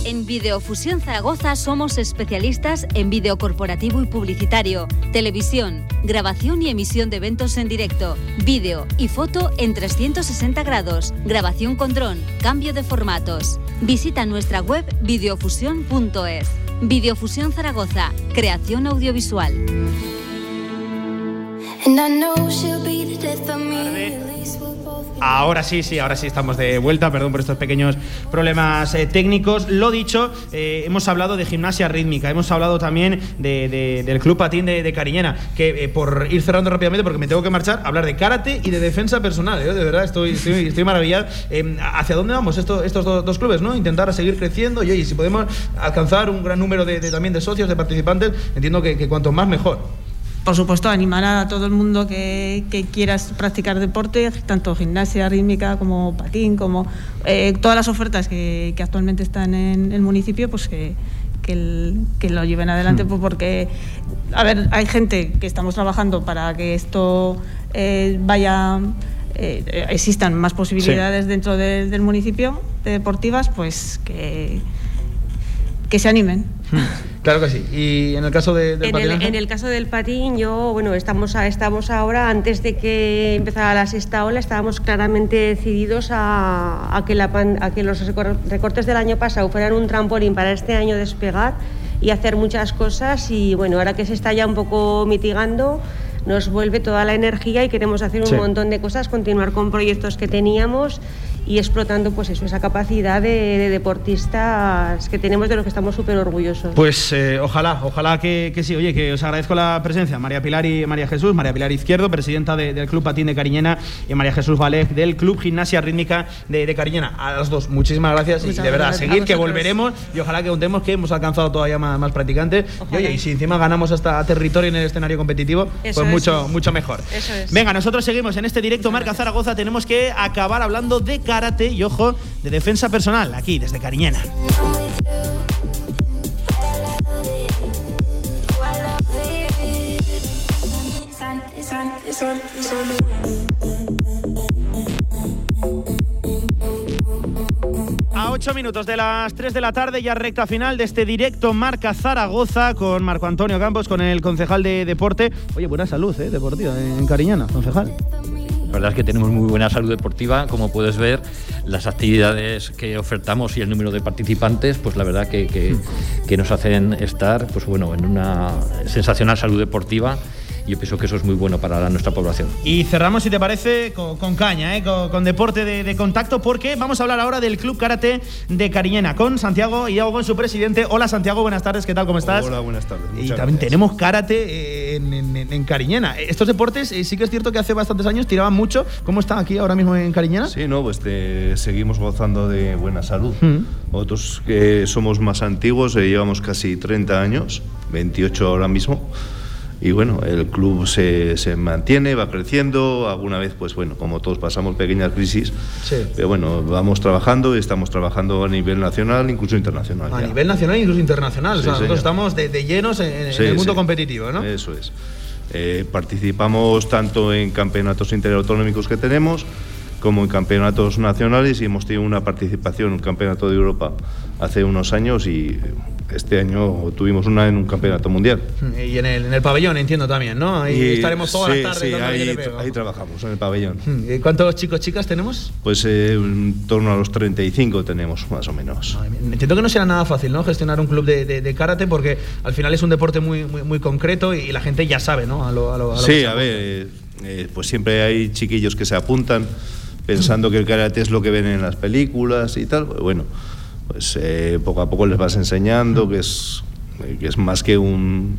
En Videofusión Zaragoza somos especialistas en vídeo corporativo y publicitario, televisión, grabación y emisión de eventos en directo, vídeo y foto en 360 grados, grabación con dron, cambio de formatos. Visita nuestra web videofusión.es. Videofusión Zaragoza, creación audiovisual. Ahora sí, sí, ahora sí estamos de vuelta. Perdón por estos pequeños problemas eh, técnicos. Lo dicho, eh, hemos hablado de gimnasia rítmica, hemos hablado también de- de- del Club Patín de, de Cariñena. Que eh, por ir cerrando rápidamente, porque me tengo que marchar, hablar de karate y de defensa personal. De verdad, estoy, estoy, maravillado. Eh, ¿Hacia dónde vamos esto- estos do- dos clubes? ¿no? Intentar seguir creciendo y, oye, si podemos alcanzar un gran número de, también de socios, de participantes, entiendo que cuanto más mejor. Por supuesto, animar a todo el mundo que, que quieras practicar deporte, tanto gimnasia rítmica como patín, como eh, todas las ofertas que, que actualmente están en el municipio, pues que, que, el- que lo lleven adelante, pues porque, a ver, hay gente que estamos trabajando para que esto eh, vaya, eh, existan más posibilidades dentro de- del municipio de deportivas, pues que, que se animen. Claro que sí. Y en el caso de, del En el, en el caso del patín, yo, bueno, estamos, a- estamos ahora, antes de que empezara la sexta ola, estábamos claramente decididos a, a que, la a que los recor- recortes del año pasado fueran un trampolín para este año despegar y hacer muchas cosas. Y bueno, ahora que se está ya un poco mitigando, nos vuelve toda la energía y queremos hacer un Sí. montón de cosas, continuar con proyectos que teníamos y explotando pues eso, esa capacidad de, de deportistas que tenemos de los que estamos súper orgullosos. Pues eh, ojalá, ojalá que, que sí. Oye, que os agradezco la presencia. María Pilar y María Jesús. María Pilar Izquierdo, presidenta de- del Club Patín de Cariñena, y María Jesús Valec del Club Gimnasia Rítmica de, de Cariñena. A las dos, muchísimas gracias. y de verdad, seguir, que volveremos y ojalá que contemos que hemos alcanzado todavía más, más practicantes. Y oye, y si encima ganamos hasta territorio en el escenario competitivo, Eso pues es, mucho, mucho mejor. Eso es. Venga, nosotros seguimos en este directo Marca Zaragoza. Tenemos que acabar hablando de y, ojo, de defensa personal, aquí, desde Cariñena. A 8 minutos de las 3 de la tarde, ya recta final de este directo Marca Zaragoza con Marco Antonio Campos, con el concejal de deporte. Oye, buena salud, ¿eh? Deportiva en Cariñana, concejal. La verdad es que tenemos muy buena salud deportiva, como puedes ver, las actividades que ofertamos y el número de participantes, pues la verdad que, que- que nos hacen estar pues bueno, en una sensacional salud deportiva. Yo pienso que eso es muy bueno para la- nuestra población. Y cerramos, si te parece, con, con caña, ¿eh? con, con deporte de, de contacto, porque vamos a hablar ahora del Club Karate de Cariñena con Santiago y con su presidente. Hola Santiago, buenas tardes, ¿qué tal? ¿Cómo estás? Hola, buenas tardes. Y también gracias. tenemos karate eh, en, en- en Cariñena. Estos deportes eh, sí que es cierto que hace bastantes años tiraban mucho. ¿Cómo está aquí ahora mismo en Cariñena? Sí, no, pues te- seguimos gozando de buena salud. Mm. Nosotros que somos más antiguos, eh, llevamos casi 30 años, 28 ahora mismo. Y bueno, el club se, se mantiene, va creciendo. Alguna vez, pues bueno, como todos pasamos pequeñas crisis. Sí. Pero bueno, vamos trabajando y estamos trabajando a nivel nacional, incluso internacional. A ya. nivel nacional incluso internacional. O Sí, sea, nosotros estamos de, de llenos en, el mundo competitivo, ¿no? Eso es. Eh, participamos tanto en campeonatos interautonómicos que tenemos como en campeonatos nacionales y hemos tenido una participación en un campeonato de Europa hace unos años y este año tuvimos una en un campeonato mundial. Y en el, en el pabellón, entiendo también, ¿no? Ahí Y estaremos todas sí, las tardes sí, ahí, ahí trabajamos, en el pabellón. Mm, ¿y ¿Cuántos chicos, chicas tenemos? Pues eh, en torno a los 35 tenemos, más o menos. Entiendo que no será nada fácil, ¿no? Gestionar un club de, de- de karate porque al final es un deporte muy, muy, muy concreto y la gente ya sabe, ¿no? A lo, a lo- a lo Sí, a ver, eh, eh, pues siempre hay chiquillos que se apuntan pensando que el karate es lo que ven en las películas y tal. Pues Bueno, pues eh, poco a poco les vas enseñando que es, eh, que es más que un,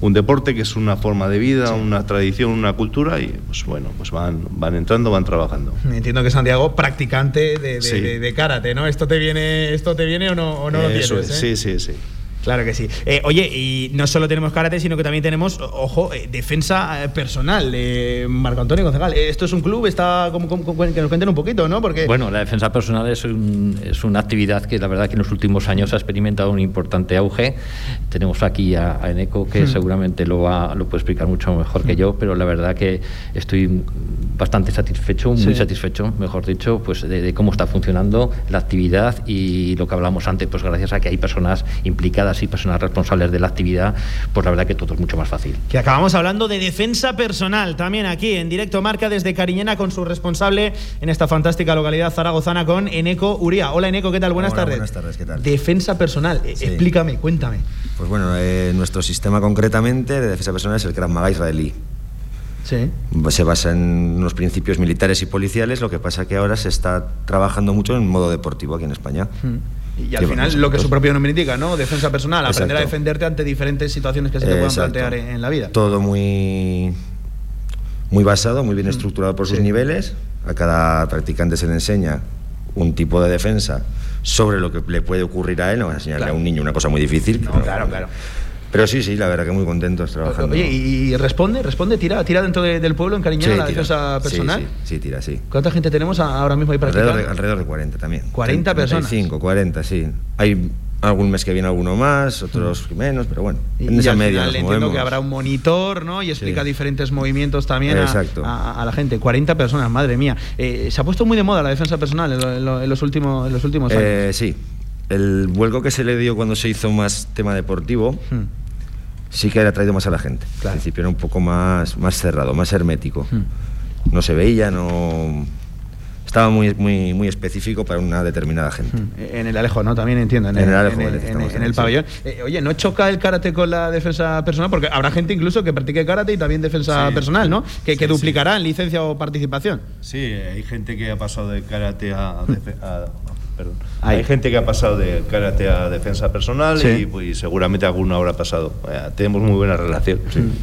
un deporte, que es una forma de vida, una tradición, una cultura y pues bueno, pues van, van entrando, van trabajando. Entiendo que Santiago, practicante de, de- Sí. de- de karate, ¿no? ¿Esto te viene, esto te viene o no, o no lo Eso tienes? es, eh? sí, sí, sí. Claro que sí. Eh, oye, y no solo tenemos karate, sino que también tenemos, ojo, eh, defensa eh, personal. Marco Antonio eh, esto es un club, está como, como- como- que nos cuenten un poquito, ¿no? Porque Bueno, la defensa personal es, un- es una actividad que la verdad que en los últimos años ha experimentado un importante auge. Tenemos aquí a, a Eneco que Hmm. seguramente lo, va, lo puede explicar mucho mejor que yo, pero la verdad que estoy bastante satisfecho, muy Sí. satisfecho, mejor dicho, pues de, de cómo está funcionando la actividad y lo que hablamos antes, pues gracias a que hay personas implicadas y personas responsables de la actividad, pues la verdad que todo es mucho más fácil. que acabamos hablando de defensa personal, también aquí en directo marca desde Cariñena con su responsable en esta fantástica localidad zaragozana con Eneco Uría. Hola Eneco, ¿qué tal? Buenas Hola, tardes. buenas tardes, ¿qué tal? Defensa personal, eh, Sí. explícame, cuéntame. Pues bueno, eh, nuestro sistema concretamente de defensa personal es el Krav Maga israelí. Sí. Se basa en unos principios militares y policiales, lo que pasa que ahora se está trabajando mucho en modo deportivo aquí en España. Y al final lo que su propio nombre indica, ¿no? Defensa personal, aprender a defenderte ante diferentes situaciones que se te puedan Exacto. plantear en, en la vida. Todo muy, muy basado, muy bien estructurado por sus niveles. A cada practicante se le enseña un tipo de defensa sobre lo que le puede ocurrir a él. No vas a enseñarle Claro. a un niño una cosa muy difícil. pero- claro, claro. Pero sí, sí, la verdad que muy contentos trabajando. Oye, y, responde, responde, tira, tira dentro de- del pueblo en Cariñena Sí, la defensa Sí, personal. Sí, sí, tira, sí. ¿Cuánta gente tenemos ahora mismo ahí practicando? Alrededor de, alrededor de 40 también. 40 personas. 35, 40, sí. Hay algún mes que viene alguno más, otros menos, pero bueno, Y, en y esa al media final nos entiendo movemos. que habrá un monitor, ¿no? Y explica diferentes movimientos también a, Exacto. a- a la gente. 40 personas, madre mía. Eh, se ha puesto muy de moda la defensa personal en, lo- en lo- en los últimos, en los últimos años. Eh, sí, el vuelco que se le dio cuando se hizo más tema deportivo Hmm. Sí que ha traído más a la gente. Al principio era un poco más, más cerrado, más hermético. Hmm. No se veía, no... Estaba muy, muy, muy específico para una determinada gente. En el Alejo, ¿no? También entiendo. En, En el, Alejo, en el- que en en pabellón. Eh, oye, ¿no choca el karate con la defensa personal? Porque habrá gente incluso que practique karate y también defensa Sí. personal, ¿no? Que, que Sí, duplicará en licencia o participación. Sí, hay gente que ha pasado de karate a, defe- a- perdón. Ahí. Hay gente que ha pasado de karate a defensa personal Sí. y pues, seguramente alguno habrá pasado. Eh, tenemos muy buena relación.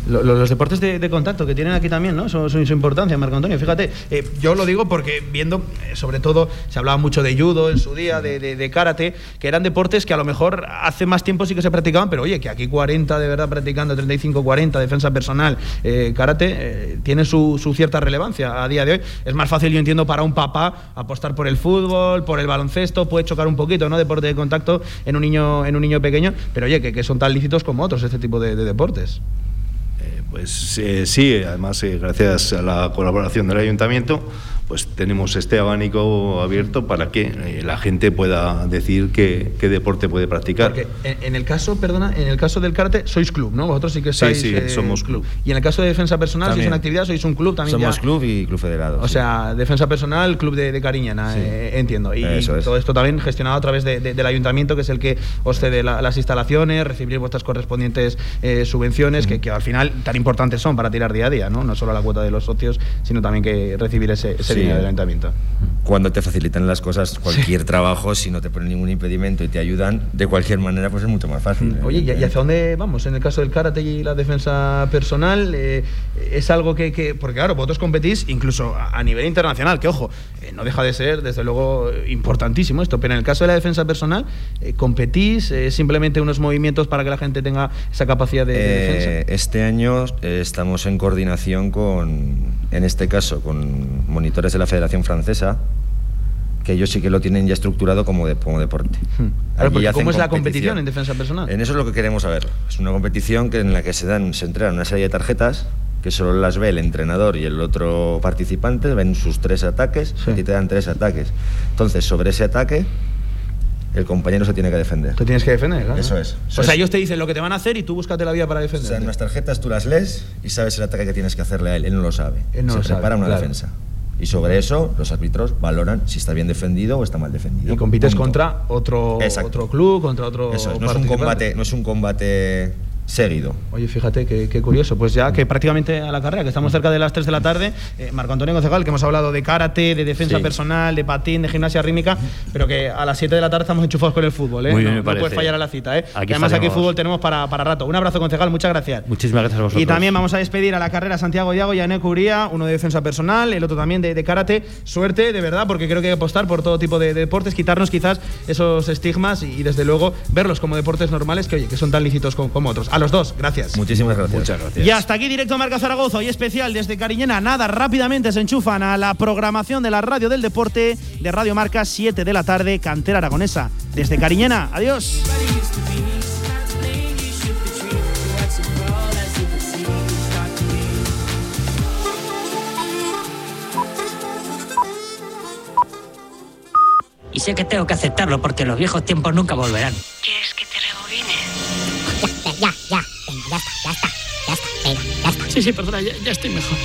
Lo- lo- los deportes de, de contacto que tienen aquí también, ¿no? Son, son su importancia, Marco Antonio. Fíjate, eh, yo lo digo porque viendo, eh, sobre todo, se hablaba mucho de judo en su día, de, de- de karate, que eran deportes que a lo mejor hace más tiempo sí que se practicaban, pero oye, que aquí 40 de verdad practicando, 35, 40, defensa personal, eh, karate, eh, tiene su, su cierta relevancia a día de hoy. Es más fácil, yo entiendo, para un papá apostar por el fútbol, por el baloncesto, puede chocar un poquito, ¿no? Deporte de contacto en un niño, en un niño pequeño, pero oye, que, que son tan lícitos como otros este tipo de- de deportes. Pues eh, sí, además eh, gracias a la colaboración del ayuntamiento, pues tenemos este abanico abierto para que eh, la gente pueda decir qué, qué deporte puede practicar. Porque en, el caso, perdona, en el caso del karate sois club, ¿no? Vosotros sí que Sí, sois sí, eh, somos club. Y en el caso de defensa personal, sois También. una actividad, sois un club también Somos ya. club y club federado. O sí. sea, defensa personal, club de, de Cariñana, Sí. eh, entiendo. Y Eso es. todo esto también gestionado a través de- de- del ayuntamiento, que es el que os cede la- las instalaciones, recibir vuestras correspondientes eh, subvenciones, que, que al final tan importantes son para tirar día a día, ¿no? No solo la cuota de los socios, sino también que recibir ese, ese Sí. ayuntamiento. Cuando te facilitan las cosas, cualquier trabajo, si no te ponen ningún impedimento y te ayudan, de cualquier manera, pues es mucho más fácil. Oye, ¿y, hacia dónde vamos? En el caso del karate y la defensa personal, eh, es algo que, que- Porque claro, vosotros competís incluso a, nivel internacional, que ojo, eh, no deja de ser, desde luego, importantísimo esto, pero en el caso de la defensa personal, eh, ¿competís? eh, simplemente unos movimientos para que la gente tenga esa capacidad de, de defensa? este año estamos en coordinación con, en este caso, con monitores de la Federación Francesa, que ellos sí que lo tienen ya estructurado como, de- como deporte. Claro, porque hacen ¿cómo es la competición. competición en defensa personal? En eso es lo que queremos saber. Es una competición que en la que se dan, se entregan una serie de tarjetas que solo las ve el entrenador y el otro participante, ven sus tres ataques y a ti te dan tres ataques. Entonces, sobre ese ataque, el compañero se tiene que defender. Te tienes que defender, claro. Eso es. O sea, ellos te dicen lo que te van a hacer y tú búscate la vía para O defender. sea, en las tarjetas tú las lees y sabes el ataque que tienes que hacerle a él. Él no lo sabe. Él no se lo sabe, prepara una claro. defensa. Y sobre eso, los árbitros valoran si está bien defendido o está mal defendido. Y compites Punto. contra otro, Exacto. otro club, contra otro. Eso es, no es un participante. combate, no es un combate seguido. Oye, fíjate qué, curioso. Pues ya que prácticamente a la carrera, que estamos cerca de las 3 de la tarde, eh, Marco Antonio Concegal, que hemos hablado de karate, de defensa Sí. personal, de patín, de gimnasia rítmica, pero que a las 7 de la tarde estamos enchufados con el fútbol. ¿eh? Muy bien, no, me no parece. puedes fallar a la cita. ¿eh? Aquí además aquí fútbol tenemos para, para rato. Un abrazo, Concejal, muchas gracias. Muchísimas gracias a vosotros. Y también vamos a despedir a la carrera Santiago Diago y a Curía, uno de defensa personal, el otro también de, de karate. Suerte, de verdad, porque creo que hay que apostar por todo tipo de, de deportes, quitarnos quizás esos estigmas y, y, desde luego verlos como deportes normales que, oye, que son tan lícitos como, como otros. A los dos, gracias. Muchísimas gracias. Muchas gracias. Y hasta aquí directo Marca Zaragoza, hoy especial desde Cariñena. Nada, rápidamente se enchufan a la programación de la radio del deporte de Radio Marca, 7 de la tarde, Cantera Aragonesa. Desde Cariñena, adiós. Y sé que tengo que aceptarlo porque los viejos tiempos nunca volverán. ¿Quieres que? Ya, ya. Venga, ya está, ya está, ya está. Venga, ya está. Sí, sí, perdona, ya, ya estoy mejor.